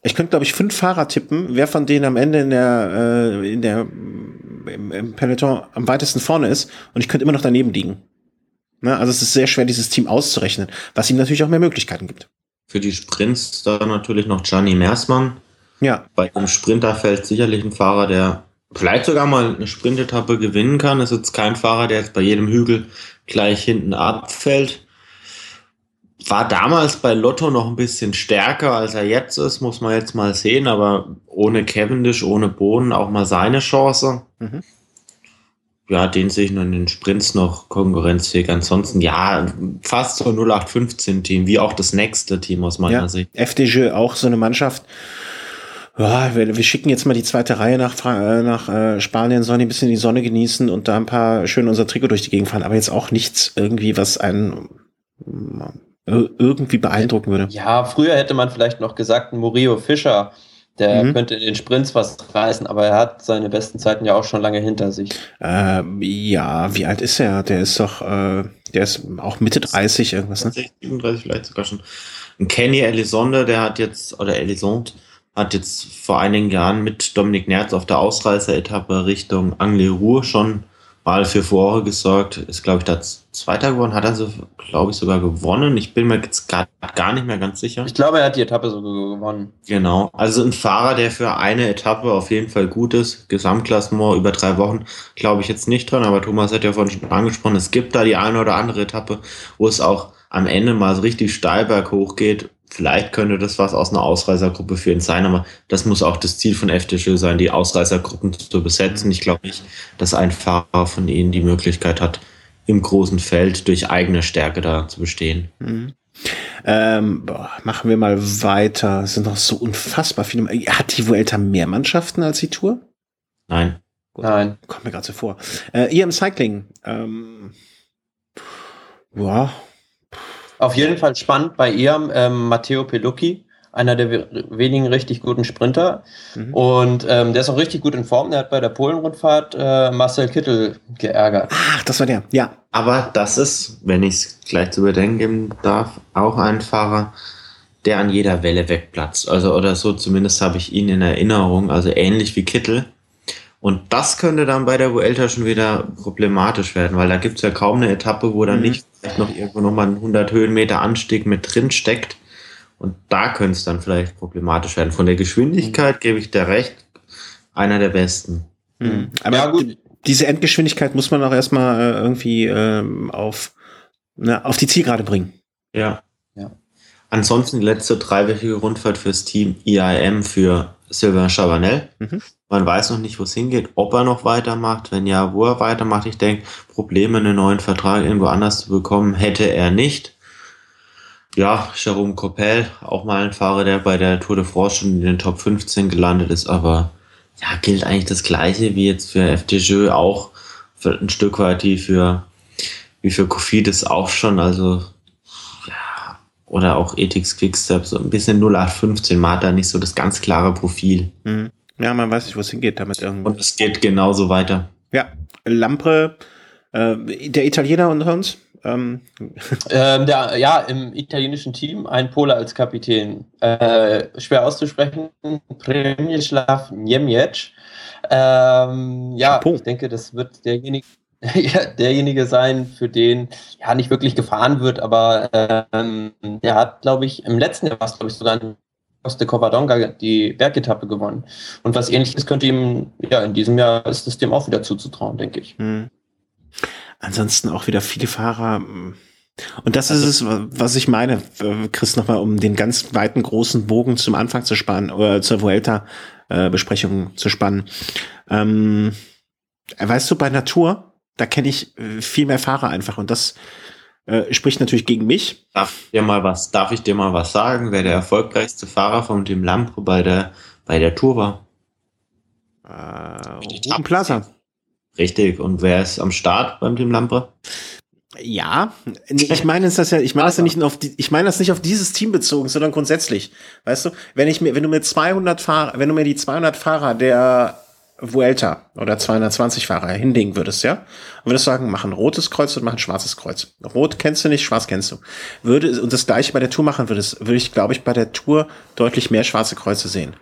ich könnte, glaube ich, fünf Fahrer tippen, wer von denen am Ende in der, äh, in der im, im Peloton am weitesten vorne ist und ich könnte immer noch daneben liegen. Ne? Also es ist sehr schwer, dieses Team auszurechnen, was ihm natürlich auch mehr Möglichkeiten gibt. Für die Sprints da natürlich noch Gianni Mersmann. Ja. Bei dem Sprinterfeld sicherlich ein Fahrer, der vielleicht sogar mal eine Sprintetappe gewinnen kann. ist jetzt kein Fahrer, der jetzt bei jedem Hügel gleich hinten abfällt war damals bei Lotto noch ein bisschen stärker, als er jetzt ist, muss man jetzt mal sehen, aber ohne Cavendish, ohne Bohnen auch mal seine Chance. Mhm. Ja, den sehe ich nur in den Sprints noch konkurrenzfähig. Ansonsten, ja, fast so 0815-Team, wie auch das nächste Team aus meiner ja, Sicht. FDG auch so eine Mannschaft. Ja, wir, wir, schicken jetzt mal die zweite Reihe nach, äh, nach äh, Spanien, sollen die ein bisschen die Sonne genießen und da ein paar schön unser Trikot durch die Gegend fahren, aber jetzt auch nichts irgendwie, was einen irgendwie beeindrucken würde. Ja, früher hätte man vielleicht noch gesagt, Murillo Fischer, der mhm. könnte in den Sprints was reißen, aber er hat seine besten Zeiten ja auch schon lange hinter sich. Äh, ja, wie alt ist er? Der ist doch, äh, der ist auch Mitte 30 irgendwas, ne? 37 vielleicht sogar schon. Und Kenny Elisonde, der hat jetzt, oder Elisonde, hat jetzt vor einigen Jahren mit Dominik Nerz auf der Ausreißer-Etappe Richtung Anglais-Ruhr schon Mal für Furore gesorgt, ist, glaube ich, da Zweiter geworden, hat er so, glaube ich, sogar gewonnen. Ich bin mir jetzt gar, gar nicht mehr ganz sicher. Ich glaube, er hat die Etappe sogar gewonnen. Genau. Also ein Fahrer, der für eine Etappe auf jeden Fall gut ist. Gesamtklassement über drei Wochen, glaube ich jetzt nicht dran, aber Thomas hat ja vorhin schon angesprochen, es gibt da die eine oder andere Etappe, wo es auch am Ende mal so richtig steil berghoch geht vielleicht könnte das was aus einer Ausreißergruppe für ihn sein, aber das muss auch das Ziel von FDJ sein, die Ausreißergruppen zu besetzen. Ich glaube nicht, dass ein Fahrer von ihnen die Möglichkeit hat, im großen Feld durch eigene Stärke da zu bestehen. Mhm. Ähm, boah, machen wir mal weiter. Es sind noch so unfassbar viele. Hat die Vuelta mehr Mannschaften als die Tour? Nein. Gut, Nein. Kommt mir gerade so vor. Äh, EM Cycling. Ähm, ja, auf jeden Fall spannend bei ihr ähm, Matteo Pelucchi, einer der wenigen richtig guten Sprinter. Mhm. Und ähm, der ist auch richtig gut in Form. Der hat bei der Polenrundfahrt äh, Marcel Kittel geärgert. Ach, das war der, ja. Aber das ist, wenn ich es gleich zu bedenken geben darf, auch ein Fahrer, der an jeder Welle wegplatzt. Also, oder so zumindest habe ich ihn in Erinnerung. Also ähnlich wie Kittel. Und das könnte dann bei der Vuelta schon wieder problematisch werden, weil da gibt es ja kaum eine Etappe, wo dann mhm. nicht vielleicht noch irgendwo nochmal ein 100 Höhenmeter Anstieg mit drin steckt. Und da könnte es dann vielleicht problematisch werden. Von der Geschwindigkeit mhm. gebe ich dir recht, einer der besten. Mhm. Aber ja, gut. diese Endgeschwindigkeit muss man auch erstmal äh, irgendwie ähm, auf, ne, auf die Zielgerade bringen. Ja. ja. Ansonsten die letzte dreiwöchige Rundfahrt fürs Team IAM für Sylvain Chavanel. Mhm. Man weiß noch nicht, wo es hingeht, ob er noch weitermacht. Wenn ja, wo er weitermacht. Ich denke, Probleme, einen neuen Vertrag irgendwo anders zu bekommen, hätte er nicht. Ja, Jerome Coppel, auch mal ein Fahrer, der bei der Tour de France schon in den Top 15 gelandet ist, aber ja, gilt eigentlich das Gleiche wie jetzt für FDJ auch für ein Stück weit wie für, wie für Kofidis auch schon. Also oder auch Ethics Quickstep, so ein bisschen 0815, man hat da nicht so das ganz klare Profil. Mhm. Ja, man weiß nicht, wo es hingeht damit irgendwo. Und es geht genauso weiter. Ja, Lampre, äh, der Italiener unter uns. Ähm. Ähm, der, ja, im italienischen Team ein Pole als Kapitän. Äh, schwer auszusprechen, Premislav Niemiec. Ähm, ja, Chapeau. ich denke, das wird derjenige, derjenige sein, für den ja nicht wirklich gefahren wird, aber ähm, der hat, glaube ich, im letzten Jahr war es, glaube ich, sogar in Coste Covadonga die Bergetappe gewonnen. Und was ähnliches könnte ihm, ja, in diesem Jahr ist es dem auch wieder zuzutrauen, denke ich. Hm. Ansonsten auch wieder viele Fahrer. Und das also, ist es, was ich meine, äh, Chris, nochmal, um den ganz weiten, großen Bogen zum Anfang zu spannen, oder zur Vuelta-Besprechung äh, zu spannen. Ähm, weißt du, bei Natur, da kenne ich äh, viel mehr Fahrer einfach und das äh, spricht natürlich gegen mich. Darf ich dir mal was, darf ich dir mal was sagen, wer der erfolgreichste Fahrer von dem Lampre bei der, bei der Tour war? Äh, Ruben Plaza. Richtig. Und wer ist am Start beim Team Lampre? Ja, ich meine es das ja, ich meine das ja nicht auf die, ich meine das nicht auf dieses Team bezogen, sondern grundsätzlich. Weißt du, wenn ich mir, wenn du mir 200 Fahrer, wenn du mir die 200 Fahrer der Vuelta oder 220 Fahrer hinlegen würdest, ja, und würdest sagen, mach ein rotes Kreuz und mach ein schwarzes Kreuz. Rot kennst du nicht, schwarz kennst du. Würde, und das gleiche bei der Tour machen würdest, würde ich, glaube ich, bei der Tour deutlich mehr schwarze Kreuze sehen.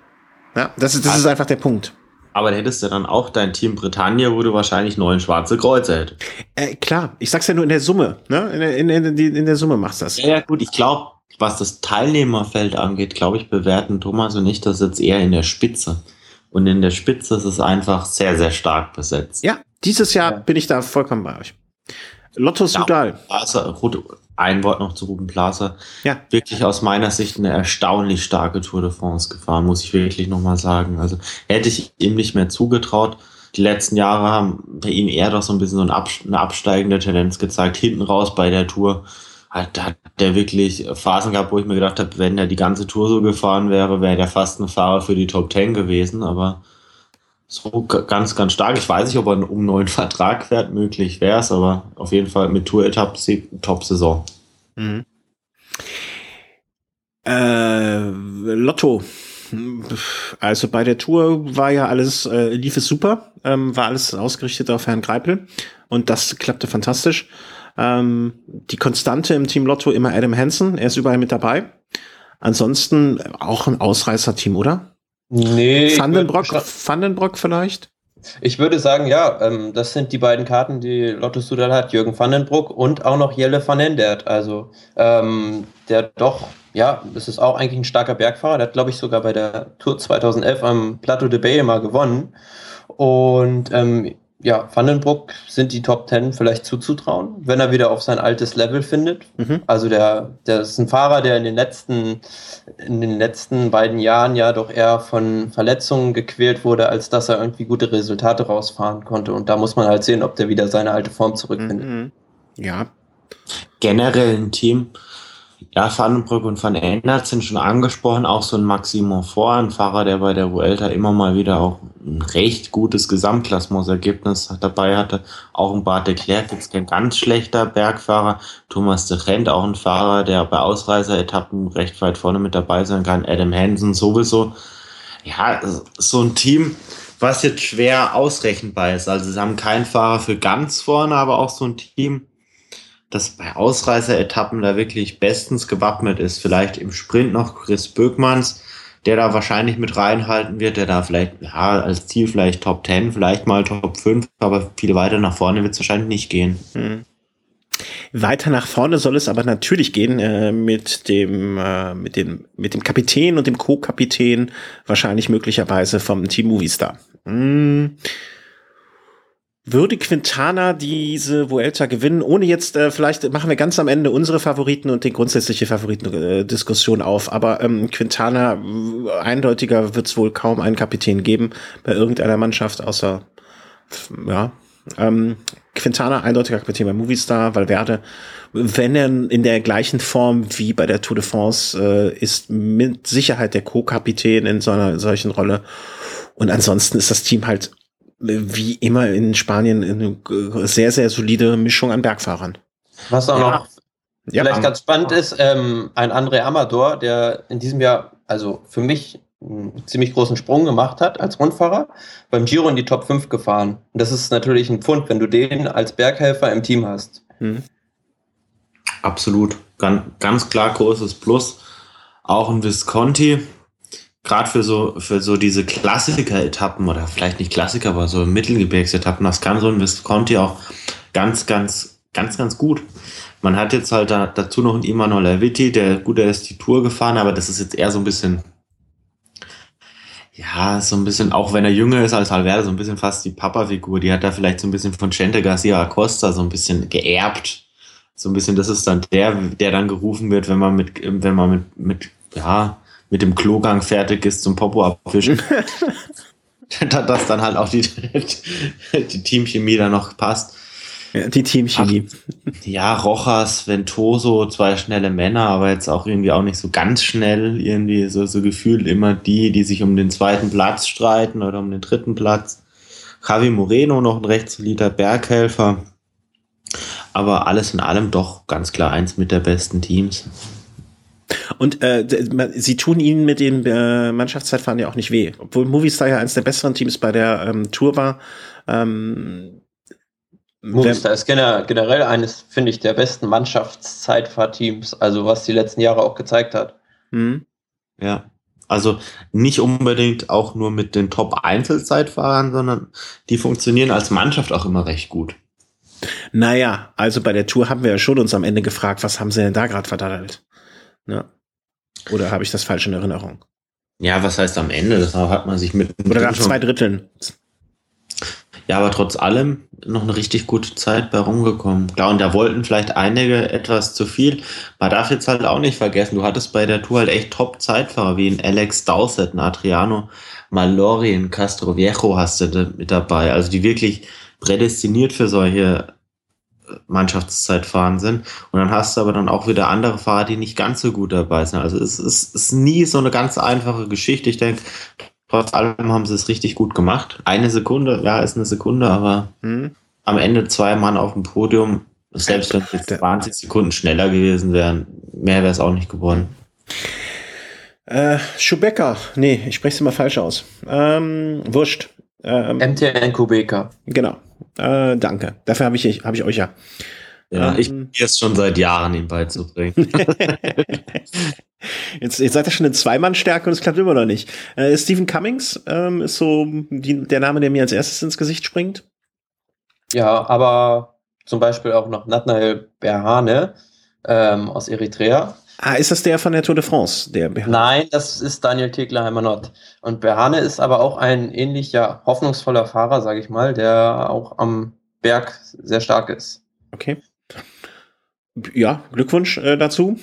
Ja, das ist, das ist einfach der Punkt. Aber hättest du dann auch dein Team Britannia, wo du wahrscheinlich neun schwarze Kreuze hättest. Äh, klar, ich sag's ja nur in der Summe, ne? In der, in, in, in der Summe machst du das. Ja, ja gut, ich glaube, was das Teilnehmerfeld angeht, glaube ich, bewerten Thomas und ich das jetzt eher in der Spitze. Und in der Spitze ist es einfach sehr, sehr stark besetzt. Ja, dieses Jahr ja. bin ich da vollkommen bei euch. Lotto Sudal. Ja, ein Wort noch zu Ruben Plaza. Ja. Wirklich aus meiner Sicht eine erstaunlich starke Tour de France gefahren, muss ich wirklich nochmal sagen. Also hätte ich ihm nicht mehr zugetraut. Die letzten Jahre haben bei ihm eher doch so ein bisschen so eine absteigende Tendenz gezeigt. Hinten raus bei der Tour hat, hat der wirklich Phasen gehabt, wo ich mir gedacht habe, wenn er die ganze Tour so gefahren wäre, wäre der fast ein Fahrer für die Top Ten gewesen, aber so ganz, ganz stark. Ich weiß nicht, ob er um einen neuen Vertrag fährt, möglich wäre es, aber auf jeden Fall mit Tour-Etappe Top-Saison. Mhm. Äh, Lotto. Also bei der Tour war ja alles, äh, lief es super, ähm, war alles ausgerichtet auf Herrn Greipel und das klappte fantastisch. Ähm, die Konstante im Team Lotto immer Adam Hansen, er ist überall mit dabei. Ansonsten auch ein Ausreißer-Team, oder? Nee. Vandenbrock, Vandenbrock vielleicht? Ich würde sagen, ja, ähm, das sind die beiden Karten, die Lotto Sudal hat, Jürgen Vandenbruck und auch noch Jelle van Endert. Also ähm, der doch, ja, das ist auch eigentlich ein starker Bergfahrer. Der hat, glaube ich, sogar bei der Tour 2011 am Plateau de Bay mal gewonnen. Und ähm, ja, Vandenbruck sind die Top Ten vielleicht zuzutrauen, wenn er wieder auf sein altes Level findet. Mhm. Also der, der ist ein Fahrer, der in den letzten, in den letzten beiden Jahren ja doch eher von Verletzungen gequält wurde, als dass er irgendwie gute Resultate rausfahren konnte. Und da muss man halt sehen, ob der wieder seine alte Form zurückfindet. Mhm. Ja. Generell ein Team, ja, Vandenbrück und Van Endert sind schon angesprochen, auch so ein Maximo ein Fahrer, der bei der Vuelta immer mal wieder auch ein recht gutes Gesamtklassementsergebnis dabei hatte. Auch ein Bart de Klerk, jetzt kein ganz schlechter Bergfahrer. Thomas de Rent, auch ein Fahrer, der bei Ausreiseretappen recht weit vorne mit dabei sein kann. Adam Hansen sowieso. Ja, so ein Team, was jetzt schwer ausrechenbar ist. Also sie haben keinen Fahrer für ganz vorne, aber auch so ein Team, das bei Ausreißeretappen da wirklich bestens gewappnet ist. Vielleicht im Sprint noch Chris Böckmanns, der da wahrscheinlich mit reinhalten wird, der da vielleicht, ja, als Ziel vielleicht Top 10, vielleicht mal Top 5, aber viel weiter nach vorne wird es wahrscheinlich nicht gehen. Hm. Weiter nach vorne soll es aber natürlich gehen äh, mit dem äh, mit dem mit dem Kapitän und dem Co-Kapitän wahrscheinlich möglicherweise vom Team Movistar. Hm würde Quintana diese Vuelta gewinnen, ohne jetzt, äh, vielleicht machen wir ganz am Ende unsere Favoriten und die grundsätzliche Favoritendiskussion auf, aber ähm, Quintana, äh, eindeutiger wird es wohl kaum einen Kapitän geben bei irgendeiner Mannschaft, außer, ja, ähm, Quintana, eindeutiger Kapitän bei Movistar, Valverde, wenn er in der gleichen Form wie bei der Tour de France äh, ist, mit Sicherheit der Co-Kapitän in so einer solchen Rolle. Und ansonsten ist das Team halt wie immer in Spanien eine sehr, sehr solide Mischung an Bergfahrern. Was auch ja. noch ja, vielleicht ganz spannend ist, ähm, ein André Amador, der in diesem Jahr, also für mich einen ziemlich großen Sprung gemacht hat als Rundfahrer, beim Giro in die Top 5 gefahren. Und das ist natürlich ein Pfund, wenn du den als Berghelfer im Team hast. Mhm. Absolut. Ganz, ganz klar großes Plus. Auch ein Visconti, gerade für so, für so diese Klassiker-Etappen oder vielleicht nicht Klassiker, aber so Mittelgebirgsetappen, das kann so ein Visconti auch ganz, ganz, ganz, ganz gut. Man hat jetzt halt da, dazu noch einen Immanuel Erwitti, der gut, der ist die Tour gefahren, aber das ist jetzt eher so ein bisschen, ja, so ein bisschen, auch wenn er jünger ist als Alverde, so ein bisschen fast die Papa-Figur. Die hat da vielleicht so ein bisschen von Chente Garcia Acosta so ein bisschen geerbt. So ein bisschen, das ist dann der, der dann gerufen wird, wenn man mit, wenn man mit, mit, ja, mit dem Klogang fertig ist zum Popo abwischen. dass dann halt auch die, die Teamchemie da noch passt. Ja, die Teamchemie. ja, Rojas, Ventoso, zwei schnelle Männer, aber jetzt auch irgendwie auch nicht so ganz schnell, irgendwie so, so gefühlt immer die, die sich um den zweiten Platz streiten oder um den dritten Platz. Javi Moreno noch ein recht solider Berghelfer. Aber alles in allem doch ganz klar eins mit der besten Teams. Und äh, sie tun ihnen mit dem äh, Mannschaftszeitfahren ja auch nicht weh. Obwohl Movistar ja eines der besseren Teams bei der ähm, Tour war. Ähm, Movistar ist generell eines, finde ich, der besten Mannschaftszeitfahrteams, also was die letzten Jahre auch gezeigt hat. Mhm. Ja, also nicht unbedingt auch nur mit den Top-Einzelzeitfahrern, sondern die funktionieren als Mannschaft auch immer recht gut. Naja, also bei der Tour haben wir ja schon uns am Ende gefragt, was haben sie denn da gerade verdattelt? Ja. Oder habe ich das falsch in Erinnerung? Ja, was heißt am Ende? Das hat man sich mit. Oder nach zwei Dritteln. Ja, aber trotz allem noch eine richtig gute Zeit bei rumgekommen. Klar, und da wollten vielleicht einige etwas zu viel. Man darf jetzt halt auch nicht vergessen, du hattest bei der Tour halt echt Top-Zeitfahrer wie ein Alex Dowsett, ein Adriano Malori, ein Castro Viejo hast du mit dabei. Also die wirklich prädestiniert für solche Mannschaftszeitfahren sind. Und dann hast du aber dann auch wieder andere Fahrer, die nicht ganz so gut dabei sind. Also es ist, ist nie so eine ganz einfache Geschichte. Ich denke, trotz allem haben sie es richtig gut gemacht. Eine Sekunde, ja, ist eine Sekunde, aber hm. am Ende zwei Mann auf dem Podium, selbst wenn es jetzt 20 Sekunden schneller gewesen wären, mehr wäre es auch nicht geworden. Äh, Schubecker, nee, ich spreche es immer falsch aus. Ähm, wurscht. Ähm, MTN Kubeka. Genau. Äh, danke. Dafür habe ich, hab ich euch ja. Ja, ähm, ich probiere es schon seit Jahren, ihm beizubringen. jetzt, jetzt seid ihr schon in Zweimannstärke und es klappt immer noch nicht. Äh, Stephen Cummings ähm, ist so die, der Name, der mir als erstes ins Gesicht springt. Ja, aber zum Beispiel auch noch Nathanael Berhane ähm, aus Eritrea. Ah, ist das der von der Tour de France, der Berhane? Nein, das ist Daniel Teglerheimer Nott. Und Berhane ist aber auch ein ähnlicher hoffnungsvoller Fahrer, sage ich mal, der auch am Berg sehr stark ist. Okay. Ja, Glückwunsch äh, dazu.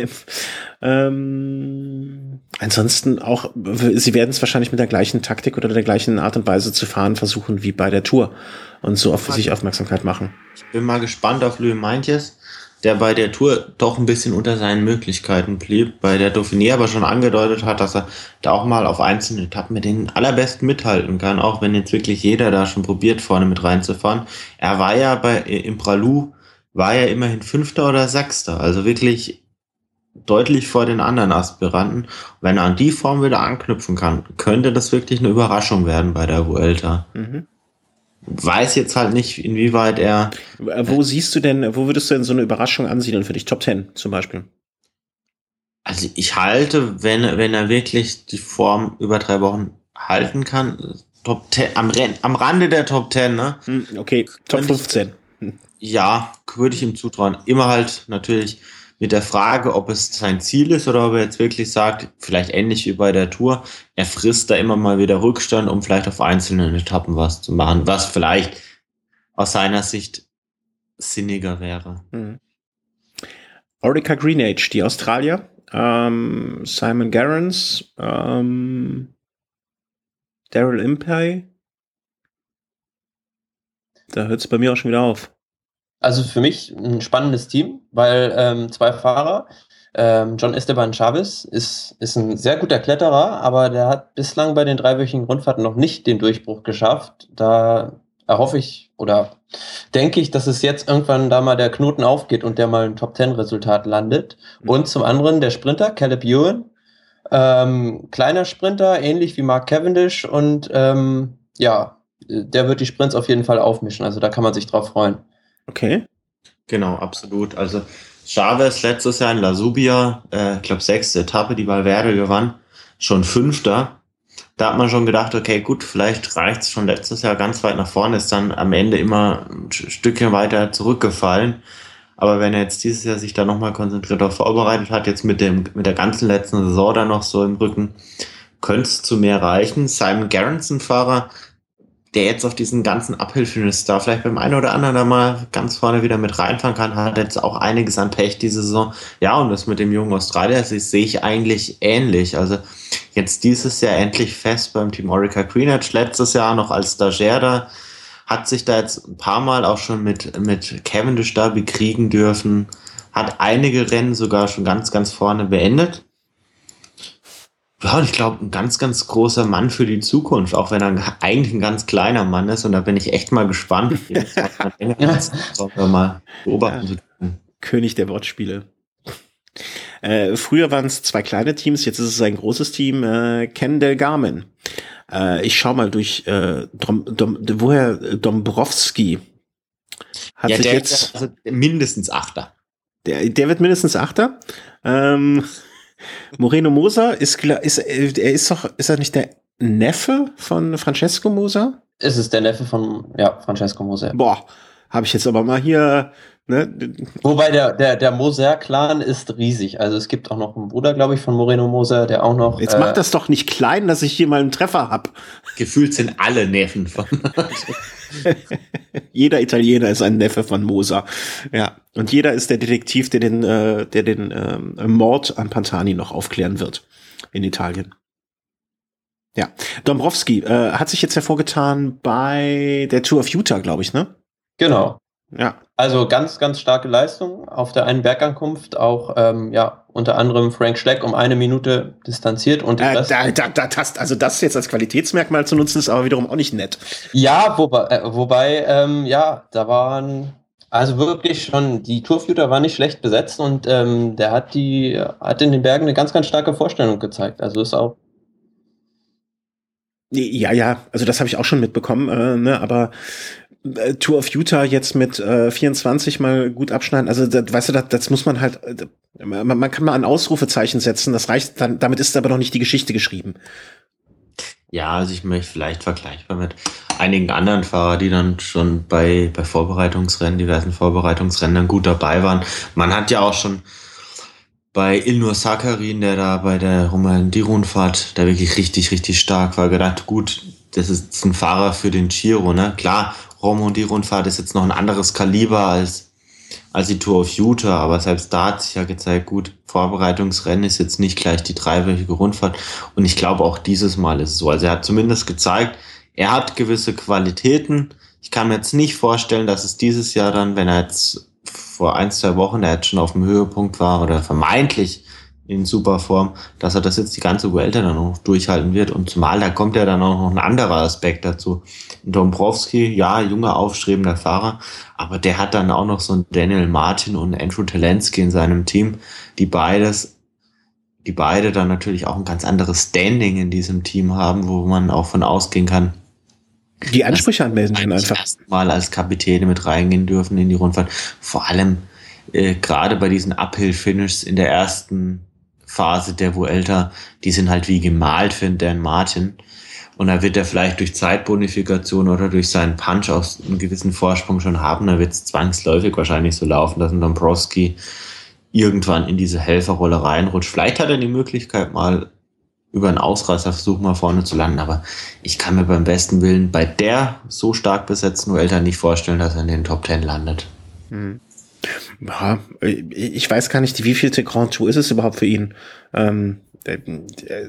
ähm, ansonsten auch, sie werden es wahrscheinlich mit der gleichen Taktik oder der gleichen Art und Weise zu fahren versuchen wie bei der Tour und so auf sich Aufmerksamkeit machen. Ich bin mal gespannt auf Louis Meintjes der bei der Tour doch ein bisschen unter seinen Möglichkeiten blieb, bei der Dauphiné aber schon angedeutet hat, dass er da auch mal auf einzelnen Etappen mit den allerbesten mithalten kann, auch wenn jetzt wirklich jeder da schon probiert, vorne mit reinzufahren. Er war ja bei, im Pralou, war ja immerhin Fünfter oder Sechster, also wirklich deutlich vor den anderen Aspiranten. Wenn er an die Form wieder anknüpfen kann, könnte das wirklich eine Überraschung werden bei der Vuelta. Mhm weiß jetzt halt nicht, inwieweit er. Wo siehst du denn, wo würdest du denn so eine Überraschung ansiedeln für dich? Top 10 zum Beispiel? Also ich halte, wenn, wenn er wirklich die Form über drei Wochen halten kann, Top 10, am, am Rande der Top 10, ne? Hm, okay, Top 15. Ich, ja, würde ich ihm zutrauen. Immer halt natürlich mit der Frage, ob es sein Ziel ist oder ob er jetzt wirklich sagt, vielleicht ähnlich wie bei der Tour, er frisst da immer mal wieder Rückstand, um vielleicht auf einzelnen Etappen was zu machen, was vielleicht aus seiner Sicht sinniger wäre. Mhm. Orica Greenage, die Australier, ähm, Simon Garrons, ähm, Daryl Impey. Da hört es bei mir auch schon wieder auf. Also für mich ein spannendes Team, weil ähm, zwei Fahrer, ähm, John Esteban Chavez ist, ist ein sehr guter Kletterer, aber der hat bislang bei den dreiwöchigen Rundfahrten noch nicht den Durchbruch geschafft. Da erhoffe ich oder denke ich, dass es jetzt irgendwann da mal der Knoten aufgeht und der mal ein Top-10-Resultat landet. Mhm. Und zum anderen der Sprinter, Caleb Ewan, ähm, kleiner Sprinter, ähnlich wie Mark Cavendish und ähm, ja, der wird die Sprints auf jeden Fall aufmischen. Also da kann man sich drauf freuen. Okay. Genau, absolut. Also Chavez letztes Jahr in La Subia, äh, ich glaube sechste Etappe, die Valverde gewann, schon fünfter. Da hat man schon gedacht, okay, gut, vielleicht reicht's schon letztes Jahr ganz weit nach vorne, ist dann am Ende immer ein Stückchen weiter zurückgefallen. Aber wenn er jetzt dieses Jahr sich da nochmal konzentriert auf vorbereitet hat, jetzt mit dem, mit der ganzen letzten Saison da noch so im Rücken, könnte es zu mehr reichen. Simon Garrison Fahrer, der jetzt auf diesen ganzen Abhilfen da vielleicht beim einen oder anderen da mal ganz vorne wieder mit reinfahren kann, hat jetzt auch einiges an Pech diese Saison. Ja, und das mit dem jungen Australier sehe ich eigentlich ähnlich. Also jetzt dieses Jahr endlich fest beim Team Orica Greenwich, letztes Jahr noch als Stagiaire da, hat sich da jetzt ein paar Mal auch schon mit, mit Cavendish da bekriegen dürfen, hat einige Rennen sogar schon ganz, ganz vorne beendet. Ja, und ich glaube, ein ganz, ganz großer Mann für die Zukunft, auch wenn er eigentlich ein ganz kleiner Mann ist. Und da bin ich echt mal gespannt, wie das mal beobachten zu können. König der Wortspiele. Äh, früher waren es zwei kleine Teams, jetzt ist es ein großes Team. Äh, Ken Del Garmin. Äh, ich schau mal durch, äh, Dom, Dom, woher Dombrowski hat ja, sich jetzt also mindestens Achter. Der, der wird mindestens Achter. Ähm, Moreno Moser ist, ist, er ist doch, ist er nicht der Neffe von Francesco Moser? Es ist der Neffe von, ja, Francesco Moser. Boah, habe ich jetzt aber mal hier, ne? Wobei der, der, der Moser-Clan ist riesig. Also es gibt auch noch einen Bruder, glaube ich, von Moreno Moser, der auch noch. Jetzt äh, macht das doch nicht klein, dass ich hier mal einen Treffer hab. Gefühlt sind alle Neffen von. jeder Italiener ist ein Neffe von Moser. Ja. Und jeder ist der Detektiv, der den, äh, der den äh, Mord an Pantani noch aufklären wird in Italien. Ja. Dombrowski äh, hat sich jetzt hervorgetan bei der Tour of Utah, glaube ich, ne? Genau. Ja. Also ganz, ganz starke Leistung auf der einen Bergankunft, auch ähm, ja, unter anderem Frank Schleck um eine Minute distanziert und äh, da, da, da, das, also das jetzt als Qualitätsmerkmal zu nutzen, ist aber wiederum auch nicht nett. Ja, wobei, äh, wobei ähm, ja, da waren also wirklich schon, die Tourfuter war nicht schlecht besetzt und ähm, der hat die, hat in den Bergen eine ganz, ganz starke Vorstellung gezeigt. Also ist auch. Ja, ja, also das habe ich auch schon mitbekommen, äh, ne, aber Tour of Utah jetzt mit äh, 24 mal gut abschneiden. Also das, weißt du, das, das muss man halt, äh, man, man kann mal ein Ausrufezeichen setzen. Das reicht dann. Damit ist aber noch nicht die Geschichte geschrieben. Ja, also ich möchte vielleicht vergleichbar mit einigen anderen Fahrern, die dann schon bei, bei Vorbereitungsrennen, diversen Vorbereitungsrennen dann gut dabei waren. Man hat ja auch schon bei Ilnur Sakarin, der da bei der Romandie-Rundfahrt, der wirklich richtig, richtig stark war, gedacht, gut, das ist ein Fahrer für den Giro, ne? Klar, Romandie-Rundfahrt ist jetzt noch ein anderes Kaliber als, als die Tour of Utah, aber selbst da hat sich ja gezeigt, gut, Vorbereitungsrennen ist jetzt nicht gleich die dreiwöchige Rundfahrt und ich glaube auch dieses Mal ist es so. Also er hat zumindest gezeigt, er hat gewisse Qualitäten. Ich kann mir jetzt nicht vorstellen, dass es dieses Jahr dann, wenn er jetzt vor ein, zwei Wochen, der jetzt schon auf dem Höhepunkt war oder vermeintlich in super Form, dass er das jetzt die ganze Vuelta dann noch durchhalten wird. Und zumal da kommt ja dann auch noch ein anderer Aspekt dazu. Dombrowski, ja, junger, aufstrebender Fahrer, aber der hat dann auch noch so einen Daniel Martin und Andrew Talensky in seinem Team, die beides, die beide dann natürlich auch ein ganz anderes Standing in diesem Team haben, wo man auch von ausgehen kann, die Ansprüche anmelden können einfach. Mal als Kapitäne mit reingehen dürfen in die Rundfahrt. Vor allem äh, gerade bei diesen Uphill-Finishes in der ersten Phase der Vuelta, die sind halt wie gemalt für Dan Martin. Und da wird er vielleicht durch Zeitbonifikation oder durch seinen Punch aus einem gewissen Vorsprung schon haben. Da wird es zwangsläufig wahrscheinlich so laufen, dass ein Dombrowski irgendwann in diese Helferrolle reinrutscht. Vielleicht hat er die Möglichkeit mal über einen Ausreißerversuch mal vorne zu landen. Aber ich kann mir beim besten Willen bei der so stark besetzten Vuelta nicht vorstellen, dass er in den Top Ten landet. Hm. Ja, ich weiß gar nicht, wie vielte Grand Tour ist es überhaupt für ihn. Ähm, äh,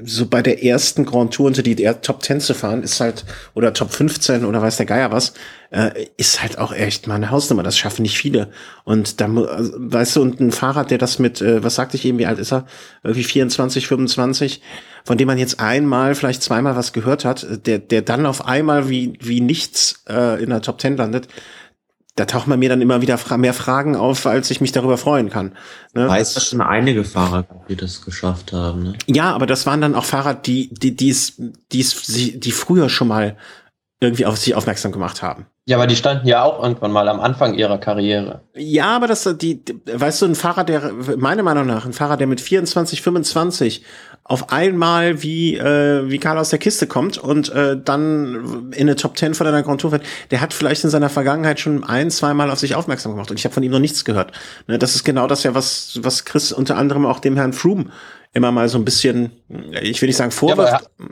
so bei der ersten Grand Tour unter die Top 10 zu fahren, ist halt, oder Top 15 oder weiß der Geier was, äh, ist halt auch echt mal eine Hausnummer. Das schaffen nicht viele. Und da, also, weißt du, und ein Fahrrad, der das mit, äh, was sagte ich eben, wie alt ist er? Irgendwie 24, 25, von dem man jetzt einmal, vielleicht zweimal was gehört hat, der, der dann auf einmal wie, wie nichts äh, in der Top 10 landet, da tauchen bei mir dann immer wieder fra mehr Fragen auf, als ich mich darüber freuen kann. Ne? Weiß das schon einige Fahrer, die das geschafft haben. Ne? Ja, aber das waren dann auch Fahrer, die die die's, die's, die früher schon mal irgendwie auf sich aufmerksam gemacht haben. Ja, aber die standen ja auch irgendwann mal am Anfang ihrer Karriere. Ja, aber das, die, weißt du, ein Fahrer, der, meiner Meinung nach, ein Fahrer, der mit 24, 25 auf einmal wie, äh, wie Karl aus der Kiste kommt und äh, dann in eine Top 10 von einer Grand Tour wird, der hat vielleicht in seiner Vergangenheit schon ein, zweimal auf sich aufmerksam gemacht und ich habe von ihm noch nichts gehört. Ne, das ist genau das ja, was, was Chris unter anderem auch dem Herrn Froome immer mal so ein bisschen, ich will nicht sagen vorwirft. Ja,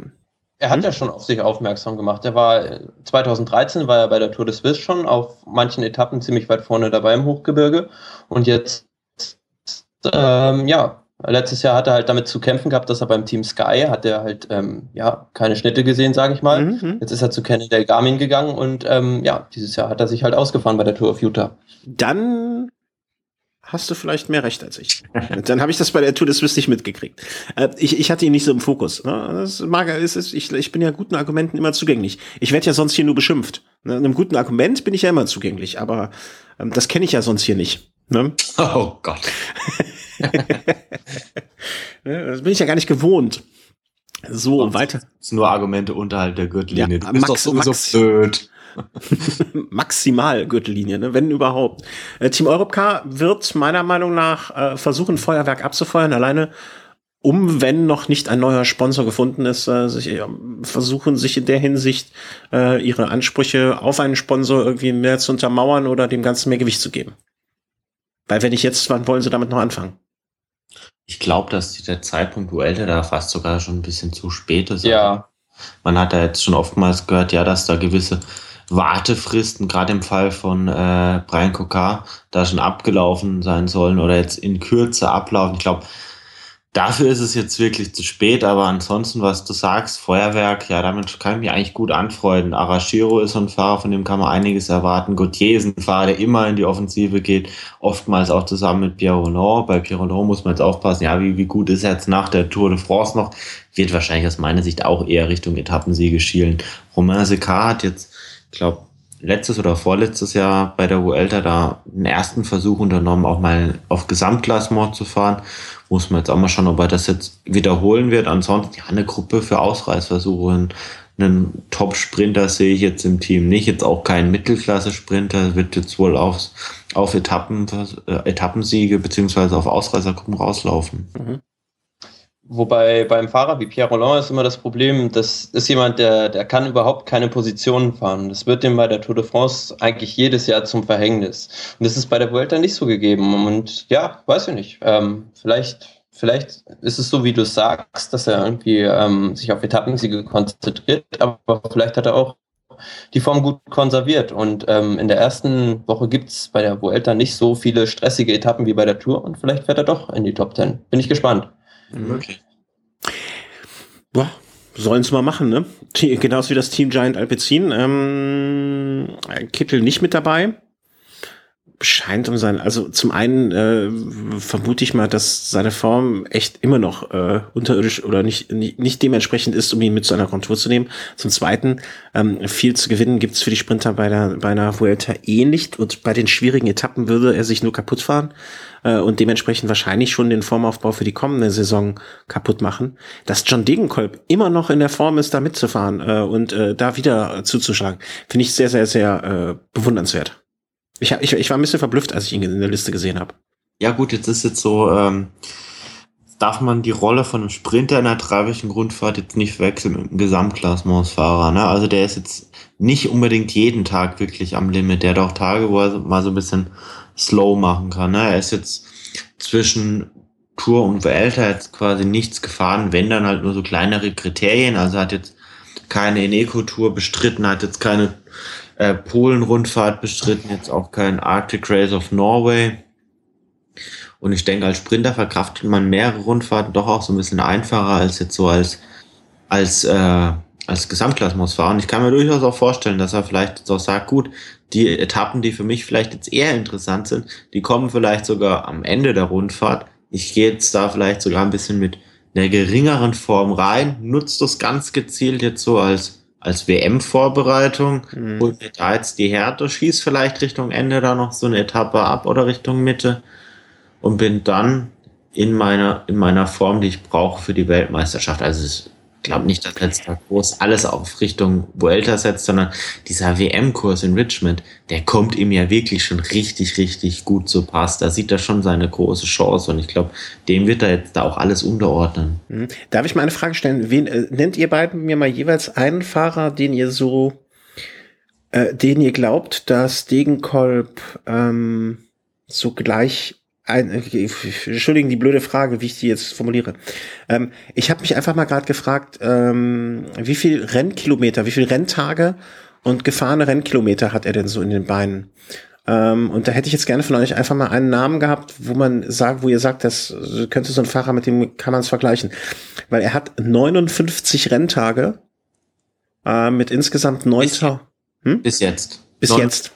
er hat hm? ja schon auf sich aufmerksam gemacht. Er war 2013 war er bei der Tour de Suisse schon auf manchen Etappen ziemlich weit vorne dabei im Hochgebirge und jetzt ähm, ja letztes Jahr hat er halt damit zu kämpfen gehabt, dass er beim Team Sky hat er halt ähm, ja keine Schnitte gesehen, sage ich mal. Mhm. Jetzt ist er zu Kenny Del Garmin gegangen und ähm, ja dieses Jahr hat er sich halt ausgefahren bei der Tour of Utah. Dann hast du vielleicht mehr recht als ich. Dann habe ich das bei der Tour des Swiss nicht mitgekriegt. Äh, ich, ich hatte ihn nicht so im Fokus. Ne? Das mag, ist, ist, ich, ich bin ja guten Argumenten immer zugänglich. Ich werde ja sonst hier nur beschimpft. Ne? Einem guten Argument bin ich ja immer zugänglich, aber ähm, das kenne ich ja sonst hier nicht. Ne? Oh Gott. das bin ich ja gar nicht gewohnt. So, und weiter. Das sind nur Argumente unterhalb der Gürtellinie. Ja, du bist Max, doch sowieso Max, blöd. Maximal Gürtellinie, ne? wenn überhaupt. Äh, Team Europcar wird meiner Meinung nach äh, versuchen, Feuerwerk abzufeuern, alleine um, wenn noch nicht ein neuer Sponsor gefunden ist, äh, sich, äh, versuchen sich in der Hinsicht äh, ihre Ansprüche auf einen Sponsor irgendwie mehr zu untermauern oder dem Ganzen mehr Gewicht zu geben. Weil wenn nicht jetzt, wann wollen sie damit noch anfangen? Ich glaube, dass der Zeitpunkt Vuelta da fast sogar schon ein bisschen zu spät ist. Ja. Man hat da jetzt schon oftmals gehört, ja, dass da gewisse Wartefristen, gerade im Fall von äh, Brian Kokar, da schon abgelaufen sein sollen oder jetzt in Kürze ablaufen. Ich glaube, dafür ist es jetzt wirklich zu spät, aber ansonsten, was du sagst, Feuerwerk, ja, damit kann ich mich eigentlich gut anfreunden. Arashiro ist so ein Fahrer, von dem kann man einiges erwarten. Gauthier ist ein Fahrer, der immer in die Offensive geht, oftmals auch zusammen mit Pierre Roland. Bei Pierre Roland muss man jetzt aufpassen, ja, wie, wie gut ist er jetzt nach der Tour de France noch? Wird wahrscheinlich aus meiner Sicht auch eher Richtung Etappensiege schielen. Romain Secar hat jetzt ich glaube, letztes oder vorletztes Jahr bei der Vuelta da einen ersten Versuch unternommen, auch mal auf Gesamtklassement zu fahren. Muss man jetzt auch mal schauen, ob er das jetzt wiederholen wird. Ansonsten ja eine Gruppe für Ausreißversuche. Ein einen Top-Sprinter sehe ich jetzt im Team nicht. Jetzt auch kein Mittelklasse-Sprinter, wird jetzt wohl aufs, auf Etappen, äh, Etappensiege beziehungsweise auf Ausreißergruppen rauslaufen. Mhm. Wobei beim Fahrer wie Pierre Roland ist immer das Problem, das ist jemand, der, der kann überhaupt keine Positionen fahren. Das wird dem bei der Tour de France eigentlich jedes Jahr zum Verhängnis. Und das ist bei der Vuelta nicht so gegeben. Und ja, weiß ich nicht. Ähm, vielleicht, vielleicht ist es so, wie du sagst, dass er irgendwie ähm, sich auf Etappensiege konzentriert, aber vielleicht hat er auch die Form gut konserviert. Und ähm, in der ersten Woche gibt es bei der Vuelta nicht so viele stressige Etappen wie bei der Tour und vielleicht fährt er doch in die Top Ten. Bin ich gespannt. Möglich. Boah, sollen es mal machen, ne? Genauso wie das Team Giant Alpecin. Ähm, Kittel nicht mit dabei scheint um sein, also zum einen äh, vermute ich mal, dass seine Form echt immer noch äh, unterirdisch oder nicht, nicht, nicht dementsprechend ist, um ihn mit zu einer Kontur zu nehmen. Zum zweiten, ähm, viel zu gewinnen gibt's für die Sprinter bei, der, bei einer Vuelta eh nicht und bei den schwierigen Etappen würde er sich nur kaputt fahren äh, und dementsprechend wahrscheinlich schon den Formaufbau für die kommende Saison kaputt machen. Dass John Degenkolb immer noch in der Form ist, da mitzufahren äh, und äh, da wieder zuzuschlagen, finde ich sehr, sehr, sehr äh, bewundernswert. Ich, ich, ich war ein bisschen verblüfft, als ich ihn in der Liste gesehen habe. Ja gut, jetzt ist jetzt so, ähm, darf man die Rolle von einem Sprinter in einer dreiwöchigen Grundfahrt jetzt nicht wechseln mit einem Gesamtklassementsfahrer. Ne? Also der ist jetzt nicht unbedingt jeden Tag wirklich am Limit. Der hat auch Tage, wo er mal so ein bisschen slow machen kann. Ne? Er ist jetzt zwischen Tour und Vuelta jetzt quasi nichts gefahren, wenn dann halt nur so kleinere Kriterien. Also hat jetzt keine Eneco-Tour bestritten, hat jetzt keine äh, Polen-Rundfahrt bestritten, jetzt auch kein Arctic Race of Norway. Und ich denke, als Sprinter verkraftet man mehrere Rundfahrten doch auch so ein bisschen einfacher als jetzt so als, als, äh, als Gesamtklassementsfahrer. Und ich kann mir durchaus auch vorstellen, dass er vielleicht jetzt auch sagt, gut, die Etappen, die für mich vielleicht jetzt eher interessant sind, die kommen vielleicht sogar am Ende der Rundfahrt. Ich gehe jetzt da vielleicht sogar ein bisschen mit einer geringeren Form rein, nutze das ganz gezielt jetzt so als als WM-Vorbereitung, mhm. holt mir da jetzt die Härte, schieß vielleicht Richtung Ende da noch so eine Etappe ab oder Richtung Mitte und bin dann in meiner, in meiner Form, die ich brauche für die Weltmeisterschaft. Also es glaube nicht, dass da groß alles auf Richtung Vuelta setzt, sondern dieser WM-Kurs in Richmond, der kommt ihm ja wirklich schon richtig, richtig gut zu Pass. Da sieht er schon seine große Chance und ich glaube, dem wird er jetzt da auch alles unterordnen. Mhm. Darf ich mal eine Frage stellen? Wen äh, nennt ihr beiden mir mal jeweils einen Fahrer, den ihr so, äh, den ihr glaubt, dass Degenkolb ähm, so gleich ein, entschuldigen die blöde Frage, wie ich die jetzt formuliere. Ähm, ich habe mich einfach mal gerade gefragt, ähm, wie viel Rennkilometer, wie viel Renntage und gefahrene Rennkilometer hat er denn so in den Beinen? Ähm, und da hätte ich jetzt gerne von euch einfach mal einen Namen gehabt, wo man sagt, wo ihr sagt, das könnte so ein Fahrer, mit dem kann man es vergleichen. Weil er hat 59 Renntage äh, mit insgesamt 9 bis, hm? bis jetzt. Bis 9. jetzt.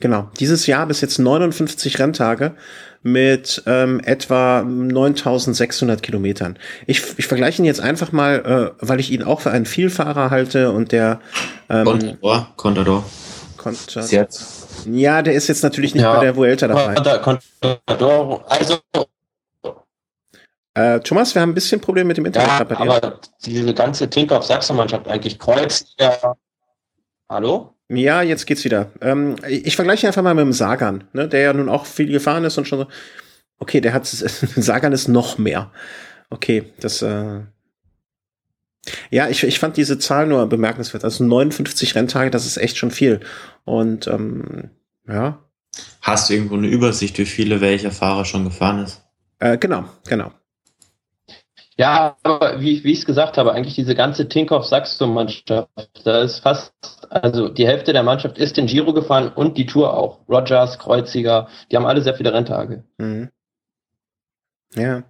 Genau. Dieses Jahr bis jetzt 59 Renntage mit ähm, etwa 9600 Kilometern. Ich, ich vergleiche ihn jetzt einfach mal, äh, weil ich ihn auch für einen Vielfahrer halte und der ähm, Contador, Contador. Contador. Jetzt. Ja, der ist jetzt natürlich nicht ja, bei der Vuelta dabei. Contador, also äh, Thomas, wir haben ein bisschen Probleme mit dem Internet. Ja, aber diese ganze Tinkoff Sachsen-Mannschaft eigentlich kreuzt ja. Hallo? Ja, jetzt geht's wieder. Ähm, ich vergleiche einfach mal mit dem Sagan, ne, der ja nun auch viel gefahren ist und schon so. Okay, der hat Sagan ist noch mehr. Okay, das. Äh ja, ich, ich fand diese Zahl nur bemerkenswert. Also 59 Renntage, das ist echt schon viel. Und ähm, ja. Hast du irgendwo eine Übersicht, wie viele welcher Fahrer schon gefahren ist? Äh, genau, genau. Ja, aber wie, wie ich es gesagt habe, eigentlich diese ganze Tinkoff-Saxum-Mannschaft, da ist fast, also die Hälfte der Mannschaft ist den Giro gefahren und die Tour auch. Rogers, Kreuziger, die haben alle sehr viele Renntage. Mhm. Ja.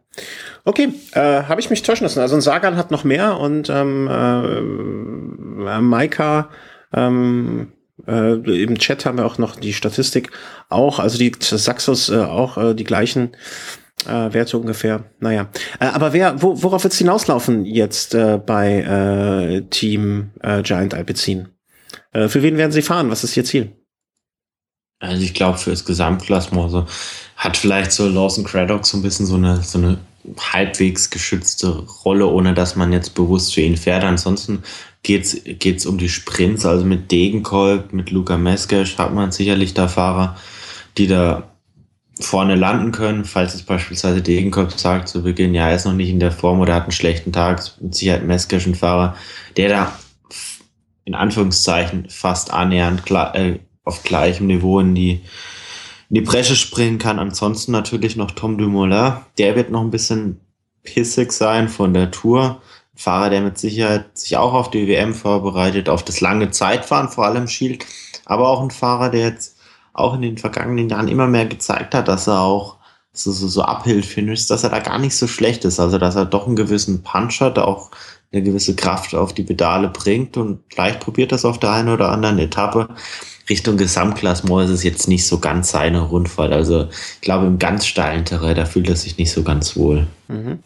Okay, äh, habe ich mich täuschen lassen. Also ein Sagan hat noch mehr und ähm, äh, Maika, ähm, äh, im Chat haben wir auch noch die Statistik auch, also die Saxos äh, auch äh, die gleichen äh, Werte ungefähr. Naja. Äh, aber wer, wo, worauf wird es hinauslaufen jetzt äh, bei äh, Team äh, Giant Alpecin? Äh, für wen werden sie fahren? Was ist ihr Ziel? Also ich glaube für das Gesamtklassement so hat vielleicht so Lawson Craddock so ein bisschen so eine so eine halbwegs geschützte Rolle, ohne dass man jetzt bewusst für ihn fährt. Ansonsten geht's geht's um die Sprints, also mit Degenkolb, mit Luca Meskic hat man sicherlich da Fahrer, die da vorne landen können, falls es beispielsweise Degenkolb sagt zu Beginn, ja, er ist noch nicht in der Form oder hat einen schlechten Tag, mit Sicherheit Meskic ein Fahrer, der da in Anführungszeichen fast annähernd äh, auf gleichem Niveau in die in die Bresche springen kann. Ansonsten natürlich noch Tom Dumoulin. Der wird noch ein bisschen pissig sein von der Tour. Fahrer, der mit Sicherheit sich auch auf die WM vorbereitet, auf das lange Zeitfahren vor allem schielt. Aber auch ein Fahrer, der jetzt auch in den vergangenen Jahren immer mehr gezeigt hat, dass er auch so, so, so Uphill-Finish, dass er da gar nicht so schlecht ist. Also, dass er doch einen gewissen Punch hat, auch eine gewisse Kraft auf die Pedale bringt und vielleicht probiert das auf der einen oder anderen Etappe. Richtung Gesamtklassement ist es jetzt nicht so ganz seine Rundfahrt. Also ich glaube, im ganz steilen Terrain, da fühlt er sich nicht so ganz wohl. Mhm.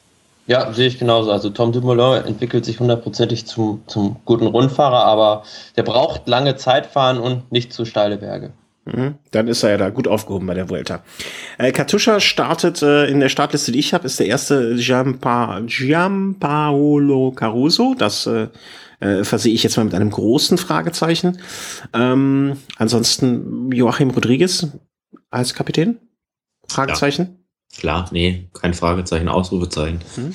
Ja, sehe ich genauso. Also Tom Dumoulin entwickelt sich hundertprozentig zum, zum guten Rundfahrer, aber der braucht lange Zeitfahren und nicht zu steile Berge. Mhm. Dann ist er ja da gut aufgehoben bei der Vuelta. Äh, Katusha startet äh, in der Startliste, die ich habe, ist der erste Gianpaolo Caruso. Das äh, äh, versehe ich jetzt mal mit einem großen Fragezeichen. Ähm, ansonsten Joachim Rodriguez als Kapitän? Fragezeichen? Ja. Klar, nee, kein Fragezeichen, Ausrufezeichen. Hm?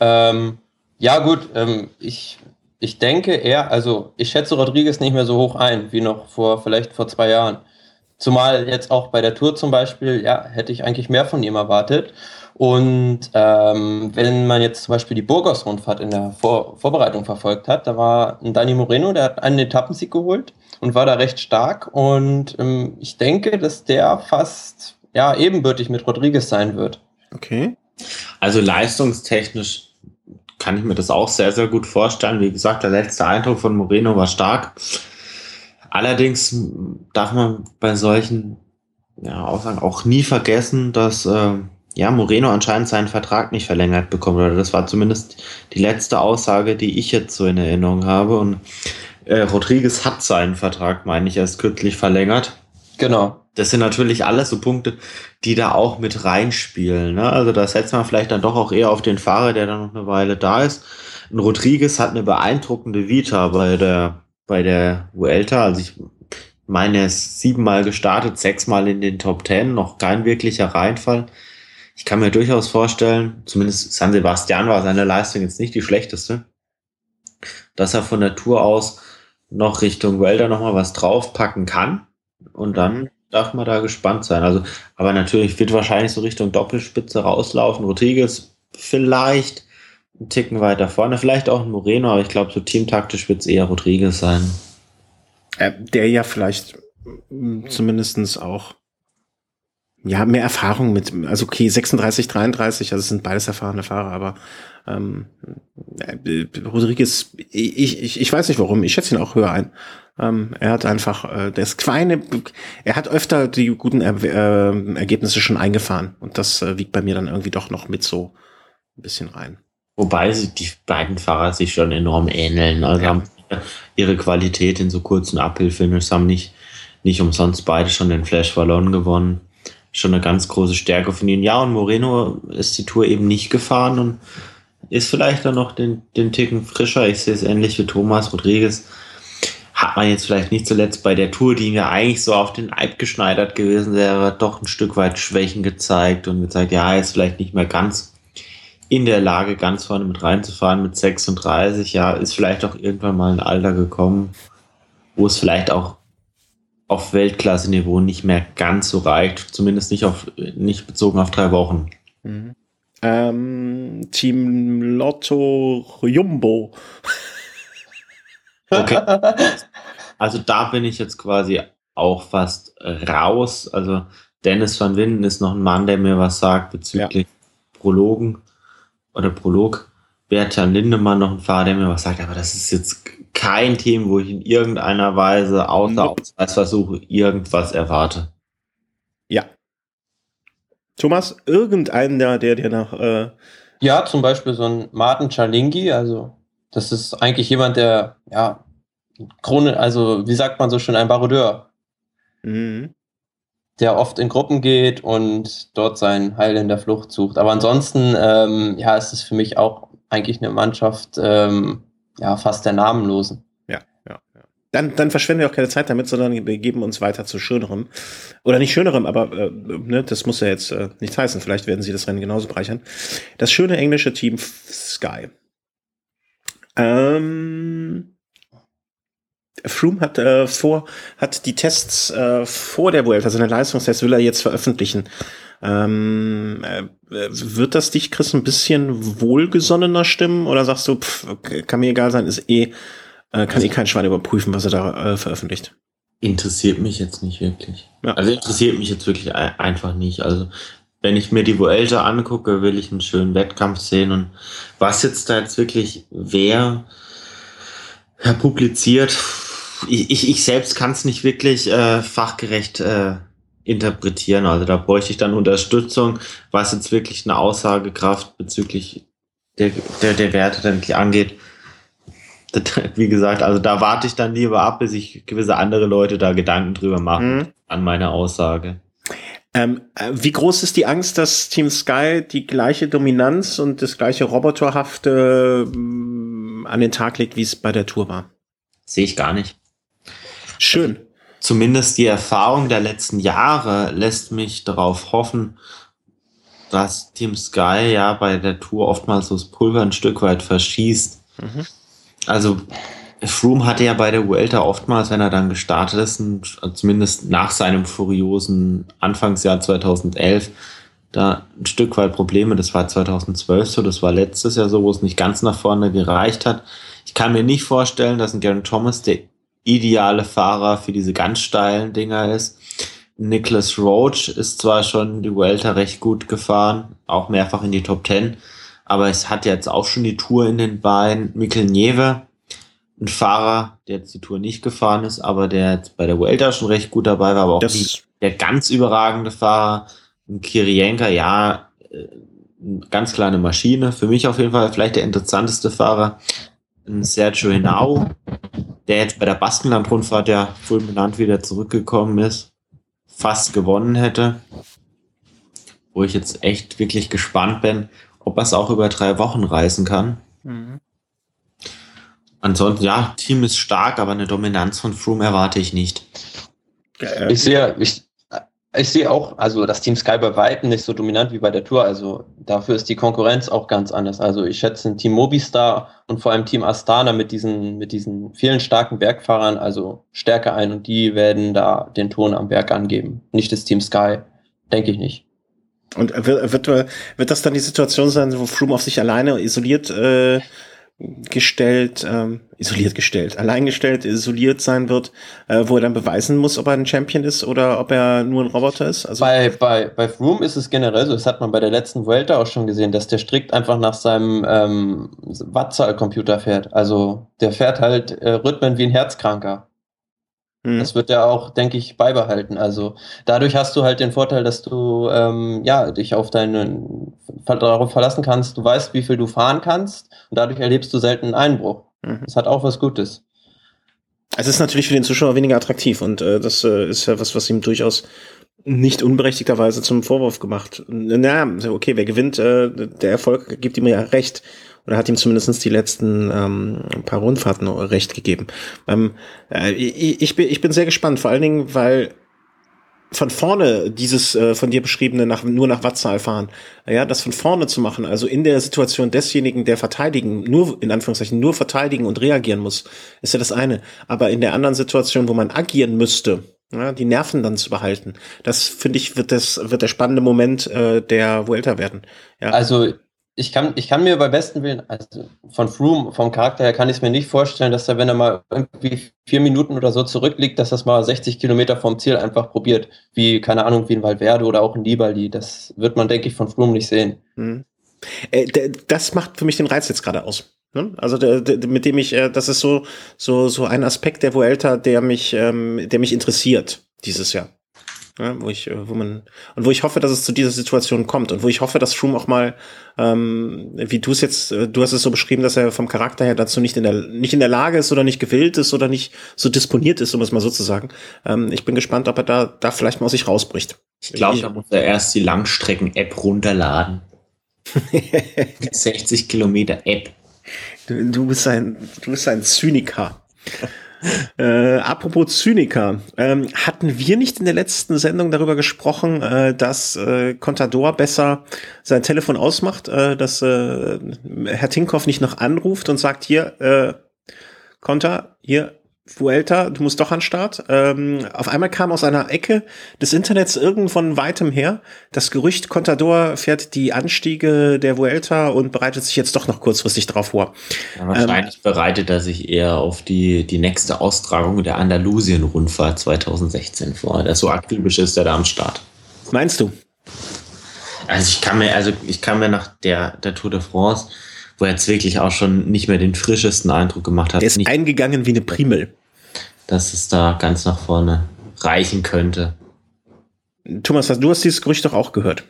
Ähm, ja, gut, ähm, ich, ich denke eher, also ich schätze Rodriguez nicht mehr so hoch ein, wie noch vor, vielleicht vor zwei Jahren. Zumal jetzt auch bei der Tour zum Beispiel, ja, hätte ich eigentlich mehr von ihm erwartet. Und ähm, wenn man jetzt zum Beispiel die Burgos-Rundfahrt in der Vor Vorbereitung verfolgt hat, da war ein Dani Moreno, der hat einen Etappensieg geholt und war da recht stark. Und ähm, ich denke, dass der fast ja, ebenbürtig mit Rodriguez sein wird. Okay. Also leistungstechnisch kann ich mir das auch sehr, sehr gut vorstellen. Wie gesagt, der letzte Eindruck von Moreno war stark. Allerdings darf man bei solchen ja, Aussagen auch nie vergessen, dass äh, ja, Moreno anscheinend seinen Vertrag nicht verlängert bekommen. Oder das war zumindest die letzte Aussage, die ich jetzt so in Erinnerung habe. Und äh, Rodriguez hat seinen Vertrag, meine ich, erst kürzlich verlängert. Genau. Das sind natürlich alles so Punkte, die da auch mit reinspielen. Ne? Also da setzt man vielleicht dann doch auch eher auf den Fahrer, der dann noch eine Weile da ist. Und Rodriguez hat eine beeindruckende Vita bei der, bei der Vuelta. Also ich meine, er ist siebenmal gestartet, sechsmal in den Top Ten, noch kein wirklicher Reinfall ich kann mir durchaus vorstellen, zumindest San Sebastian war seine Leistung jetzt nicht die schlechteste, dass er von Tour aus noch Richtung Welder nochmal was draufpacken kann. Und dann darf man da gespannt sein. Also, aber natürlich wird wahrscheinlich so Richtung Doppelspitze rauslaufen. Rodriguez vielleicht einen Ticken weiter vorne, vielleicht auch ein Moreno, aber ich glaube, so teamtaktisch wird es eher Rodriguez sein. Äh, der ja vielleicht zumindestens auch ja, mehr Erfahrung mit, also okay, 36, 33, also es sind beides erfahrene Fahrer, aber ähm, äh, Rodriguez, ich, ich, ich weiß nicht warum, ich schätze ihn auch höher ein. Ähm, er hat einfach äh, das kleine, er hat öfter die guten er äh, Ergebnisse schon eingefahren und das äh, wiegt bei mir dann irgendwie doch noch mit so ein bisschen rein. Wobei sie, die beiden Fahrer sich schon enorm ähneln, also ja. haben ihre Qualität in so kurzen Uphill-Finishes haben nicht, nicht umsonst beide schon den Flash Ballon gewonnen schon eine ganz große Stärke von ihnen. Ja, und Moreno ist die Tour eben nicht gefahren und ist vielleicht dann noch den, den Ticken frischer. Ich sehe es ähnlich wie Thomas Rodriguez. Hat man jetzt vielleicht nicht zuletzt bei der Tour, die mir eigentlich so auf den Eib geschneidert gewesen wäre, doch ein Stück weit Schwächen gezeigt und gezeigt, ja, ist vielleicht nicht mehr ganz in der Lage, ganz vorne mit reinzufahren mit 36. Ja, ist vielleicht auch irgendwann mal ein Alter gekommen, wo es vielleicht auch auf Weltklasse-Niveau nicht mehr ganz so reicht, zumindest nicht auf nicht bezogen auf drei Wochen. Mhm. Ähm, Team Lotto Jumbo. Okay. Also da bin ich jetzt quasi auch fast raus. Also Dennis van Winden ist noch ein Mann, der mir was sagt bezüglich ja. Prologen oder Prolog. Bertjan Lindemann noch ein Fahrer, der mir was sagt, aber das ist jetzt kein Team, wo ich in irgendeiner Weise außer. Ausweisversuche irgendwas erwarte. Ja. Thomas, irgendeinen, der, der dir nach. Äh ja, zum Beispiel so ein Martin Chalingi, also das ist eigentlich jemand, der, ja, Krone, also wie sagt man so schön, ein Barodeur. Mhm. Der oft in Gruppen geht und dort sein Heil in der Flucht sucht. Aber ansonsten, ähm, ja, ist es für mich auch eigentlich eine Mannschaft, ähm, ja, fast der Namenlosen. Ja, ja, ja. Dann, dann verschwenden wir auch keine Zeit damit, sondern wir geben uns weiter zu Schönerem. Oder nicht Schönerem, aber äh, ne, das muss ja jetzt äh, nichts heißen. Vielleicht werden sie das Rennen genauso bereichern. Das schöne englische Team Sky. Ähm, Froome hat äh, vor, hat die Tests äh, vor der Vuelta, seine Leistungstests will er jetzt veröffentlichen. Ähm, äh, wird das dich, Chris, ein bisschen wohlgesonnener stimmen oder sagst du, pff, kann mir egal sein, ist eh, äh, kann eh kein Schwein überprüfen, was er da äh, veröffentlicht? Interessiert mich jetzt nicht wirklich. Ja. Also interessiert mich jetzt wirklich einfach nicht. Also wenn ich mir die Vuelta angucke, will ich einen schönen Wettkampf sehen und was jetzt da jetzt wirklich wer ja, publiziert, ich, ich, ich selbst kann es nicht wirklich äh, fachgerecht äh, interpretieren. Also da bräuchte ich dann Unterstützung, was jetzt wirklich eine Aussagekraft bezüglich der, der, der Werte dann angeht. Das, wie gesagt, also da warte ich dann lieber ab, bis sich gewisse andere Leute da Gedanken drüber machen mhm. an meine Aussage. Ähm, äh, wie groß ist die Angst, dass Team Sky die gleiche Dominanz und das gleiche Roboterhafte äh, an den Tag legt, wie es bei der Tour war? Sehe ich gar nicht. Schön. Zumindest die Erfahrung der letzten Jahre lässt mich darauf hoffen, dass Team Sky ja bei der Tour oftmals das Pulver ein Stück weit verschießt. Mhm. Also Froome hatte ja bei der Vuelta oftmals, wenn er dann gestartet ist, und zumindest nach seinem furiosen Anfangsjahr 2011, da ein Stück weit Probleme. Das war 2012 so, das war letztes Jahr so, wo es nicht ganz nach vorne gereicht hat. Ich kann mir nicht vorstellen, dass ein Garen Thomas, der ideale Fahrer für diese ganz steilen Dinger ist. Nicholas Roach ist zwar schon die Vuelta recht gut gefahren, auch mehrfach in die Top 10, aber es hat jetzt auch schon die Tour in den Beinen. Mikkel Nieve, ein Fahrer, der jetzt die Tour nicht gefahren ist, aber der jetzt bei der Vuelta schon recht gut dabei war, aber auch nicht der ganz überragende Fahrer. Ein Kirienka, ja, äh, ganz kleine Maschine. Für mich auf jeden Fall vielleicht der interessanteste Fahrer. Ein Sergio Henao, der jetzt bei der Baskenland-Rundfahrt ja fulminant wieder zurückgekommen ist, fast gewonnen hätte. Wo ich jetzt echt wirklich gespannt bin, ob er es auch über drei Wochen reißen kann. Mhm. Ansonsten, ja, Team ist stark, aber eine Dominanz von Froome erwarte ich nicht. Ich sehe, ich, ich sehe auch, also das Team Sky bei Weitem nicht so dominant wie bei der Tour. Also dafür ist die Konkurrenz auch ganz anders. Also ich schätze Team Mobistar und vor allem Team Astana mit diesen, mit diesen vielen starken Bergfahrern also stärker ein und die werden da den Ton am Berg angeben. Nicht das Team Sky, denke ich nicht. Und wird, wird, wird das dann die Situation sein, wo Froome auf sich alleine isoliert äh, gestellt, ähm, isoliert gestellt, alleingestellt, isoliert sein wird, äh, wo er dann beweisen muss, ob er ein Champion ist oder ob er nur ein Roboter ist. Also bei, bei, bei Froome ist es generell so, das hat man bei der letzten Vuelta auch schon gesehen, dass der strikt einfach nach seinem ähm, Wattzahlcomputer fährt. Also der fährt halt äh, Rhythmen wie ein Herzkranker. Mhm. Das wird er auch, denke ich, beibehalten. Also dadurch hast du halt den Vorteil, dass du ähm, ja dich auf deinen darauf verlassen kannst. Du weißt, wie viel du fahren kannst und dadurch erlebst du selten einen Einbruch. Mhm. Das hat auch was Gutes. Es ist natürlich für den Zuschauer weniger attraktiv und äh, das äh, ist ja was, was ihm durchaus nicht unberechtigterweise zum Vorwurf gemacht. Naja, okay, wer gewinnt, äh, der Erfolg gibt ihm ja recht oder hat ihm zumindest die letzten ähm, paar Rundfahrten recht gegeben. Ähm, äh, ich, bin, ich bin sehr gespannt, vor allen Dingen, weil von vorne dieses äh, von dir beschriebene nach, nur nach Wattzahl fahren, ja, das von vorne zu machen, also in der Situation desjenigen, der verteidigen, nur in Anführungszeichen nur verteidigen und reagieren muss, ist ja das eine. Aber in der anderen Situation, wo man agieren müsste, ja, die Nerven dann zu behalten, das finde ich wird das wird der spannende Moment äh, der Vuelta werden. Ja. Also ich kann, ich kann mir bei besten Willen, also von Froome, vom Charakter her, kann ich es mir nicht vorstellen, dass er, wenn er mal irgendwie vier Minuten oder so zurückliegt, dass das mal 60 Kilometer vom Ziel einfach probiert. Wie, keine Ahnung, wie ein Valverde oder auch ein Nibali. Das wird man, denke ich, von Froome nicht sehen. Hm. Äh, das macht für mich den Reiz jetzt gerade aus. Ne? Also mit dem ich, äh, das ist so, so, so ein Aspekt der Vuelta, der mich, ähm, der mich interessiert dieses Jahr. Ja, wo ich, äh, wo man und wo ich hoffe, dass es zu dieser Situation kommt und wo ich hoffe, dass Schum auch mal, ähm, wie du es jetzt, äh, du hast es so beschrieben, dass er vom Charakter her dazu nicht in der nicht in der Lage ist oder nicht gewillt ist oder nicht so disponiert ist, um es mal so zu sagen. Ähm, ich bin gespannt, ob er da da vielleicht mal aus sich rausbricht. Ich glaube, da muss er erst die Langstrecken-App runterladen. 60 Kilometer App. Du, du bist ein, du bist ein Zyniker. Äh, apropos Zyniker, ähm, hatten wir nicht in der letzten Sendung darüber gesprochen, äh, dass äh, Contador besser sein Telefon ausmacht, äh, dass äh, Herr Tinkoff nicht noch anruft und sagt, hier, äh, Konter, hier, Vuelta, du musst doch an Start. Ähm, auf einmal kam aus einer Ecke des Internets irgendwann weitem her das Gerücht, Contador fährt die Anstiege der Vuelta und bereitet sich jetzt doch noch kurzfristig drauf vor. Ja, wahrscheinlich ähm, bereitet er sich eher auf die, die nächste Austragung der Andalusien-Rundfahrt 2016 vor. Der so akribisch ist er da am Start. Meinst du? Also ich kann mir, also ich kann mir nach der, der Tour de France wo er jetzt wirklich auch schon nicht mehr den frischesten Eindruck gemacht hat. Er ist nicht, eingegangen wie eine Primel. Dass es da ganz nach vorne reichen könnte. Thomas, du hast dieses Gerücht doch auch gehört.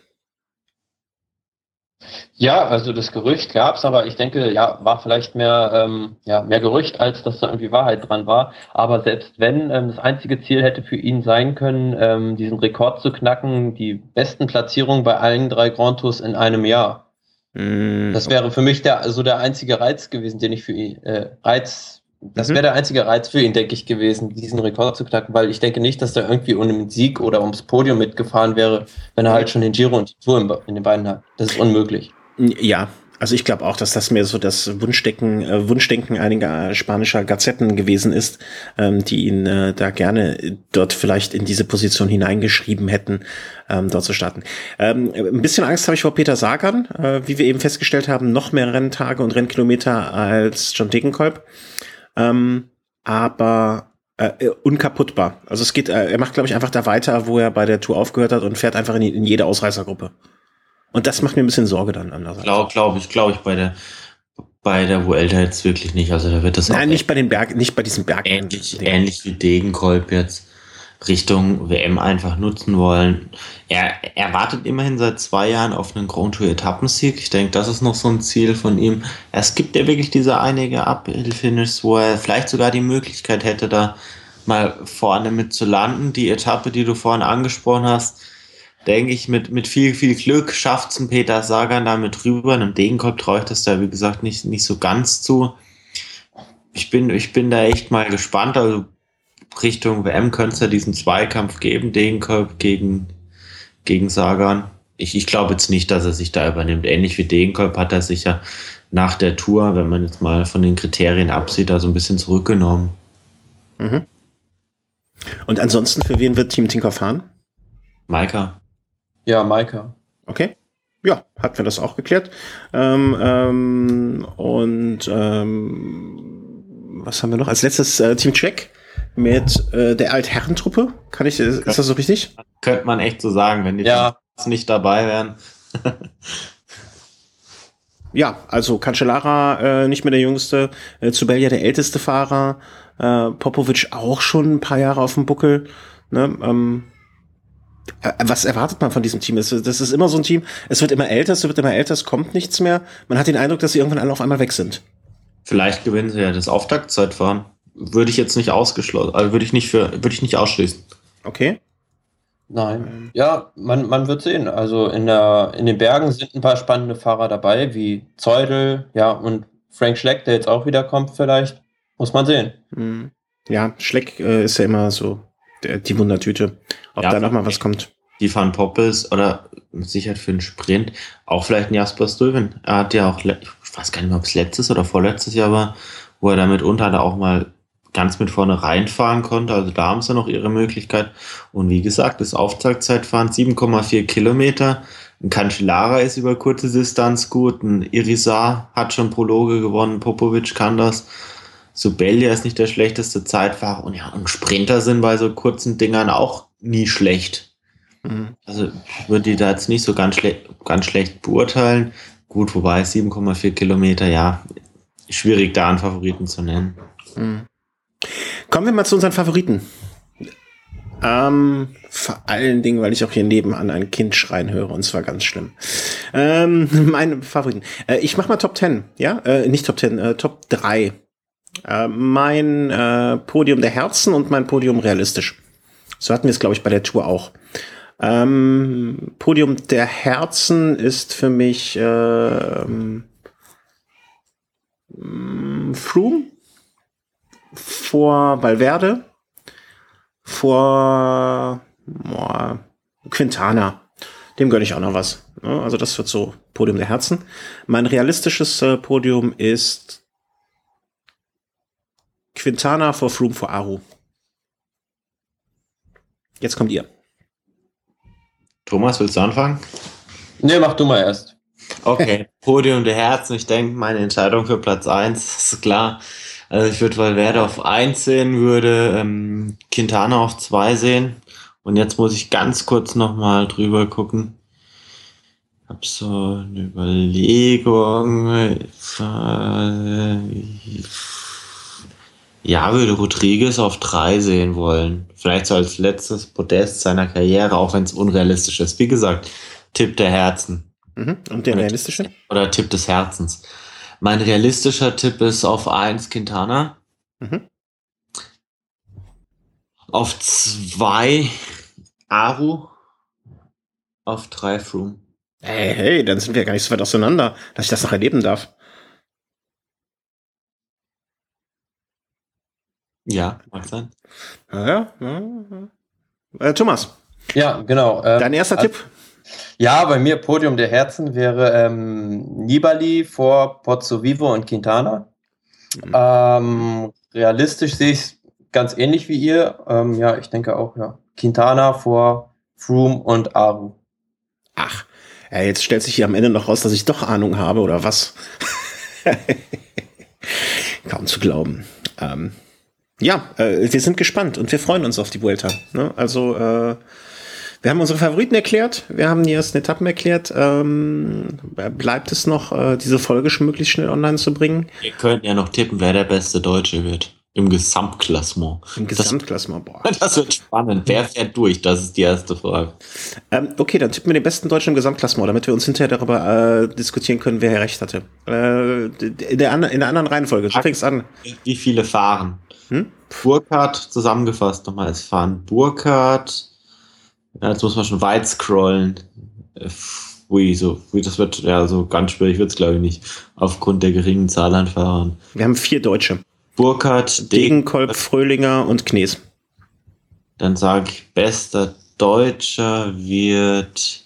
Ja, also das Gerücht gab es, aber ich denke, ja, war vielleicht mehr, ähm, ja, mehr Gerücht, als dass da irgendwie Wahrheit dran war. Aber selbst wenn ähm, das einzige Ziel hätte für ihn sein können, ähm, diesen Rekord zu knacken, die besten Platzierungen bei allen drei Grand Tours in einem Jahr, Mm, das wäre für mich der, also der einzige Reiz gewesen, den ich für ihn, äh, Reiz, das mhm. wäre der einzige Reiz für ihn, denke ich, gewesen, diesen Rekord zu knacken, weil ich denke nicht, dass er irgendwie um den Sieg oder ums Podium mitgefahren wäre, wenn er halt schon den Giro und die Tour in den Beinen hat. Das ist unmöglich. Ja, also ich glaube auch, dass das mehr so das Wunschdenken, äh, Wunschdenken einiger äh, spanischer Gazetten gewesen ist, ähm, die ihn äh, da gerne dort vielleicht in diese Position hineingeschrieben hätten, ähm, dort zu starten. Ähm, ein bisschen Angst habe ich vor Peter Sagan, äh, wie wir eben festgestellt haben, noch mehr Renntage und Rennkilometer als John Degenkolb. Ähm, aber äh, unkaputtbar. Also es geht, äh, er macht, glaube ich, einfach da weiter, wo er bei der Tour aufgehört hat und fährt einfach in, in jede Ausreißergruppe. Und das macht mir ein bisschen Sorge dann andererseits. Glaube glaub ich, glaube ich, bei der bei der Vuelta jetzt wirklich nicht. Also da wird das Nein, nicht bei den Berg, nicht bei diesem Berg. Ähnlich, ähnlich wie Degenkolb jetzt Richtung WM einfach nutzen wollen. Er, er wartet immerhin seit zwei Jahren auf einen Grand Tour Etappensieg. Ich denke, das ist noch so ein Ziel von ihm. Es gibt ja wirklich diese einige Uphill-Finishes, wo er vielleicht sogar die Möglichkeit hätte, da mal vorne mit zu landen. Die Etappe, die du vorhin angesprochen hast, denke ich, mit, mit viel, viel Glück schafft es ein Peter Sagan damit rüber. Einem Degenkolb traue ich das da, wie gesagt, nicht, nicht so ganz zu. Ich bin, ich bin da echt mal gespannt. Also Richtung WM könnte es ja diesen Zweikampf geben, Degenkolb gegen, gegen Sagan. Ich, ich glaube jetzt nicht, dass er sich da übernimmt. Ähnlich wie Degenkolb hat er sich ja nach der Tour, wenn man jetzt mal von den Kriterien absieht, da so ein bisschen zurückgenommen. Mhm. Und ansonsten, für wen wird Team Tinker fahren? Maika. Ja, Maika. Okay. Ja, hatten wir das auch geklärt. Ähm, ähm, und ähm, was haben wir noch? Als letztes äh, Team Check mit äh, der Altherrentruppe. Kann ich, ist, ist das so richtig? Könnte man echt so sagen, wenn die ja. nicht dabei wären. ja, also Cancellara äh, nicht mehr der jüngste, äh, Zubelja der älteste Fahrer, äh, Popovic auch schon ein paar Jahre auf dem Buckel. Ne? Ähm, äh, was erwartet man von diesem Team? Das ist immer so ein Team, es wird immer älter, es wird immer älter, es kommt nichts mehr. Man hat den Eindruck, dass sie irgendwann alle auf einmal weg sind. Vielleicht gewinnen sie ja das Auftaktzeitfahren. Würde ich jetzt nicht ausgeschlossen, also würde ich nicht für, würde ich nicht ausschließen. Okay. Nein. Ja, man, man wird sehen. Also in, der, in den Bergen sind ein paar spannende Fahrer dabei, wie Zeudel, ja, und Frank Schleck, der jetzt auch wieder kommt, vielleicht. Muss man sehen. Hm. Ja, Schleck äh, ist ja immer so der, die Wundertüte. Ob ja, da noch mal was kommt. Die Van Poppels oder mit Sicherheit für einen Sprint auch vielleicht ein Jasper Stuyven. Er hat ja auch, ich weiß gar nicht mehr, ob es letztes oder vorletztes Jahr war, wo er damit unter da auch mal ganz mit vorne reinfahren konnte. Also da haben sie noch ihre Möglichkeit. Und wie gesagt, das Auftaktzeitfahren 7,4 Kilometer. Ein Cancellara ist über kurze Distanz gut. Ein Irizar hat schon Prologe gewonnen. Popovic kann das. Subelia ist nicht der schlechteste Zeitfahrer und ja, und Sprinter sind bei so kurzen Dingern auch nie schlecht. Mhm. Also ich würde die da jetzt nicht so ganz, schle ganz schlecht beurteilen. Gut, wobei 7,4 Kilometer, ja, schwierig da einen Favoriten zu nennen. Mhm. Kommen wir mal zu unseren Favoriten. Ähm, vor allen Dingen, weil ich auch hier nebenan ein Kind schreien höre und zwar ganz schlimm. Ähm, meine Favoriten. Äh, ich mach mal Top 10, ja? Äh, nicht Top 10, äh, Top 3. Äh, mein äh, Podium der Herzen und mein Podium realistisch. So hatten wir es, glaube ich, bei der Tour auch. Ähm, Podium der Herzen ist für mich äh, Froome vor Valverde vor boah, Quintana. Dem gönne ich auch noch was. Also das wird so Podium der Herzen. Mein realistisches äh, Podium ist Quintana vor Froome vor Aru. Jetzt kommt ihr. Thomas, willst du anfangen? Nee, mach du mal erst. Okay, Podium der Herzen. Ich denke, meine Entscheidung für Platz 1 ist klar. Also ich würde Valverde auf 1 sehen, würde ähm, Quintana auf 2 sehen. Und jetzt muss ich ganz kurz nochmal drüber gucken. Ich habe so eine Überlegung. Ja, würde Rodriguez auf 3 sehen wollen. Vielleicht so als letztes Podest seiner Karriere, auch wenn es unrealistisch ist. Wie gesagt, Tipp der Herzen. Mhm. Und der realistische? Oder Tipp des Herzens. Mein realistischer Tipp ist auf 1 Quintana. Mhm. Auf 2 Aru. Auf 3 Froome. Hey, hey, dann sind wir gar nicht so weit auseinander, dass ich das noch erleben darf. Ja, mag sein. Ja, ja. ja. Äh, Thomas. Ja, genau. Ähm, Dein erster also, Tipp? Ja, bei mir Podium der Herzen wäre ähm, Nibali vor Pozzo Vivo und Quintana. Mhm. Ähm, realistisch sehe ich es ganz ähnlich wie ihr. Ähm, ja, ich denke auch, ja. Quintana vor Froome und Aru. Ach, ja, jetzt stellt sich hier am Ende noch raus, dass ich doch Ahnung habe, oder was? Kaum zu glauben. Ähm, ja, äh, wir sind gespannt und wir freuen uns auf die Vuelta. Ne? Also äh, wir haben unsere Favoriten erklärt, wir haben die ersten Etappen erklärt. Ähm, bleibt es noch, äh, diese Folge schon möglichst schnell online zu bringen? Wir könnten ja noch tippen, wer der beste Deutsche wird. Im Gesamtklassement. Im Gesamtklassement, boah. Das wird spannend. Wer fährt durch? Das ist die erste Frage. Ähm, okay, dann tippen wir den besten Deutschen im Gesamtklassement, damit wir uns hinterher darüber äh, diskutieren können, wer recht hatte. Äh, in, der in der anderen Reihenfolge. Du fängst an. Wie viele fahren? Hm? Burkhardt zusammengefasst nochmal. Es fahren Burkhardt, ja, jetzt muss man schon weit scrollen. Ui, so, das wird, ja, so ganz schwierig wird es, glaube ich, nicht. Aufgrund der geringen Zahl an Fahrern. Wir haben vier Deutsche. Burkhardt, Degenkolb, Fröhlinger und Knies. Dann sage ich, bester Deutscher wird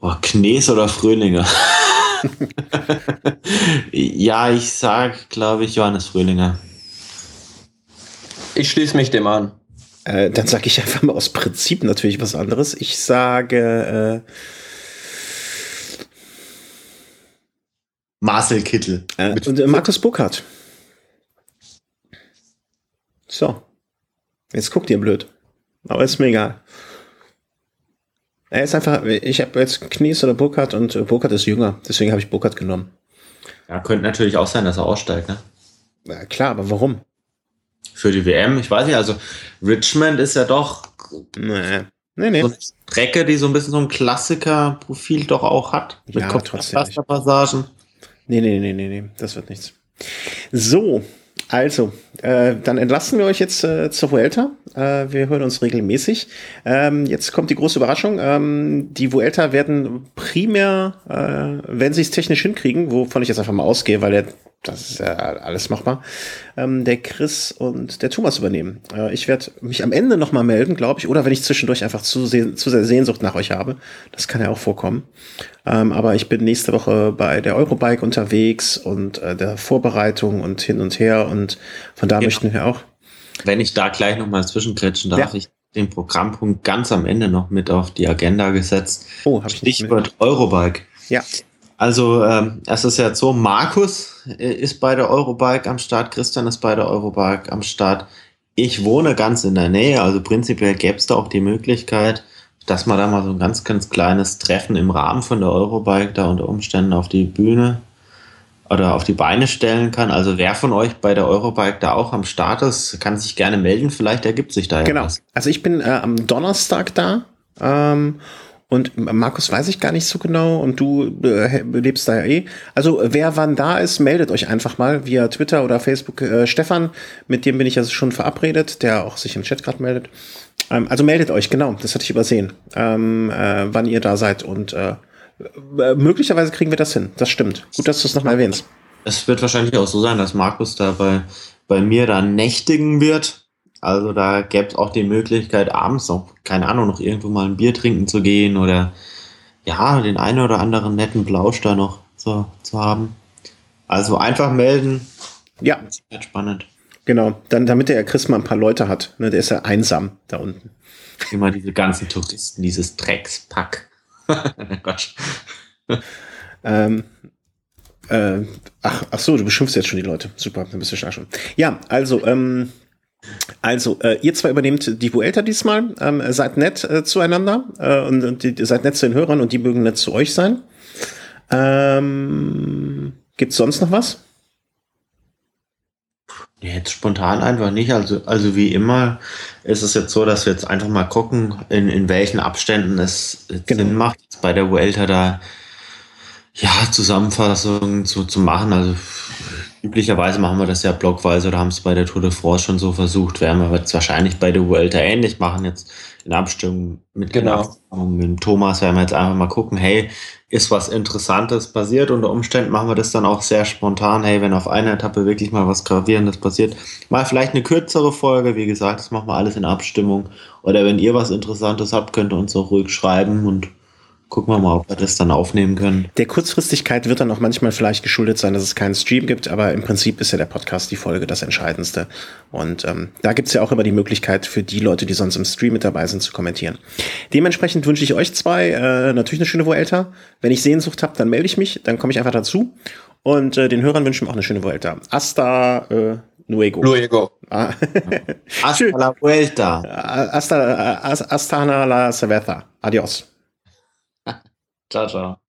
Boah, Knies oder Fröhlinger? ja, ich sag, glaube ich, Johannes Fröhlinger. Ich schließe mich dem an. Äh, dann sage ich einfach mal aus Prinzip natürlich was anderes. Ich sage äh, Marcel Kittel. Äh, und äh, Markus Burkhardt. So. Jetzt guckt ihr blöd. Aber ist mir egal. Er ist einfach, ich habe jetzt Knies oder Burkhardt und Burkhardt ist jünger, deswegen habe ich Burkhardt genommen. Ja, könnte natürlich auch sein, dass er aussteigt, ne? Ja, klar, aber warum? für die WM. Ich weiß nicht, also Richmond ist ja doch nee. Nee, nee. so eine Strecke, die so ein bisschen so ein Klassiker-Profil doch auch hat. Mit ja, trotzdem Passagen. Nee, nee, nee, nee, nee, das wird nichts. So, also, äh, dann entlassen wir euch jetzt äh, zur Vuelta. Äh, wir hören uns regelmäßig. Ähm, jetzt kommt die große Überraschung. Ähm, die Vuelta werden primär, äh, wenn sie es technisch hinkriegen, wovon ich jetzt einfach mal ausgehe, weil der das ist ja alles machbar, ähm, der Chris und der Thomas übernehmen. Äh, ich werde mich am Ende nochmal melden, glaube ich, oder wenn ich zwischendurch einfach zu, zu sehr Sehnsucht nach euch habe. Das kann ja auch vorkommen. Ähm, aber ich bin nächste Woche bei der Eurobike unterwegs und äh, der Vorbereitung und hin und her und von da genau. möchten wir auch. Wenn ich da gleich nochmal zwischenkretschen darf, ja. ich den Programmpunkt ganz am Ende noch mit auf die Agenda gesetzt. Oh, habe ich nicht Stichwort Eurobike. Ja. Also ähm, es ist ja so, Markus äh, ist bei der Eurobike am Start, Christian ist bei der Eurobike am Start. Ich wohne ganz in der Nähe, also prinzipiell gäbe es da auch die Möglichkeit, dass man da mal so ein ganz, ganz kleines Treffen im Rahmen von der Eurobike da unter Umständen auf die Bühne oder auf die Beine stellen kann. Also wer von euch bei der Eurobike da auch am Start ist, kann sich gerne melden. Vielleicht ergibt sich da ja genau. was. Also ich bin äh, am Donnerstag da. Ähm, und Markus weiß ich gar nicht so genau und du äh, lebst da ja eh. Also wer wann da ist, meldet euch einfach mal via Twitter oder Facebook. Äh, Stefan, mit dem bin ich also schon verabredet, der auch sich im Chat gerade meldet. Ähm, also meldet euch, genau, das hatte ich übersehen, ähm, äh, wann ihr da seid und äh, äh, möglicherweise kriegen wir das hin. Das stimmt. Gut, dass du es nochmal erwähnst. Es wird wahrscheinlich auch so sein, dass Markus da bei, bei mir da nächtigen wird. Also da gäbe es auch die Möglichkeit, abends noch, keine Ahnung, noch irgendwo mal ein Bier trinken zu gehen oder ja, den einen oder anderen netten Blausch da noch zu, zu haben. Also einfach melden. Ja. Das wird spannend. Genau, dann, damit der Chris mal ein paar Leute hat. Ne, der ist ja einsam da unten. Immer diese ganzen Touristen, dieses Dreckspack. Quatsch. ähm, äh, ach, ach so, du beschimpfst jetzt schon die Leute. Super, dann bist du schon. Ja, also, ähm, also, äh, ihr zwei übernehmt die Vuelta diesmal, ähm, seid nett äh, zueinander äh, und, und die, seid nett zu den Hörern und die mögen nett zu euch sein. Ähm, gibt's sonst noch was? Jetzt spontan einfach nicht. Also, also wie immer ist es jetzt so, dass wir jetzt einfach mal gucken, in, in welchen Abständen es genau. Sinn macht, bei der Vuelta da ja, Zusammenfassungen zu, zu machen. Also üblicherweise machen wir das ja blockweise oder haben es bei der Tour de France schon so versucht. Werden wir jetzt wahrscheinlich bei der Vuelta ähnlich machen. Jetzt in Abstimmung mit, genau. mit dem Thomas werden wir jetzt einfach mal gucken, hey, ist was Interessantes passiert. Unter Umständen machen wir das dann auch sehr spontan. Hey, wenn auf einer Etappe wirklich mal was Gravierendes passiert, mal vielleicht eine kürzere Folge. Wie gesagt, das machen wir alles in Abstimmung. Oder wenn ihr was Interessantes habt, könnt ihr uns auch ruhig schreiben und Gucken wir mal, ob wir das dann aufnehmen können. Der Kurzfristigkeit wird dann auch manchmal vielleicht geschuldet sein, dass es keinen Stream gibt, aber im Prinzip ist ja der Podcast die Folge das Entscheidendste. Und ähm, da gibt's ja auch immer die Möglichkeit für die Leute, die sonst im Stream mit dabei sind, zu kommentieren. Dementsprechend wünsche ich euch zwei äh, natürlich eine schöne Vuelta. Wenn ich Sehnsucht habe, dann melde ich mich, dann komme ich einfach dazu. Und äh, den Hörern wünschen wir auch eine schöne Vuelta. Hasta äh, luego. Luego. Ah. Hasta la Vuelta. Hasta, hasta la cerveza. Adios. Ciao, ciao.